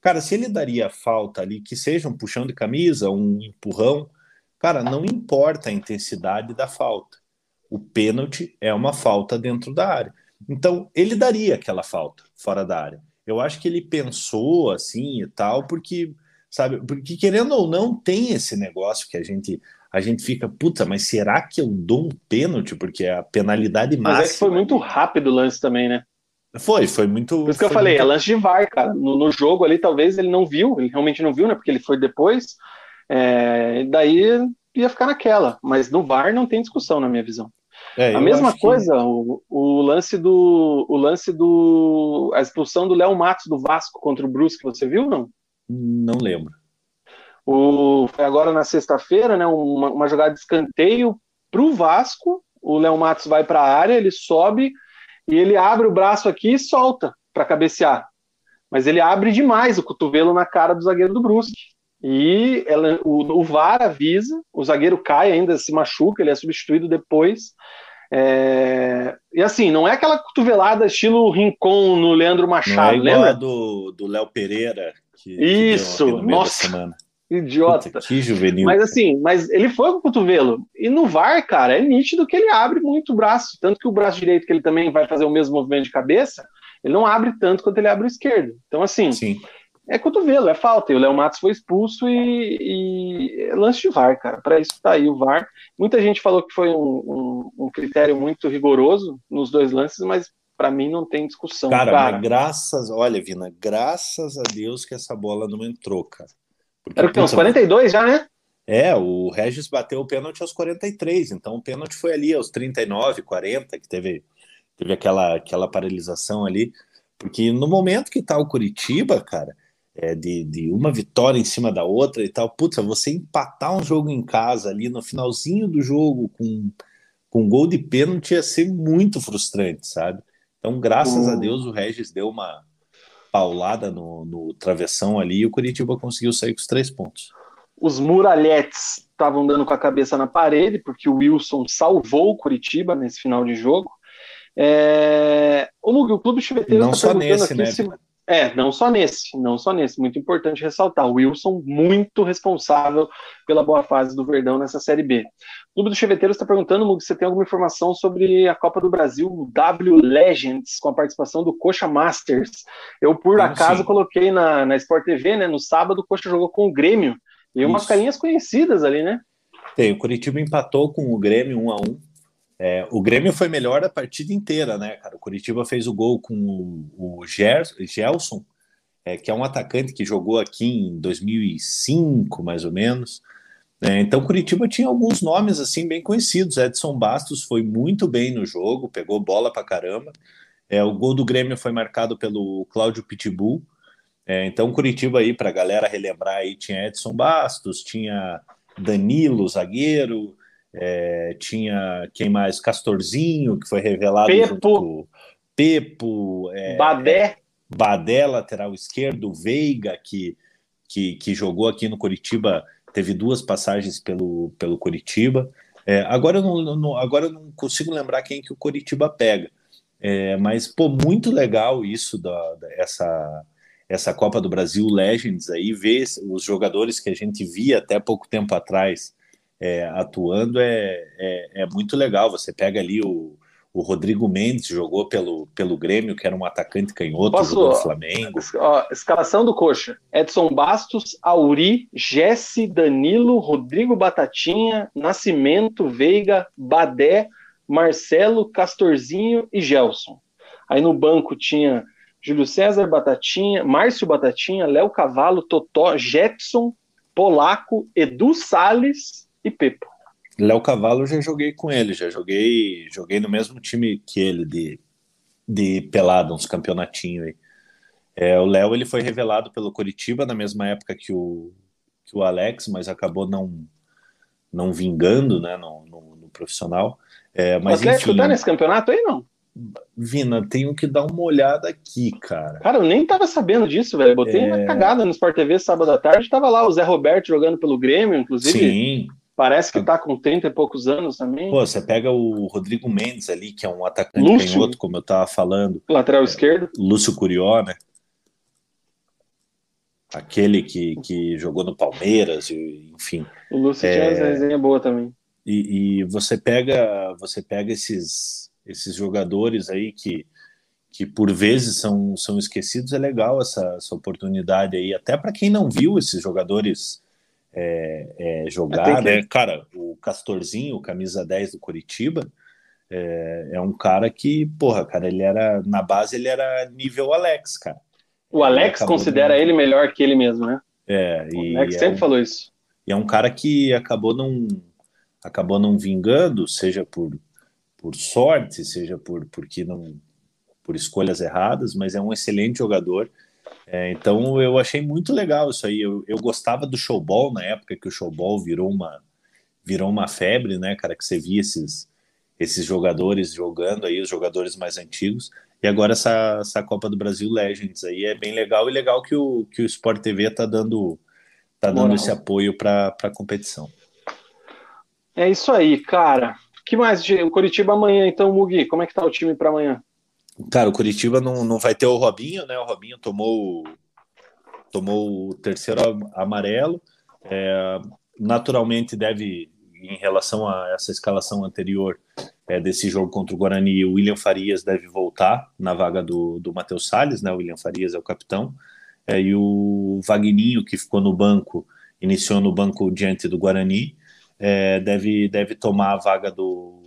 Cara, se ele daria falta ali, que seja um puxão de camisa, um empurrão, cara, não importa a intensidade da falta. O pênalti é uma falta dentro da área. Então, ele daria aquela falta fora da área. Eu acho que ele pensou assim e tal, porque, sabe, porque querendo ou não, tem esse negócio que a gente a gente fica, puta, mas será que eu dou um pênalti? Porque a penalidade máxima. Mas é que foi muito rápido o lance também, né? Foi, foi muito. Por isso que eu falei, muito... é lance de VAR, cara. No, no, jogo ali, talvez ele não viu, ele realmente não viu, né? Porque ele foi depois. É, daí ia ficar naquela. Mas no VAR não tem discussão, na minha visão. É, a mesma coisa, que... o, o, lance do. O lance do. A expulsão do Léo Matos do Vasco contra o Brusque, você viu não? Não lembro. O, foi agora na sexta-feira, né, uma, uma, jogada de escanteio para o Vasco. O Léo Matos vai para a área, ele sobe e ele abre o braço aqui e solta para cabecear. Mas ele abre demais o cotovelo na cara do zagueiro do Brusque. E ela, o, o VAR avisa, o zagueiro cai ainda, se machuca, ele é substituído depois. É... E assim, não é aquela cotovelada estilo Rincon no Leandro Machado, não é lembra? do Léo Pereira. Que, Isso, que nossa idiota. Puta, que juvenil. Mas assim, mas ele foi com o cotovelo. E no VAR, cara, é nítido que ele abre muito o braço. Tanto que o braço direito, que ele também vai fazer o mesmo movimento de cabeça, ele não abre tanto quanto ele abre o esquerdo. Então, assim, Sim. é cotovelo, é falta. E o Léo Matos foi expulso e, e é lance de VAR, cara. Para isso tá aí o VAR. Muita gente falou que foi um, um, um critério muito rigoroso nos dois lances, mas para mim não tem discussão. Cara, cara. graças, olha, Vina, graças a Deus que essa bola não entrou, cara. Porque, Era o que, uns 42 já, né? É, o Regis bateu o pênalti aos 43, então o pênalti foi ali aos 39, 40, que teve, teve aquela, aquela paralisação ali. Porque no momento que tá o Curitiba, cara, é, de, de uma vitória em cima da outra e tal, putz, você empatar um jogo em casa ali no finalzinho do jogo com, com gol de pênalti ia ser muito frustrante, sabe? Então, graças a Deus, o Regis deu uma paulada no, no travessão ali e o Curitiba conseguiu sair com os três pontos. Os muralhetes estavam dando com a cabeça na parede, porque o Wilson salvou o Curitiba nesse final de jogo. É... O, o Clube Chuveteiro Não tá só nesse, né? Se... É, não só nesse, não só nesse. Muito importante ressaltar. O Wilson, muito responsável pela boa fase do Verdão nessa Série B. O Clube do Cheveteiro está perguntando, Mug, se você tem alguma informação sobre a Copa do Brasil W Legends, com a participação do Coxa Masters. Eu, por acaso, sim. coloquei na, na Sport TV, né? No sábado, o Coxa jogou com o Grêmio. E Isso. umas carinhas conhecidas ali, né? Tem, o Curitiba empatou com o Grêmio 1 a 1 é, o Grêmio foi melhor a partida inteira, né, cara? O Curitiba fez o gol com o, o Gelson, é, que é um atacante que jogou aqui em 2005, mais ou menos. É, então, Curitiba tinha alguns nomes assim bem conhecidos. Edson Bastos foi muito bem no jogo, pegou bola pra caramba. É, o gol do Grêmio foi marcado pelo Cláudio Pitbull. É, então, Curitiba aí, para a galera relembrar aí, tinha Edson Bastos, tinha Danilo, zagueiro, é, tinha quem mais? Castorzinho, que foi revelado Pepo, Pepo, é, Badé. Badé, lateral esquerdo, Veiga, que, que, que jogou aqui no Curitiba, teve duas passagens pelo, pelo Curitiba. É, agora, eu não, não, agora eu não consigo lembrar quem que o Curitiba pega. É, mas, pô, muito legal isso da, da, essa, essa Copa do Brasil Legends aí, ver os jogadores que a gente via até pouco tempo atrás é, atuando é, é, é, muito legal. Você pega ali o, o Rodrigo Mendes, jogou pelo, pelo Grêmio, que era um atacante canhoto Posso, do Flamengo. Ó, escalação do Coxa: Edson Bastos, Auri, Jesse, Danilo, Rodrigo Batatinha, Nascimento, Veiga, Badé, Marcelo, Castorzinho e Gelson. Aí no banco tinha Júlio César Batatinha, Márcio Batatinha, Léo Cavalo, Totó, Jetson, Polaco, Edu Sales e Pepo. Léo Cavalo já joguei com ele, já joguei, joguei no mesmo time que ele de, de pelada, uns campeonatinhos aí. É, o Léo ele foi revelado pelo Coritiba na mesma época que o, que o Alex, mas acabou não não vingando, né, no, no, no profissional. É, mas, o Atlético enfim, tá nesse campeonato aí, não? Vina, tenho que dar uma olhada aqui, cara. Cara, eu nem tava sabendo disso, velho. Botei é... uma cagada no Sport TV sábado à tarde, tava lá o Zé Roberto jogando pelo Grêmio, inclusive. Sim. Parece que está com 30 e poucos anos também. Pô, você pega o Rodrigo Mendes ali, que é um atacante Lúcio, canhoto, como eu estava falando. Lateral é, esquerdo. Lúcio Curió, né? Aquele que, que jogou no Palmeiras, enfim. O Lúcio é, tinha uma resenha boa também. E, e, você pega você pega esses, esses jogadores aí que, que por vezes são, são esquecidos, é legal essa, essa oportunidade aí, até para quem não viu esses jogadores é, é, jogar, que... né? Cara, o Castorzinho, camisa 10 do Curitiba, é, é, um cara que, porra, cara, ele era, na base ele era nível Alex, cara. O Alex considera ele melhor que ele mesmo, né? É, o e Alex sempre é falou isso. E é um cara que acabou não, acabou não vingando, seja por, por sorte, seja por, porque não, por escolhas erradas, mas é um excelente jogador é, então eu achei muito legal isso aí. Eu, eu gostava do showball na época que o showball virou uma virou uma febre, né, cara, que você via esses esses jogadores jogando aí, os jogadores mais antigos. E agora essa, essa Copa do Brasil Legends aí é bem legal e legal que o, que o Sport TV tá dando tá dando esse apoio para a competição. É isso aí, cara. que mais? O Curitiba amanhã, então, Mugi, como é que tá o time para amanhã? Cara, o Curitiba não, não vai ter o Robinho, né? O Robinho tomou, tomou o terceiro amarelo. É, naturalmente deve, em relação a essa escalação anterior é, desse jogo contra o Guarani, o William Farias deve voltar na vaga do, do Matheus Salles, né? O William Farias é o capitão. é, e o Vagninho, que ficou no banco, iniciou no banco diante do Guarani, é, deve, deve tomar a vaga do,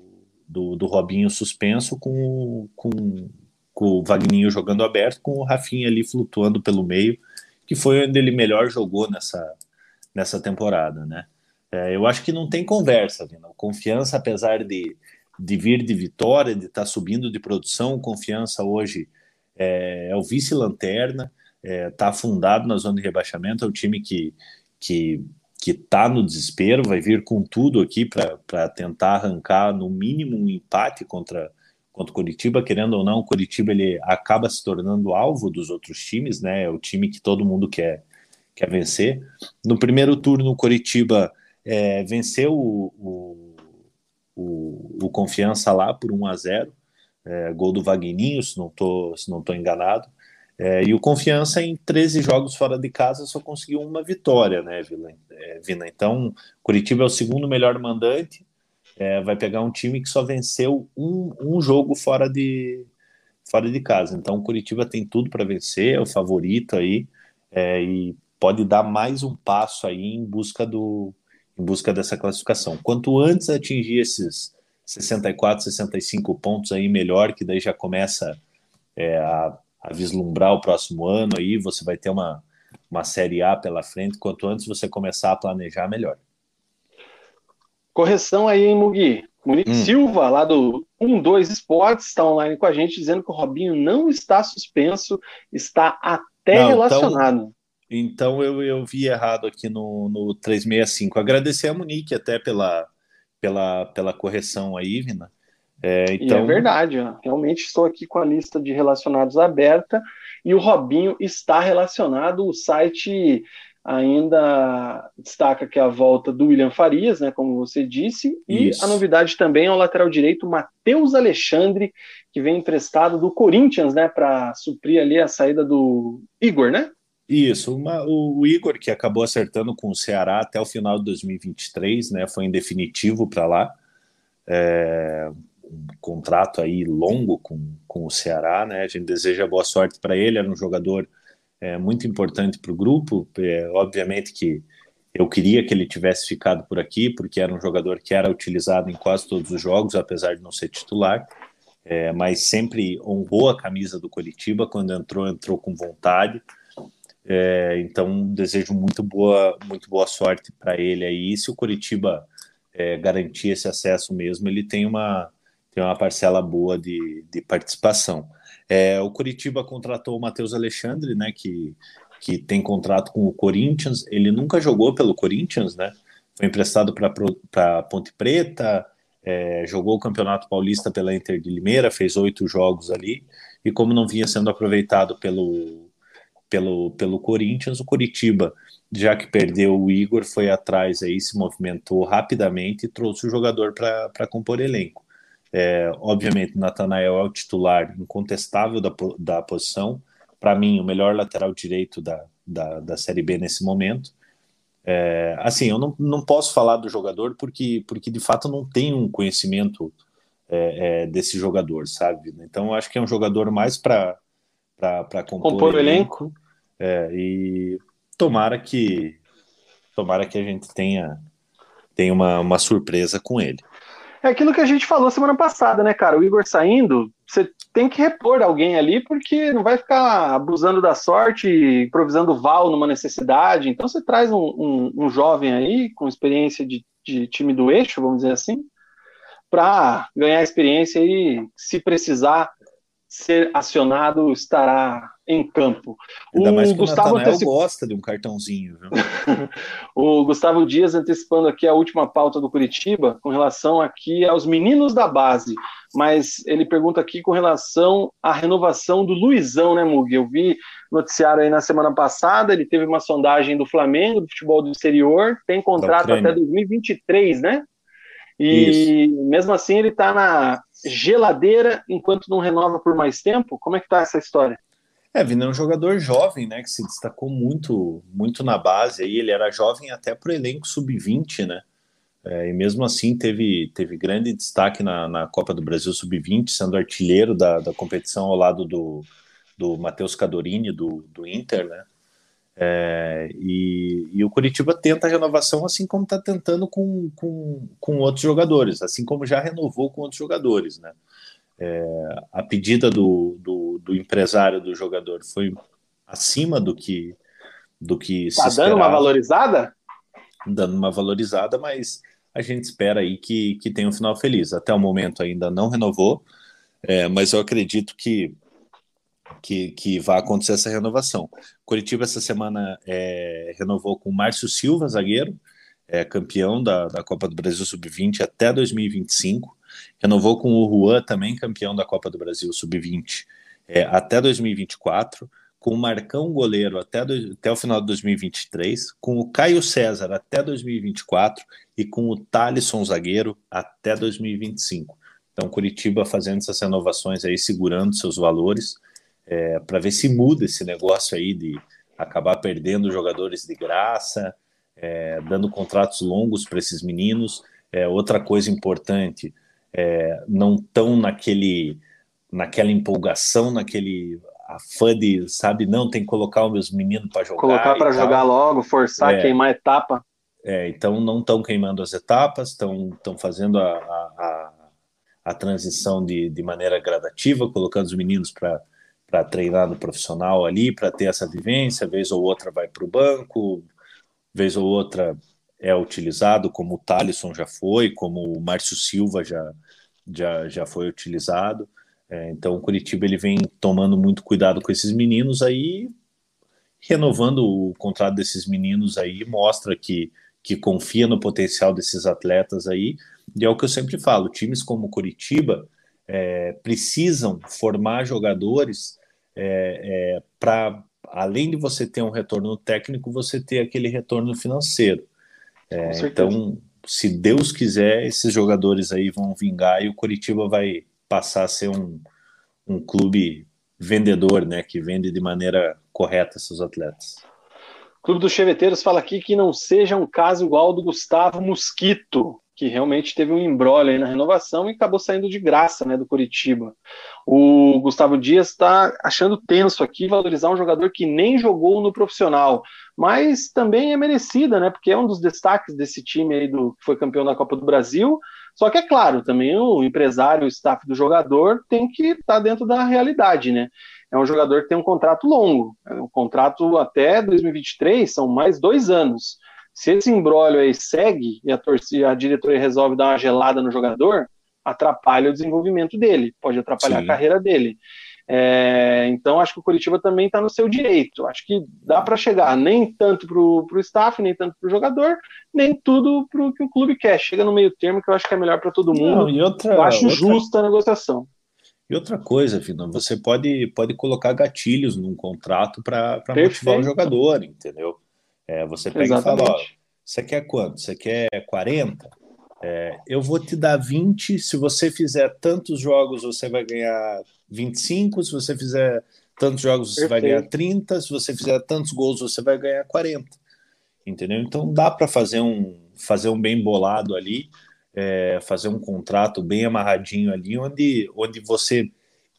do, do Robinho suspenso com, com, com o Vagninho jogando aberto, com o Rafinha ali flutuando pelo meio, que foi onde ele melhor jogou nessa, nessa temporada, né? É, eu acho que não tem conversa, Vina. Confiança, apesar de, de vir de vitória, de estar tá subindo de produção, confiança hoje é, é o vice-lanterna, está é, tá afundado na zona de rebaixamento, é o time que, que que está no desespero, vai vir com tudo aqui para tentar arrancar no mínimo um empate contra, contra o Curitiba, querendo ou não, o Curitiba ele acaba se tornando alvo dos outros times, né? É o time que todo mundo quer, quer vencer. No primeiro turno, o Curitiba é, venceu o, o, o, o, Confiança lá por 1 a 0 é, gol do Vagninho, se não estou se não tô enganado. É, e o Confiança, em 13 jogos fora de casa, só conseguiu uma vitória, né, é, Vina? Então, Curitiba é o segundo melhor mandante, é, vai pegar um time que só venceu um, um jogo fora de, fora de casa. Então, Curitiba tem tudo para vencer, é o favorito aí, é, e pode dar mais um passo aí em busca, do, em busca dessa classificação. Quanto antes atingir esses 64, 65 pontos aí, melhor, que daí já começa é, a a vislumbrar o próximo ano aí, você vai ter uma, uma Série A pela frente, quanto antes você começar a planejar, melhor. Correção aí, hein, Mugi? Monique hum. Silva, lá do 12 Esportes, está online com a gente, dizendo que o Robinho não está suspenso, está até não, então relacionado. Então, então eu, eu vi errado aqui no, no 365. Agradecer a Monique até pela, pela, pela correção aí, Vina. É, então... E é verdade, ó. realmente estou aqui com a lista de relacionados aberta e o Robinho está relacionado. O site ainda destaca que é a volta do William Farias, né, como você disse, e Isso. a novidade também é o lateral direito Matheus Alexandre, que vem emprestado do Corinthians, né, para suprir ali a saída do Igor, né? Isso, uma, o Igor que acabou acertando com o Ceará até o final de 2023, né, foi em definitivo para lá. É, um contrato aí longo com, com o Ceará, né? A gente deseja boa sorte para ele, era um jogador é, muito importante para o grupo. É, obviamente que eu queria que ele tivesse ficado por aqui, porque era um jogador que era utilizado em quase todos os jogos, apesar de não ser titular. É, mas sempre honrou a camisa do Curitiba quando entrou, entrou com vontade. É, então desejo muito boa, muito boa sorte para ele aí. E se o Curitiba é, garantir esse acesso mesmo, ele tem uma tem uma parcela boa de, de participação. É, o Curitiba contratou o Matheus Alexandre, né, que, que tem contrato com o Corinthians. Ele nunca jogou pelo Corinthians, né? Foi emprestado para Ponte Preta, é, jogou o Campeonato Paulista pela Inter de Limeira, fez oito jogos ali. E como não vinha sendo aproveitado pelo, pelo, pelo Corinthians, o Curitiba, já que perdeu o Igor, foi atrás aí, se movimentou rapidamente e trouxe o jogador para compor elenco. É, obviamente, Natanael é o titular incontestável da, da posição. Para mim, o melhor lateral direito da, da, da Série B nesse momento. É, assim, eu não, não posso falar do jogador porque, porque de fato não tenho um conhecimento é, é, desse jogador, sabe? Então, eu acho que é um jogador mais para compor, compor o elenco. elenco. É, e tomara que tomara que a gente tenha, tenha uma, uma surpresa com ele. É aquilo que a gente falou semana passada, né, cara? O Igor saindo, você tem que repor alguém ali, porque não vai ficar abusando da sorte, improvisando val numa necessidade. Então você traz um, um, um jovem aí, com experiência de, de, time do eixo, vamos dizer assim, para ganhar experiência e, se precisar ser acionado, estará em campo. Ainda o mais que Gustavo o antecip... gosta de um cartãozinho. Viu? o Gustavo Dias antecipando aqui a última pauta do Curitiba com relação aqui aos meninos da base, mas ele pergunta aqui com relação à renovação do Luizão, né, Mug? Eu vi noticiário aí na semana passada, ele teve uma sondagem do Flamengo, do futebol do exterior, tem contrato até 2023, né? E Isso. mesmo assim ele está na geladeira enquanto não renova por mais tempo. Como é que tá essa história? É, Vina é um jogador jovem, né, que se destacou muito, muito na base. Aí ele era jovem até para o elenco sub-20, né? É, e mesmo assim teve, teve grande destaque na, na Copa do Brasil sub-20, sendo artilheiro da, da competição ao lado do, do Matheus Cadorini do, do Inter, né? É, e, e, o Curitiba tenta a renovação assim como está tentando com, com, com outros jogadores, assim como já renovou com outros jogadores. Né? É, a pedida do, do, do, empresário do jogador foi acima do que do que tá se dando uma valorizada? Dando uma valorizada, mas a gente espera aí que, que tenha um final feliz. Até o momento ainda não renovou, é, mas eu acredito que que, que vai acontecer essa renovação. Curitiba essa semana é, renovou com Márcio Silva, zagueiro, é, campeão da, da Copa do Brasil Sub-20 até 2025. Renovou com o Juan, também campeão da Copa do Brasil Sub-20 é, até 2024. Com o Marcão goleiro até, do, até o final de 2023, com o Caio César até 2024 e com o Thalisson zagueiro até 2025. Então, Curitiba fazendo essas renovações aí, segurando seus valores é, para ver se muda esse negócio aí de acabar perdendo jogadores de graça, é, dando contratos longos para esses meninos. É, outra coisa importante, é, não tão naquele, naquela empolgação, naquele afã de, sabe, não, tem que colocar os meus meninos para jogar. Colocar para jogar logo, forçar, é. queimar etapa. É, então não estão queimando as etapas, estão fazendo a, a, a, transição de, de maneira gradativa, colocando os meninos para para treinar no profissional ali, para ter essa vivência, vez ou outra vai para o banco, vez ou outra é utilizado, como o Thalisson já foi, como o Márcio Silva já, já, já foi utilizado. É, então o Curitiba ele vem tomando muito cuidado com esses meninos aí, renovando o contrato desses meninos aí, mostra que, que confia no potencial desses atletas aí, e é o que eu sempre falo, times como Curitiba é, precisam formar jogadores é, é, para além de você ter um retorno técnico, você ter aquele retorno financeiro. É, então, se Deus quiser, esses jogadores aí vão vingar e o Curitiba vai passar a ser um, um clube vendedor, né, que vende de maneira correta seus atletas. O Clube dos Cheveteiros fala aqui que não seja um caso igual ao do Gustavo Mosquito, que realmente teve um embrolho na renovação e acabou saindo de graça né, do Curitiba. O Gustavo Dias está achando tenso aqui valorizar um jogador que nem jogou no profissional, mas também é merecida, né? Porque é um dos destaques desse time aí do que foi campeão da Copa do Brasil. Só que é claro, também o empresário, o staff do jogador tem que estar tá dentro da realidade, né? É um jogador que tem um contrato longo, é um contrato até 2023, são mais dois anos. Se esse embrólio aí segue e a torcida, a diretoria resolve dar uma gelada no jogador, atrapalha o desenvolvimento dele, pode atrapalhar Sim. a carreira dele. É, então acho que o Curitiba também está no seu direito. Acho que dá para chegar nem tanto para o staff, nem tanto para o jogador, nem tudo para o que o clube quer. Chega no meio termo que eu acho que é melhor para todo mundo. Não, outra, eu acho outra... justa a negociação. E outra coisa, Fino, você pode, pode colocar gatilhos num contrato para motivar o jogador, entendeu? É, você pega Exatamente. e fala, ó, você quer quanto? Você quer 40? É, eu vou te dar 20, se você fizer tantos jogos, você vai ganhar 25, se você fizer tantos jogos, você Perfeito. vai ganhar 30, se você fizer tantos gols, você vai ganhar 40. Entendeu? Então dá para fazer um, fazer um bem bolado ali, é, fazer um contrato bem amarradinho ali, onde, onde você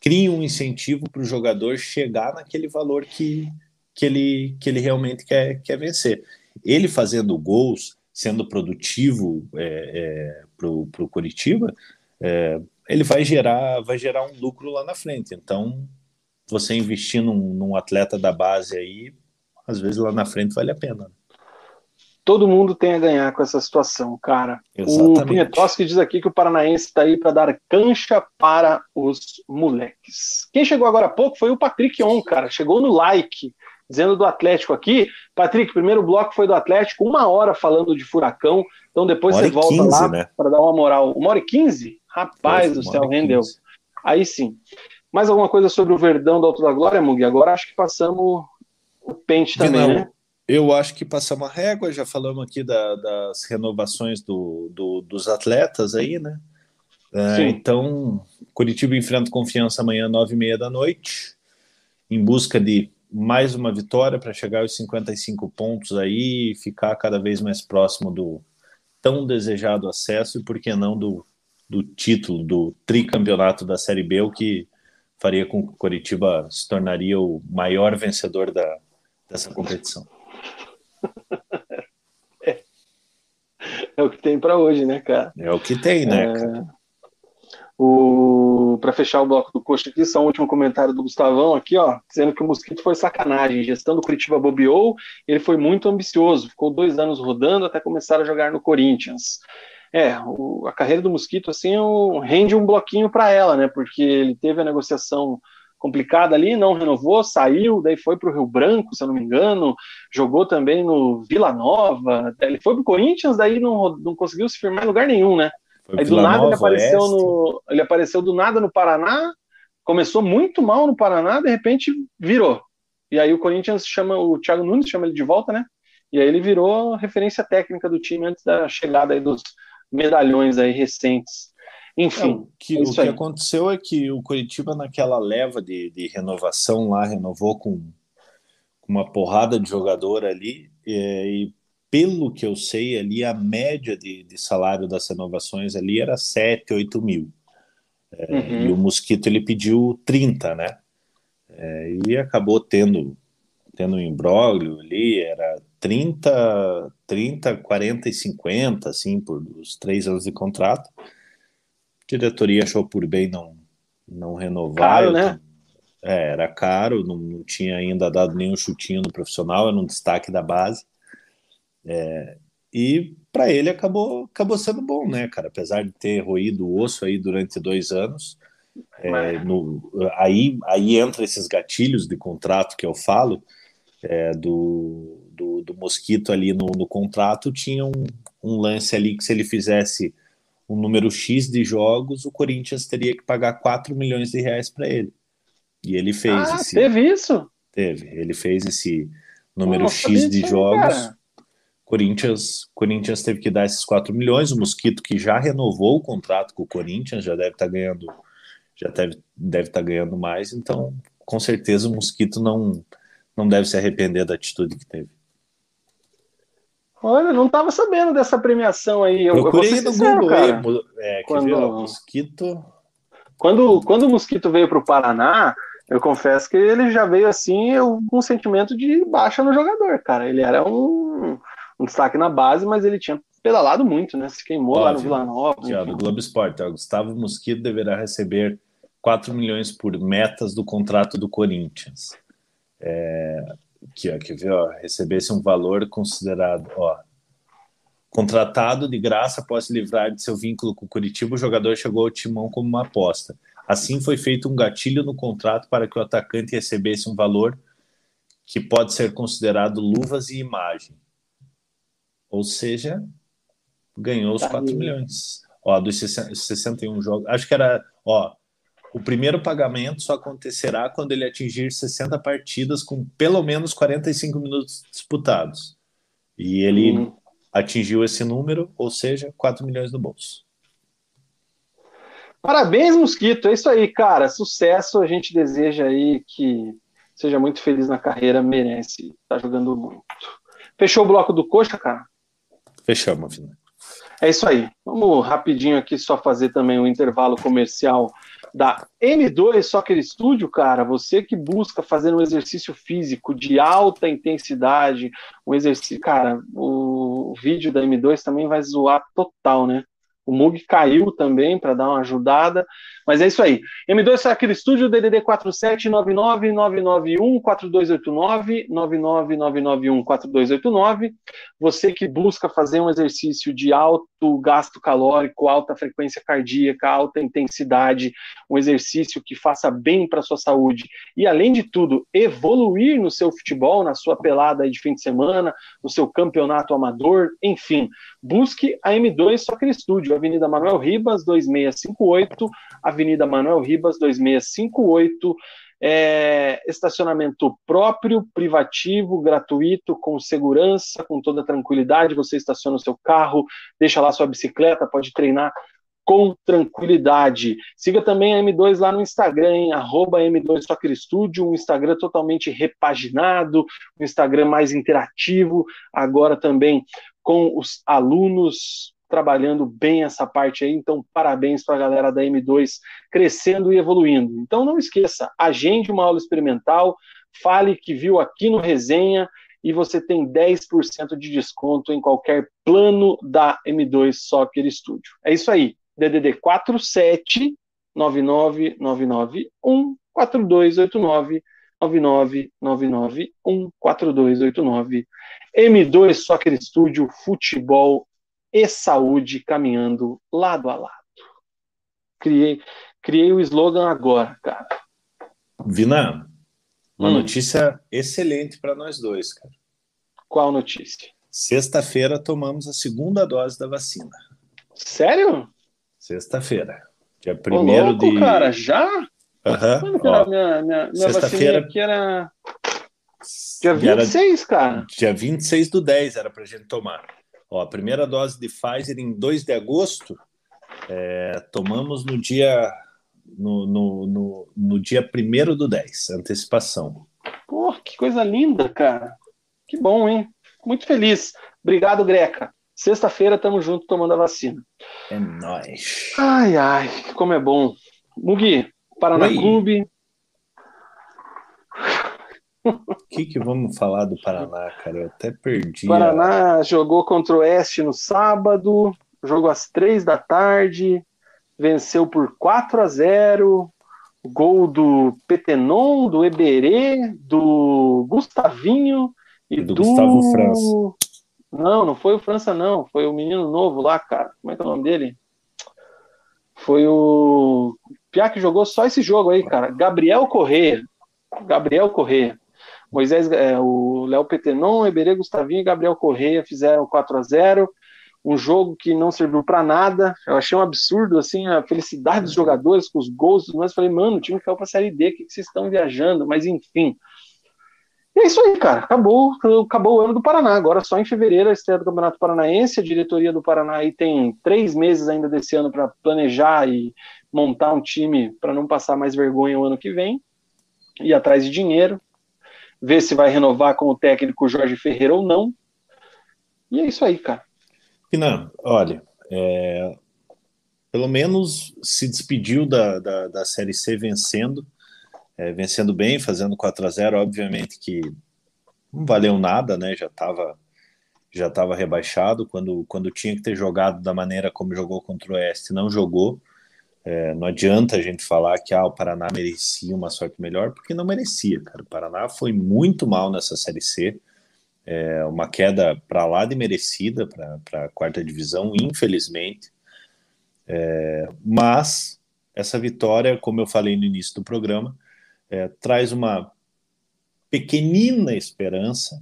cria um incentivo para o jogador chegar naquele valor que, que ele, que ele realmente quer, quer vencer. Ele fazendo gols, sendo produtivo é, é, para o Curitiba, é, ele vai gerar, vai gerar um lucro lá na frente. Então, você investir num, num atleta da base aí, às vezes lá na frente vale a pena. Todo mundo tem a ganhar com essa situação, cara. Exatamente. O Pinetoski diz aqui que o Paranaense está aí para dar cancha para os moleques. Quem chegou agora há pouco foi o Patrick On, cara. Chegou no like dizendo do Atlético aqui. Patrick, primeiro bloco foi do Atlético, uma hora falando de furacão, então depois você volta 15, lá né? para dar uma moral. Uma hora e quinze? Rapaz do céu, rendeu. Aí sim. Mais alguma coisa sobre o Verdão do Alto da Glória, Mug? Agora acho que passamos o pente também, Não, né? Eu acho que passamos a régua, já falamos aqui da, das renovações do, do, dos atletas aí, né? É, então, Curitiba enfrenta confiança amanhã, nove e meia da noite, em busca de mais uma vitória para chegar aos 55 pontos aí e ficar cada vez mais próximo do tão desejado acesso e, por que não, do, do título, do tricampeonato da Série B, o que faria com que o Coritiba se tornaria o maior vencedor da, dessa competição. é. é o que tem para hoje, né, cara? É o que tem, né? É... O... Para fechar o bloco do coxa aqui, só um último comentário do Gustavão aqui, ó, dizendo que o Mosquito foi sacanagem. Gestão do Curitiba bobeou, ele foi muito ambicioso, ficou dois anos rodando até começar a jogar no Corinthians. É, o, a carreira do Mosquito, assim, o, rende um bloquinho para ela, né? Porque ele teve a negociação complicada ali, não renovou, saiu, daí foi para o Rio Branco, se eu não me engano, jogou também no Vila Nova, ele foi para o Corinthians, daí não, não conseguiu se firmar em lugar nenhum, né? Foi Aí do nada Nova, ele apareceu no. Ele apareceu do nada no Paraná, começou muito mal no Paraná, de repente virou. E aí o Corinthians chama, o Thiago Nunes chama ele de volta, né? E aí ele virou referência técnica do time antes da chegada aí dos medalhões aí recentes. Enfim. É, o que, é o que aconteceu é que o Curitiba, naquela leva de, de renovação lá, renovou com, com uma porrada de jogador ali, é, e pelo que eu sei, ali a média de, de salário das renovações ali era 7, 8 mil. É, uhum. E o Mosquito ele pediu 30, né? É, e acabou tendo tendo um imbróglio ali, era 30, 30, 40 e 50, assim, por os três anos de contrato. A diretoria achou por bem não, não renovar. Caro, né? É, era caro, não, não, tinha ainda dado nenhum chutinho no profissional, era um destaque da base. É, e para ele acabou, acabou sendo bom, né, cara? Apesar de ter roído o osso aí durante dois anos, é, no, aí, aí entra esses gatilhos de contrato que eu falo, é, do, do, do, Mosquito ali no, no contrato, tinha um, um, lance ali que se ele fizesse um número X de jogos, o Corinthians teria que pagar 4 milhões de reais para ele. E ele fez ah, esse. Teve isso? Teve. Ele fez esse número X de jogos. Cara. Corinthians, Corinthians teve que dar esses 4 milhões. O Mosquito, que já renovou o contrato com o Corinthians, já deve estar tá ganhando, já deve, deve estar tá ganhando mais. Então, com certeza, o Mosquito não, não deve se arrepender da atitude que teve. Olha, não estava sabendo dessa premiação aí. Eu, Procurei eu no Google cara. é, quando, ver, ó, Mosquito. Quando, quando o Mosquito veio para o Paraná, eu confesso que ele já veio assim com um sentimento de baixa no jogador, cara. Ele era um um destaque na base, mas ele tinha pedalado muito, né? Se queimou lá no Vila Nova. Aqui, ó, do Globo Esporte, ó, Gustavo Mosquito deverá receber 4 milhões por metas do contrato do Corinthians. É, aqui, ó, quer ver, ó, recebesse um valor considerado, ó, contratado de graça após se livrar de seu vínculo com o Curitiba, o jogador chegou ao timão como uma aposta. Assim foi feito um gatilho no contrato para que o atacante recebesse um valor que pode ser considerado luvas e imagem. Ou seja, ganhou os tá 4 milhões. Ó, dos 61 jogos. Acho que era, ó, o primeiro pagamento só acontecerá quando ele atingir 60 partidas com pelo menos 45 minutos disputados. E ele hum. atingiu esse número, ou seja, 4 milhões no bolso. Parabéns, Mosquito. É isso aí, cara. Sucesso. A gente deseja aí que seja muito feliz na carreira. Merece. Tá jogando muito. Fechou o bloco do Coxa, cara? Fechamos, Vina. É isso aí. Vamos rapidinho aqui só fazer também um intervalo comercial da M2 Soccer Studio, cara. Você que busca fazer um exercício físico de alta intensidade, um exercício, cara, o vídeo da M2 também vai zoar total, né? O Mug caiu também para dar uma ajudada. Mas é isso aí. M2 Sacre Estúdio, DDD 479991429, 999914289. Você que busca fazer um exercício de alto gasto calórico, alta frequência cardíaca, alta intensidade, um exercício que faça bem para sua saúde e, além de tudo, evoluir no seu futebol, na sua pelada de fim de semana, no seu campeonato amador, enfim, busque a M2 Soccer Estúdio, Avenida Manuel Ribas, 2658, Avenida Manuel Ribas, 2658. É, estacionamento próprio, privativo, gratuito, com segurança, com toda tranquilidade. Você estaciona o seu carro, deixa lá sua bicicleta, pode treinar com tranquilidade. Siga também a M2 lá no Instagram, hein? arroba M2 Soccer Studio, um Instagram totalmente repaginado, um Instagram mais interativo, agora também com os alunos trabalhando bem essa parte aí, então parabéns para a galera da M2 crescendo e evoluindo. Então não esqueça, agende uma aula experimental, fale que viu aqui no Resenha e você tem 10% de desconto em qualquer plano da M2 Soccer Studio. É isso aí, DDD 47 99991 4289 999914289 M2 Soccer Studio Futebol e Saúde caminhando lado a lado. Criei, criei o slogan agora, cara. Vina, uma hum. notícia excelente para nós dois, cara. Qual notícia? Sexta-feira tomamos a segunda dose da vacina. Sério? Sexta-feira. Dia primeiro louco, de. cara, já? Aham. Uhum. Minha, minha, minha vacina aqui era. Dia 26, era... cara. Dia 26 do 10 era pra gente tomar. Ó, a primeira dose de Pfizer em 2 de agosto, é, tomamos no dia no, no, no, no dia 1 do 10, antecipação. Pô, que coisa linda, cara. Que bom, hein? Muito feliz. Obrigado, Greca. Sexta-feira estamos juntos tomando a vacina. É nóis. Ai, ai, como é bom. Mugi, Paraná Oi. Clube. O que, que vamos falar do Paraná, cara? Eu até perdi. Paraná a... jogou contra o Oeste no sábado, jogo às três da tarde, venceu por 4 a 0. Gol do Petenon, do Eberê, do Gustavinho e do, do Gustavo França. Não, não foi o França, não. Foi o menino novo lá, cara. Como é que é o nome dele? Foi o. Piá que jogou só esse jogo aí, cara. Gabriel Corrêa. Gabriel Corrêa. Moisés, é, o Léo Petenon, Eberê Gustavinho e Gabriel Correia fizeram 4 a 0 um jogo que não serviu para nada. Eu achei um absurdo assim a felicidade dos jogadores com os gols, mas falei, mano, o time caiu para série D, o que, que vocês estão viajando? Mas enfim. E é isso aí, cara. Acabou, acabou o ano do Paraná. Agora só em fevereiro a estreia do Campeonato Paranaense. A diretoria do Paraná aí tem três meses ainda desse ano para planejar e montar um time para não passar mais vergonha o ano que vem. Ir atrás de dinheiro ver se vai renovar com o técnico Jorge Ferreira ou não. E é isso aí, cara. Não, olha, é, pelo menos se despediu da, da, da Série C vencendo, é, vencendo bem, fazendo 4 a 0 obviamente que não valeu nada, né? Já estava já estava rebaixado quando, quando tinha que ter jogado da maneira como jogou contra o Oeste, não jogou. É, não adianta a gente falar que ah, o Paraná merecia uma sorte melhor, porque não merecia, cara. O Paraná foi muito mal nessa Série C, é, uma queda para lá de merecida para a quarta divisão, infelizmente. É, mas essa vitória, como eu falei no início do programa, é, traz uma pequenina esperança.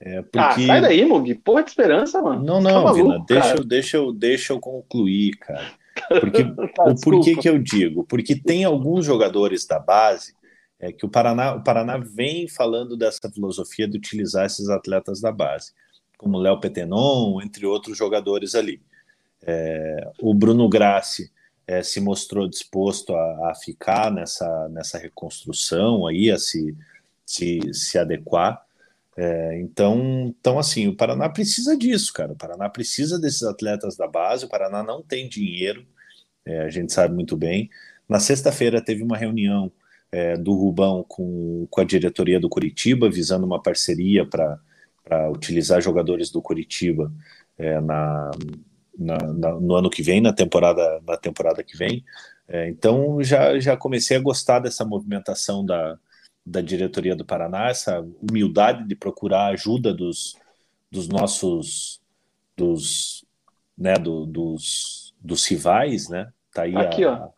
É, porque... Ah, sai daí, Mug. Porra de esperança, mano. Não, não, tá Vina, deixa, eu, deixa, eu, deixa eu concluir, cara. Porque, tá, o porquê que eu digo? Porque tem alguns jogadores da base é, que o Paraná, o Paraná vem falando dessa filosofia de utilizar esses atletas da base, como Léo Petenon, entre outros jogadores ali. É, o Bruno Grassi é, se mostrou disposto a, a, ficar nessa, nessa reconstrução aí, a se, se, se adequar. É, então, então, assim, o Paraná precisa disso, cara. O Paraná precisa desses atletas da base. O Paraná não tem dinheiro, é, a gente sabe muito bem. Na sexta-feira teve uma reunião é, do Rubão com, com a diretoria do Curitiba, visando uma parceria para utilizar jogadores do Curitiba é, na, na, na, no ano que vem, na temporada, na temporada que vem. É, então, já, já comecei a gostar dessa movimentação da da diretoria do Paraná, essa humildade de procurar ajuda dos, dos nossos dos, né, do, dos, dos rivais, né? Tá aí Aqui, a,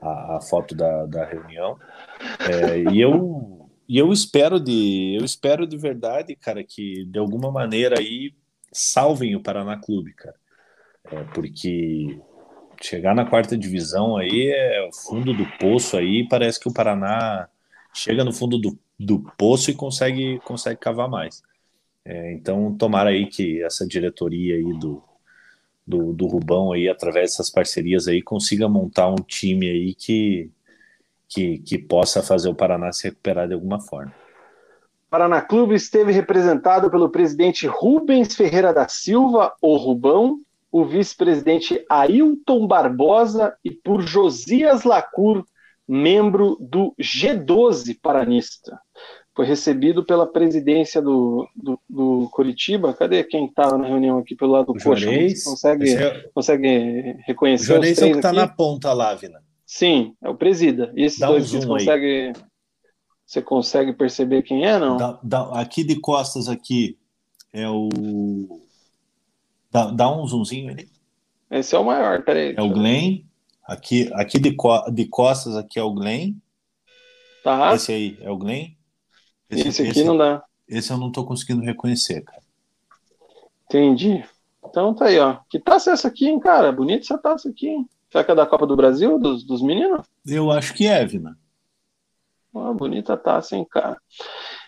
a, a, foto da, da reunião. É, e eu e eu espero de eu espero de verdade, cara, que de alguma maneira aí salvem o Paraná Clube, cara. É, porque chegar na quarta divisão aí é o fundo do poço aí, parece que o Paraná chega no fundo do, do poço e consegue, consegue cavar mais. É, então, tomara aí que essa diretoria aí do, do, do Rubão aí, através dessas parcerias aí, consiga montar um time aí que, que, que possa fazer o Paraná se recuperar de alguma forma. Paraná Clube esteve representado pelo presidente Rubens Ferreira da Silva, o Rubão, o vice-presidente Ailton Barbosa e por Josias Lacur, membro do G12 paranista. foi recebido pela presidência do, do, do Curitiba. Cadê quem estava na reunião aqui pelo lado do Coxa? Consegue, é... consegue reconhecer o Juarez é o que está na ponta lá, Vina. Sim, é o presida. E esses Dá dois um consegue, você consegue perceber quem é, não? Dá, dá, aqui de costas aqui é o... Dá, dá um zoomzinho ali. Esse é o maior, peraí. É o Glenn. Aqui, aqui de, de costas aqui é o Glenn. Tá. Esse aí é o Glenn. Esse, esse aqui esse, não dá. Esse eu não tô conseguindo reconhecer, cara. Entendi. Então tá aí, ó. Que taça é essa aqui, hein, cara? Bonita essa taça aqui, hein? Será que é da Copa do Brasil, dos, dos meninos? Eu acho que é, Vina. Ó, bonita taça, hein, cara.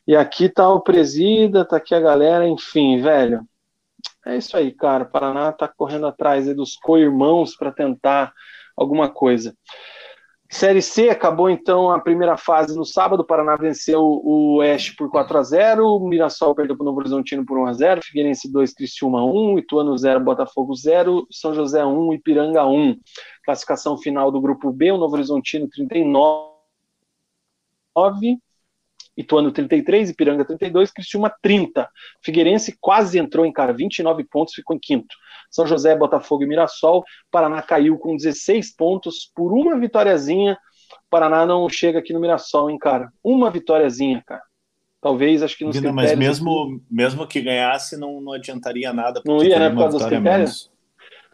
E aqui tá o presida, tá aqui a galera, enfim, velho. É isso aí, cara. O Paraná tá correndo atrás dos co-irmãos para tentar alguma coisa. Série C acabou então a primeira fase no sábado. O Paraná venceu o Oeste por 4 a 0 o Mirassol perdeu para o Novo Horizontino por 1 a 0 Figueirense 2, Criciúma 1, Ituano 0, Botafogo 0, São José 1, Ipiranga 1. Classificação final do grupo B, o Novo Horizontino 39, Ituano 33, Ipiranga 32, Criciúma 30. Figueirense quase entrou em cara, 29 pontos, ficou em quinto. São José, Botafogo e Mirassol. Paraná caiu com 16 pontos por uma vitóriazinha. Paraná não chega aqui no Mirassol, hein, cara? Uma vitóriazinha, cara. Talvez, acho que nos Vina, Mas mesmo, mesmo que ganhasse, não, não adiantaria nada. Não ia, né, por causa dos critérios?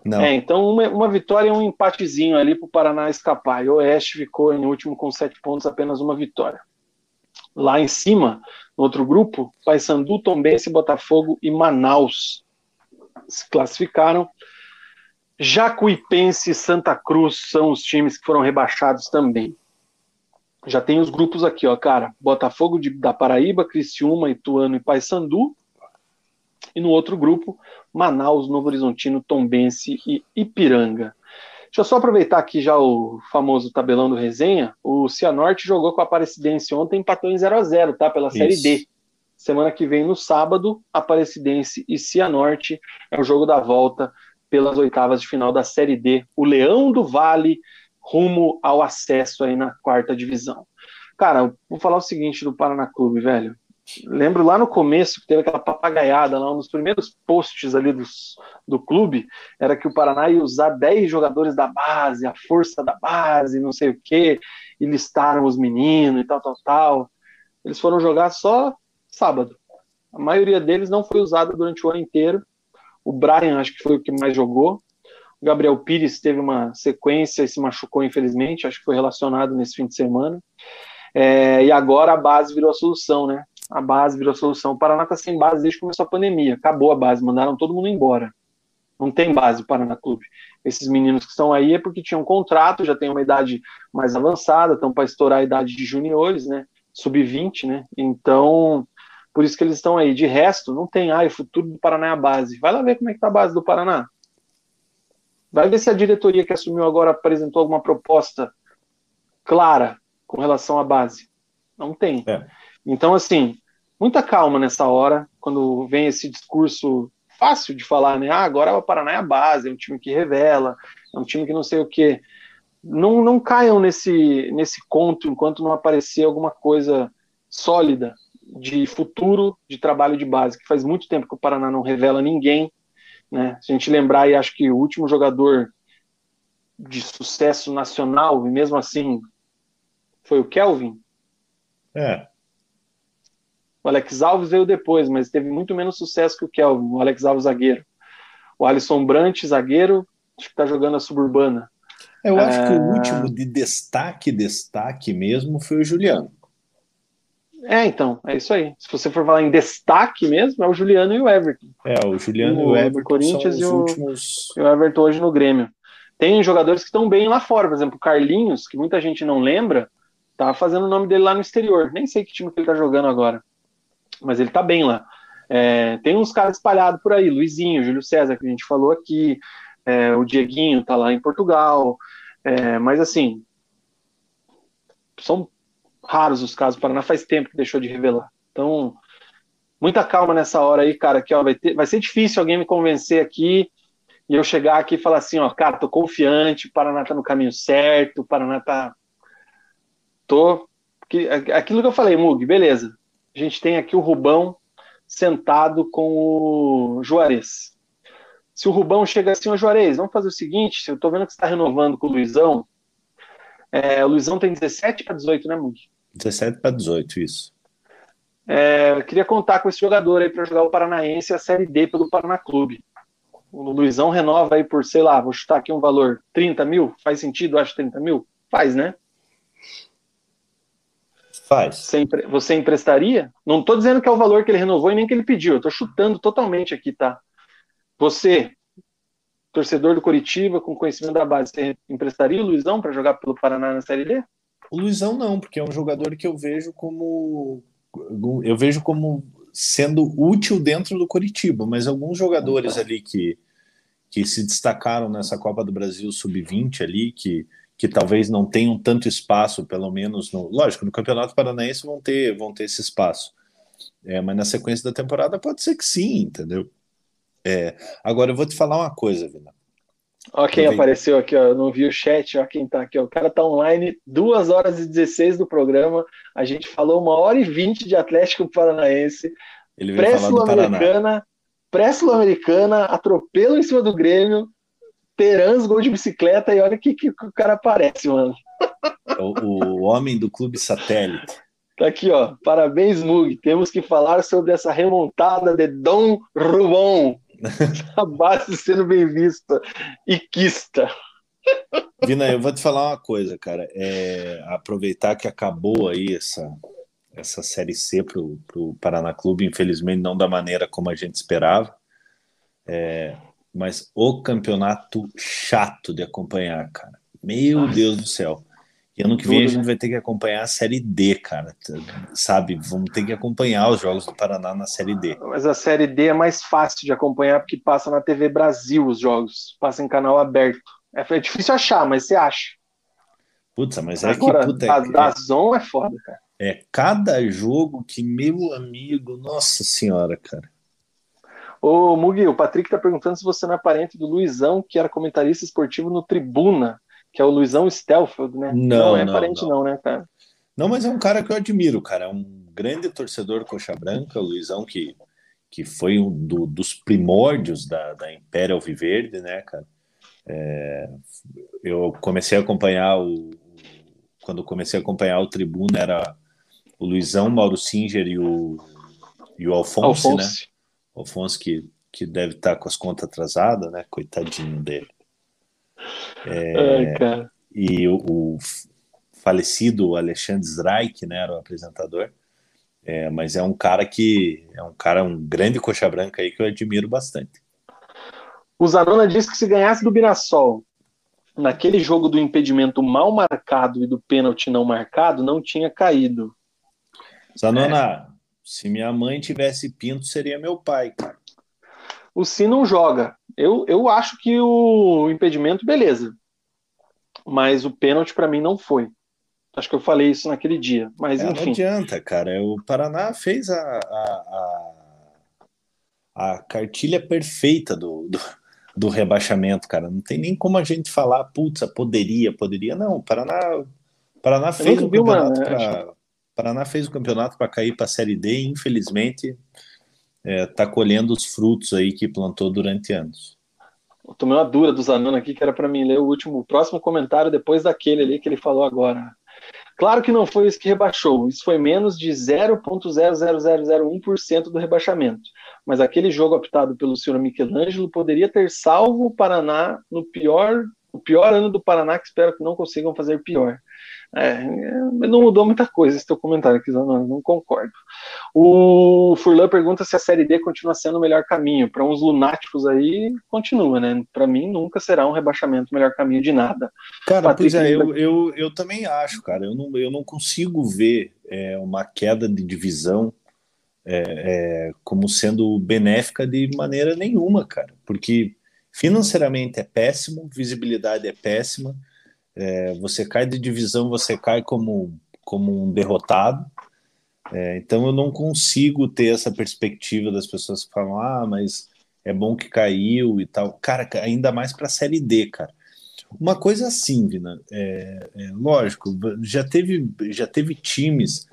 Não. É, então uma, uma vitória e um empatezinho ali para o Paraná escapar. E o Oeste ficou em último com sete pontos, apenas uma vitória. Lá em cima, no outro grupo, Paysandu, Tombense, Botafogo e Manaus se classificaram. Jacuipense e Santa Cruz são os times que foram rebaixados também. Já tem os grupos aqui, ó, cara. Botafogo de, da Paraíba, Criciúma, Ituano e Paysandu. E no outro grupo, Manaus, Novo Horizontino, Tombense e Ipiranga. Deixa eu só aproveitar aqui já o famoso tabelão do resenha. O Cianorte jogou com a Aparecidense ontem, empatou em 0 a 0 tá? Pela Série Isso. D. Semana que vem, no sábado, Aparecidense e Cianorte é o jogo da volta pelas oitavas de final da Série D. O Leão do Vale rumo ao acesso aí na quarta divisão. Cara, vou falar o seguinte do Paraná Clube, velho. Lembro lá no começo que teve aquela papagaiada, lá, um dos primeiros posts ali dos, do clube, era que o Paraná ia usar 10 jogadores da base, a força da base, não sei o quê, e listaram os meninos e tal, tal, tal. Eles foram jogar só sábado. A maioria deles não foi usada durante o ano inteiro. O Brian, acho que foi o que mais jogou. O Gabriel Pires teve uma sequência e se machucou, infelizmente, acho que foi relacionado nesse fim de semana. É, e agora a base virou a solução, né? a base virou solução. O Paraná está sem base desde que começou a pandemia. Acabou a base, mandaram todo mundo embora. Não tem base o Paraná Clube. Esses meninos que estão aí é porque tinham um contrato, já têm uma idade mais avançada, estão para estourar a idade de juniores, né? Sub-20, né? Então, por isso que eles estão aí. De resto, não tem, ah, o futuro do Paraná é a base. Vai lá ver como é que tá a base do Paraná. Vai ver se a diretoria que assumiu agora apresentou alguma proposta clara com relação à base. Não tem. É. Então, assim, muita calma nessa hora, quando vem esse discurso fácil de falar, né? Ah, agora o Paraná é a base, é um time que revela, é um time que não sei o quê. Não, não caiam nesse, nesse conto enquanto não aparecer alguma coisa sólida de futuro de trabalho de base, que faz muito tempo que o Paraná não revela ninguém. Né? Se a gente lembrar, e acho que o último jogador de sucesso nacional, e mesmo assim, foi o Kelvin. É. O Alex Alves veio depois, mas teve muito menos sucesso que o Kelvin, o Alex Alves zagueiro. O Alisson Brant, zagueiro, acho que está jogando a suburbana. Eu acho é... que o é. último de destaque, destaque mesmo, foi o Juliano. É, então, é isso aí. Se você for falar em destaque mesmo, é o Juliano e o Everton. É, o Juliano o, e o Everton Corinthians e o, últimos... e o Everton hoje no Grêmio. Tem jogadores que estão bem lá fora, por exemplo, o Carlinhos, que muita gente não lembra, tá fazendo o nome dele lá no exterior. Nem sei que time que ele tá jogando agora mas ele tá bem lá. É, tem uns caras espalhados por aí, Luizinho, Júlio César, que a gente falou aqui, é, o Dieguinho tá lá em Portugal, é, mas assim, são raros os casos, o Paraná faz tempo que deixou de revelar. Então, muita calma nessa hora aí, cara, que ó, vai, ter, vai ser difícil alguém me convencer aqui e eu chegar aqui e falar assim, ó, cara, tô confiante, o Paraná tá no caminho certo, o Paraná tá... Tô... Aquilo que eu falei, Mug, beleza, a gente tem aqui o Rubão sentado com o Juarez. Se o Rubão chega assim, ô Juarez, vamos fazer o seguinte, eu tô vendo que você está renovando com o Luizão. É, o Luizão tem 17 para 18, né, Mug? 17 para 18, isso. É, eu queria contar com esse jogador aí para jogar o Paranaense a Série D pelo Paraná Clube. O Luizão renova aí por, sei lá, vou chutar aqui um valor, 30 mil? Faz sentido, acho 30 mil? Faz, né? Faz. Você, você emprestaria? Não estou dizendo que é o valor que ele renovou e nem que ele pediu. Eu estou chutando totalmente aqui, tá? Você, torcedor do Coritiba, com conhecimento da base, você emprestaria o Luizão para jogar pelo Paraná na Série D? O Luizão não, porque é um jogador que eu vejo como eu vejo como sendo útil dentro do Coritiba, mas alguns jogadores ali que, que se destacaram nessa Copa do Brasil sub-20 ali, que que talvez não tenham tanto espaço, pelo menos no. Lógico, no Campeonato Paranaense vão ter, vão ter esse espaço. É, mas na sequência da temporada pode ser que sim, entendeu? É, agora eu vou te falar uma coisa, Vina. Ó, quem apareceu aqui, ó. Eu não vi o chat, ó. Quem tá aqui, ó. O cara tá online, 2 horas e 16 do programa. A gente falou uma hora e 20 de Atlético Paranaense. Pré-Sul-Americana, pré-Sul-Americana, atropelo em cima do Grêmio, Terans, gol de bicicleta, e olha que, que, que o cara aparece, mano. O, o homem do clube satélite. Tá aqui, ó. Parabéns, Mug. Temos que falar sobre essa remontada de Dom Rubão. A base sendo bem vista e quista. Vina, eu vou te falar uma coisa, cara. É, aproveitar que acabou aí essa, essa Série C pro, pro Paraná Clube, infelizmente não da maneira como a gente esperava. É, mas o campeonato chato de acompanhar, cara. Meu Nossa. Deus do céu. E ano que vem Tudo, a gente né? vai ter que acompanhar a Série D, cara. Sabe? Vamos ter que acompanhar os jogos do Paraná na Série D. Mas a Série D é mais fácil de acompanhar porque passa na TV Brasil os jogos. Passa em canal aberto. É, é difícil achar, mas você acha. Putz, mas é Agora, que. Puta, a, é, da Zon é foda, cara. É cada jogo que, meu amigo, nossa senhora, cara. Ô, Mugi, o Patrick tá perguntando se você não é parente do Luizão, que era comentarista esportivo no Tribuna, que é o Luizão Stelfeld, né? Não, não é não, parente não. não, né, cara? Não, mas é um cara que eu admiro, cara. É um grande torcedor coxa branca, o Luizão que, que foi um do, dos primórdios da, da Império Alviverde, né, cara? É, eu comecei a acompanhar o quando comecei a acompanhar o Tribuna era o Luizão, Mauro Singer e o, e o Alfonso, né? Alfonso. né? Alfonso que, que deve estar com as contas atrasadas, né? Coitadinho dele. É, Ai, e o, o, falecido Alexandre Zraik, né, era o apresentador. É, mas é um cara que é um cara, um grande coxa branca aí que eu admiro bastante. O Zanona disse que se ganhasse do Birassol naquele jogo do impedimento mal marcado e do pênalti não marcado, não tinha caído. Zanona, é. Se minha mãe tivesse pinto, seria meu pai, cara. O Si não joga. Eu, eu acho que o impedimento, beleza. Mas o pênalti para mim não foi. Acho que eu falei isso naquele dia. Mas é, enfim. Não adianta, cara. O Paraná fez a, a, a, a cartilha perfeita do, do, do, rebaixamento, cara. Não tem nem como a gente falar, putz, poderia, poderia. Não, o Paraná, Paraná fez o campeonato para Paraná fez o campeonato para cair para a Série D infelizmente, está é, tá colhendo os frutos aí que plantou durante anos. Eu tomei uma dura do Zanano aqui, que era para mim ler o último, o próximo comentário depois daquele ali que ele falou agora. Claro que não foi isso que rebaixou, isso foi menos de 0,00001% do rebaixamento. Mas aquele jogo optado pelo senhor Michelangelo poderia ter salvo o Paraná no pior, o pior ano do Paraná, que espero que não consigam fazer pior. É, não mudou muita coisa esse teu comentário aqui, não, não concordo. O Furlan pergunta se a Série D continua sendo o melhor caminho. Para uns lunáticos aí, continua, né? Para mim, nunca será um rebaixamento o melhor caminho de nada. Cara, Patrick, pois é, eu, eu, eu também acho, cara. Eu não, eu não consigo ver é, uma queda de divisão é, é, como sendo benéfica de maneira nenhuma, cara. Porque financeiramente é péssimo, visibilidade é péssima é, você cai de divisão, você cai como, como um derrotado. É, então eu não consigo ter essa perspectiva das pessoas que falam, ah, mas é bom que caiu e tal. Cara, ainda mais para a Série D, cara. Uma coisa assim, Vina, é, é, lógico, já teve, já teve times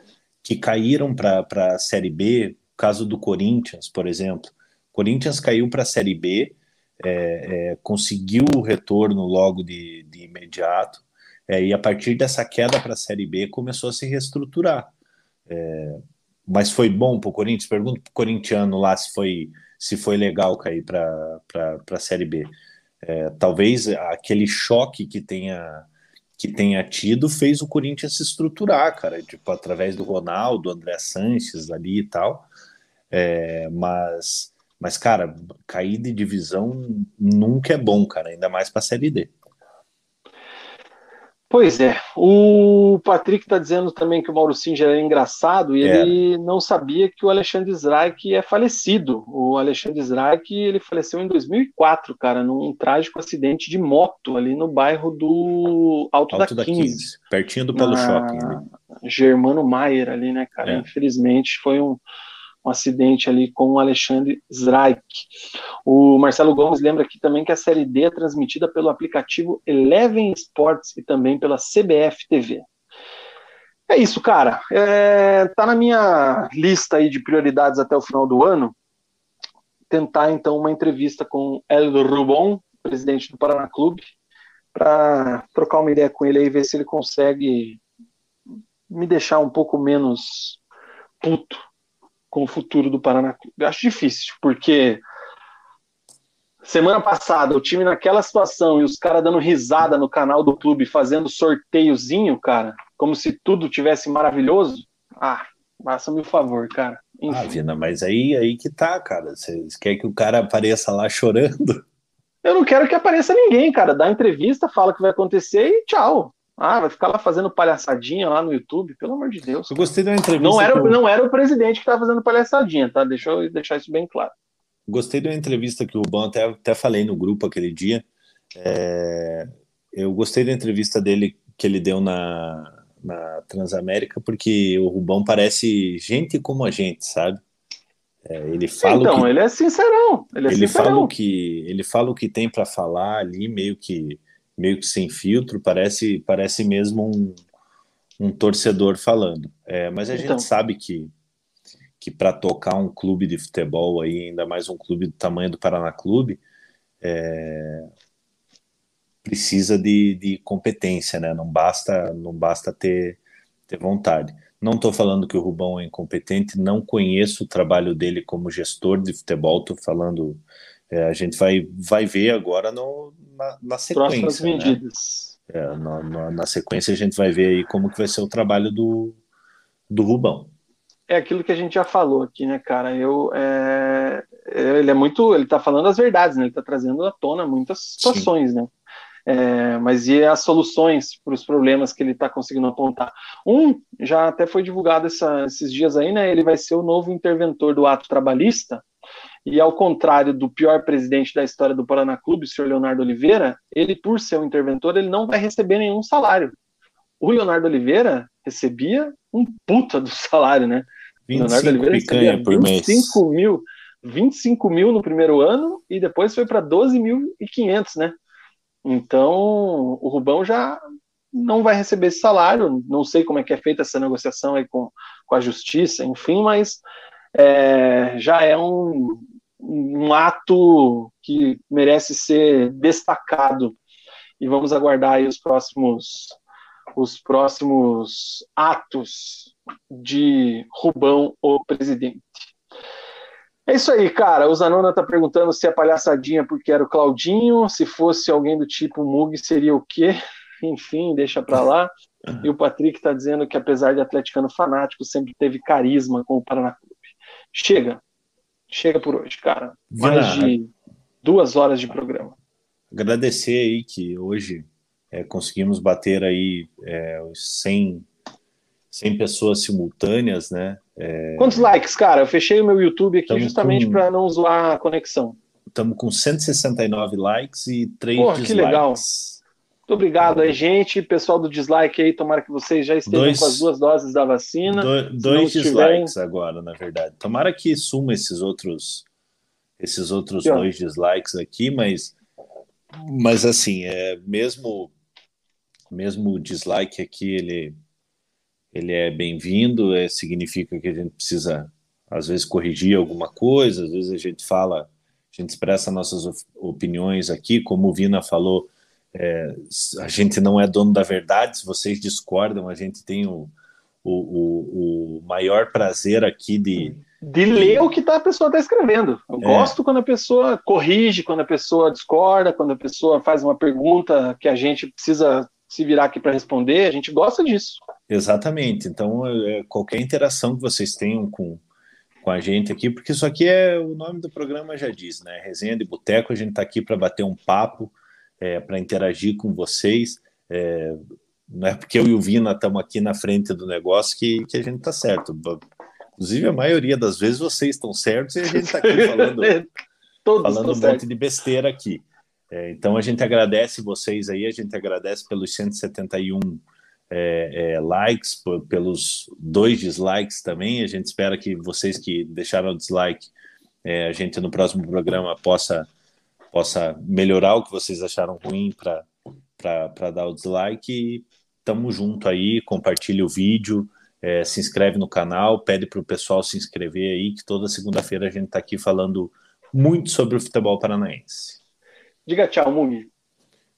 que caíram para a Série B, caso do Corinthians, por exemplo. Corinthians caiu para a Série B, é, é, conseguiu o retorno logo de, de imediato, é, e a partir dessa queda para a Série B começou a se reestruturar. É, mas foi bom para o Corinthians? Pergunto para o corintiano lá se foi, se foi legal cair para a Série B. É, talvez aquele choque que tenha que tenha tido fez o Corinthians se estruturar, cara, tipo, através do Ronaldo, André Sanches ali e tal. É, mas, mas, cara, cair de divisão nunca é bom, cara, ainda mais para a Série D. Pois é, o Patrick está dizendo também que o Mauro Singer é engraçado e é. ele não sabia que o Alexandre Zraik é falecido. O Alexandre Zraik ele faleceu em 2004, cara, num trágico acidente de moto ali no bairro do Alto, Alto da, da 15, 15, pertinho do Pelo Shopping. Germano Maier ali, né, cara? É. Infelizmente foi um, um acidente ali com o Alexandre Zraik. O Marcelo Gomes lembra aqui também que a Série D é transmitida pelo aplicativo Eleven Sports e também pela CBF TV. É isso, cara. É, tá na minha lista aí de prioridades até o final do ano. Tentar então uma entrevista com El Rubon, presidente do Paraná Clube, para trocar uma ideia com ele aí, ver se ele consegue me deixar um pouco menos puto com o futuro do Paraná Clube. Eu acho difícil, porque semana passada o time naquela situação e os caras dando risada no canal do clube fazendo sorteiozinho, cara, como se tudo tivesse maravilhoso. Ah, faça-me o favor, cara. Enfim. Ah, Vina, mas aí, aí que tá, cara. Você quer que o cara apareça lá chorando? Eu não quero que apareça ninguém, cara. Dá entrevista, fala o que vai acontecer e tchau. Ah, vai ficar lá fazendo palhaçadinha lá no YouTube, pelo amor de Deus. Eu gostei da entrevista. Não era, não era o presidente que estava fazendo palhaçadinha, tá? Deixa eu deixar isso bem claro. Gostei da entrevista que o Rubão, até, até falei no grupo aquele dia. É, eu gostei da entrevista dele que ele deu na, na Transamérica, porque o Rubão parece gente como a gente, sabe? É, ele fala então, que, ele é sincerão. Ele, é ele sincerão. fala o que ele fala o que tem para falar ali, meio que meio que sem filtro, parece, parece mesmo um, um torcedor falando. É, mas a então. gente sabe que, que para tocar um clube de futebol aí, ainda mais um clube do tamanho do Paraná Clube, é, precisa de, de competência, né? Não basta, não basta ter, ter vontade. Não estou falando que o Rubão é incompetente, não conheço o trabalho dele como gestor de futebol, estou falando. É, a gente vai, vai ver agora no, na, na sequência. Próximas né? medidas. É, na, na, na, sequência a gente vai ver aí como que vai ser o trabalho do, do Rubão. É aquilo que a gente já falou aqui, né, cara? Eu, é, é ele é muito, ele tá falando as verdades, né? Ele tá trazendo à tona muitas situações, Sim. né? É, mas e as soluções para os problemas que ele está conseguindo apontar? Um já até foi divulgado essa, esses dias aí, né? Ele vai ser o novo interventor do ato trabalhista, e ao contrário do pior presidente da história do Paraná Clube, o senhor Leonardo Oliveira, ele, por ser um interventor, ele não vai receber nenhum salário. O Leonardo Oliveira recebia um puta do salário, né? 25 Leonardo Oliveira recebia 25 mil, 25 mil no primeiro ano e depois foi para 12.500, né? Então, o Rubão já não vai receber esse salário. Não sei como é que é feita essa negociação aí com, com a justiça, enfim, mas é, já é um, um ato que merece ser destacado. E vamos aguardar os próximos, os próximos atos de Rubão, o presidente. É isso aí, cara. O Zanona tá perguntando se é palhaçadinha porque era o Claudinho, se fosse alguém do tipo Mug seria o quê? Enfim, deixa pra lá. E o Patrick tá dizendo que apesar de atleticano fanático, sempre teve carisma com o Paraná Clube. Chega. Chega por hoje, cara. Mais de duas horas de programa. Agradecer aí que hoje é, conseguimos bater aí é, os 100, 100 pessoas simultâneas, né? É... Quantos likes, cara? Eu fechei o meu YouTube aqui Tamo justamente com... para não zoar a conexão. Estamos com 169 likes e 3 Porra, dislikes. que legal. Muito obrigado aí, gente. Pessoal do dislike aí, tomara que vocês já estejam dois, com as duas doses da vacina. Do, dois dislikes agora, na verdade. Tomara que suma esses outros esses outros dois dislikes aqui, mas mas assim, é mesmo mesmo o dislike aqui, ele ele é bem-vindo, é, significa que a gente precisa, às vezes, corrigir alguma coisa, às vezes a gente fala, a gente expressa nossas opiniões aqui, como o Vina falou, é, a gente não é dono da verdade, se vocês discordam, a gente tem o, o, o, o maior prazer aqui de. De ler o que tá, a pessoa está escrevendo. Eu é. gosto quando a pessoa corrige, quando a pessoa discorda, quando a pessoa faz uma pergunta que a gente precisa se virar aqui para responder, a gente gosta disso. Exatamente. Então, é, qualquer interação que vocês tenham com, com a gente aqui, porque isso aqui é o nome do programa já diz, né? Resenha de Boteco, a gente está aqui para bater um papo, é, para interagir com vocês. É, não é porque eu e o Vina estamos aqui na frente do negócio que, que a gente está certo. Inclusive, a maioria das vezes vocês estão certos e a gente está aqui falando, falando um monte de besteira aqui. É, então, a gente agradece vocês aí, a gente agradece pelos 171 é, é, likes, pelos dois dislikes também. A gente espera que vocês que deixaram o dislike, é, a gente no próximo programa possa possa melhorar o que vocês acharam ruim para dar o dislike. Tamo junto aí, compartilhe o vídeo, é, se inscreve no canal, pede para o pessoal se inscrever aí, que toda segunda-feira a gente está aqui falando muito sobre o futebol paranaense. Diga tchau, Mugi.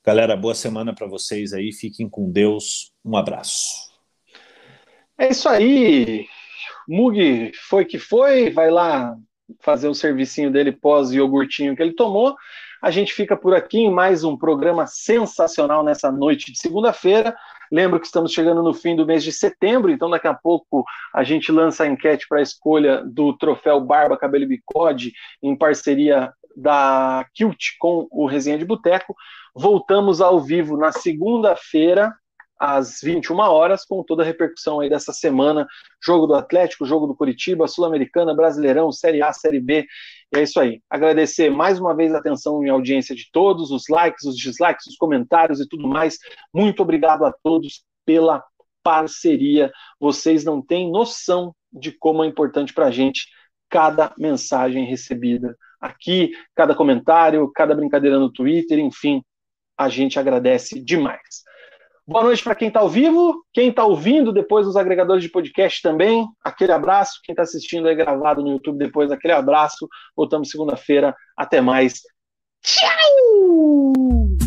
Galera, boa semana para vocês aí, fiquem com Deus, um abraço. É isso aí, Mugi foi que foi, vai lá fazer o servicinho dele pós-iogurtinho que ele tomou. A gente fica por aqui em mais um programa sensacional nessa noite de segunda-feira. Lembro que estamos chegando no fim do mês de setembro, então daqui a pouco a gente lança a enquete para a escolha do troféu Barba Cabelo e Bigode em parceria da Kilt com o Resenha de Boteco. Voltamos ao vivo na segunda-feira, às 21 horas, com toda a repercussão aí dessa semana. Jogo do Atlético, jogo do Curitiba, Sul-Americana, Brasileirão, Série A, Série B. E é isso aí. Agradecer mais uma vez a atenção e audiência de todos, os likes, os dislikes, os comentários e tudo mais. Muito obrigado a todos pela parceria. Vocês não têm noção de como é importante para a gente cada mensagem recebida aqui, cada comentário, cada brincadeira no Twitter, enfim, a gente agradece demais. Boa noite para quem está ao vivo, quem está ouvindo depois nos agregadores de podcast também. Aquele abraço. Quem está assistindo aí gravado no YouTube depois, aquele abraço. Voltamos segunda-feira. Até mais. Tchau!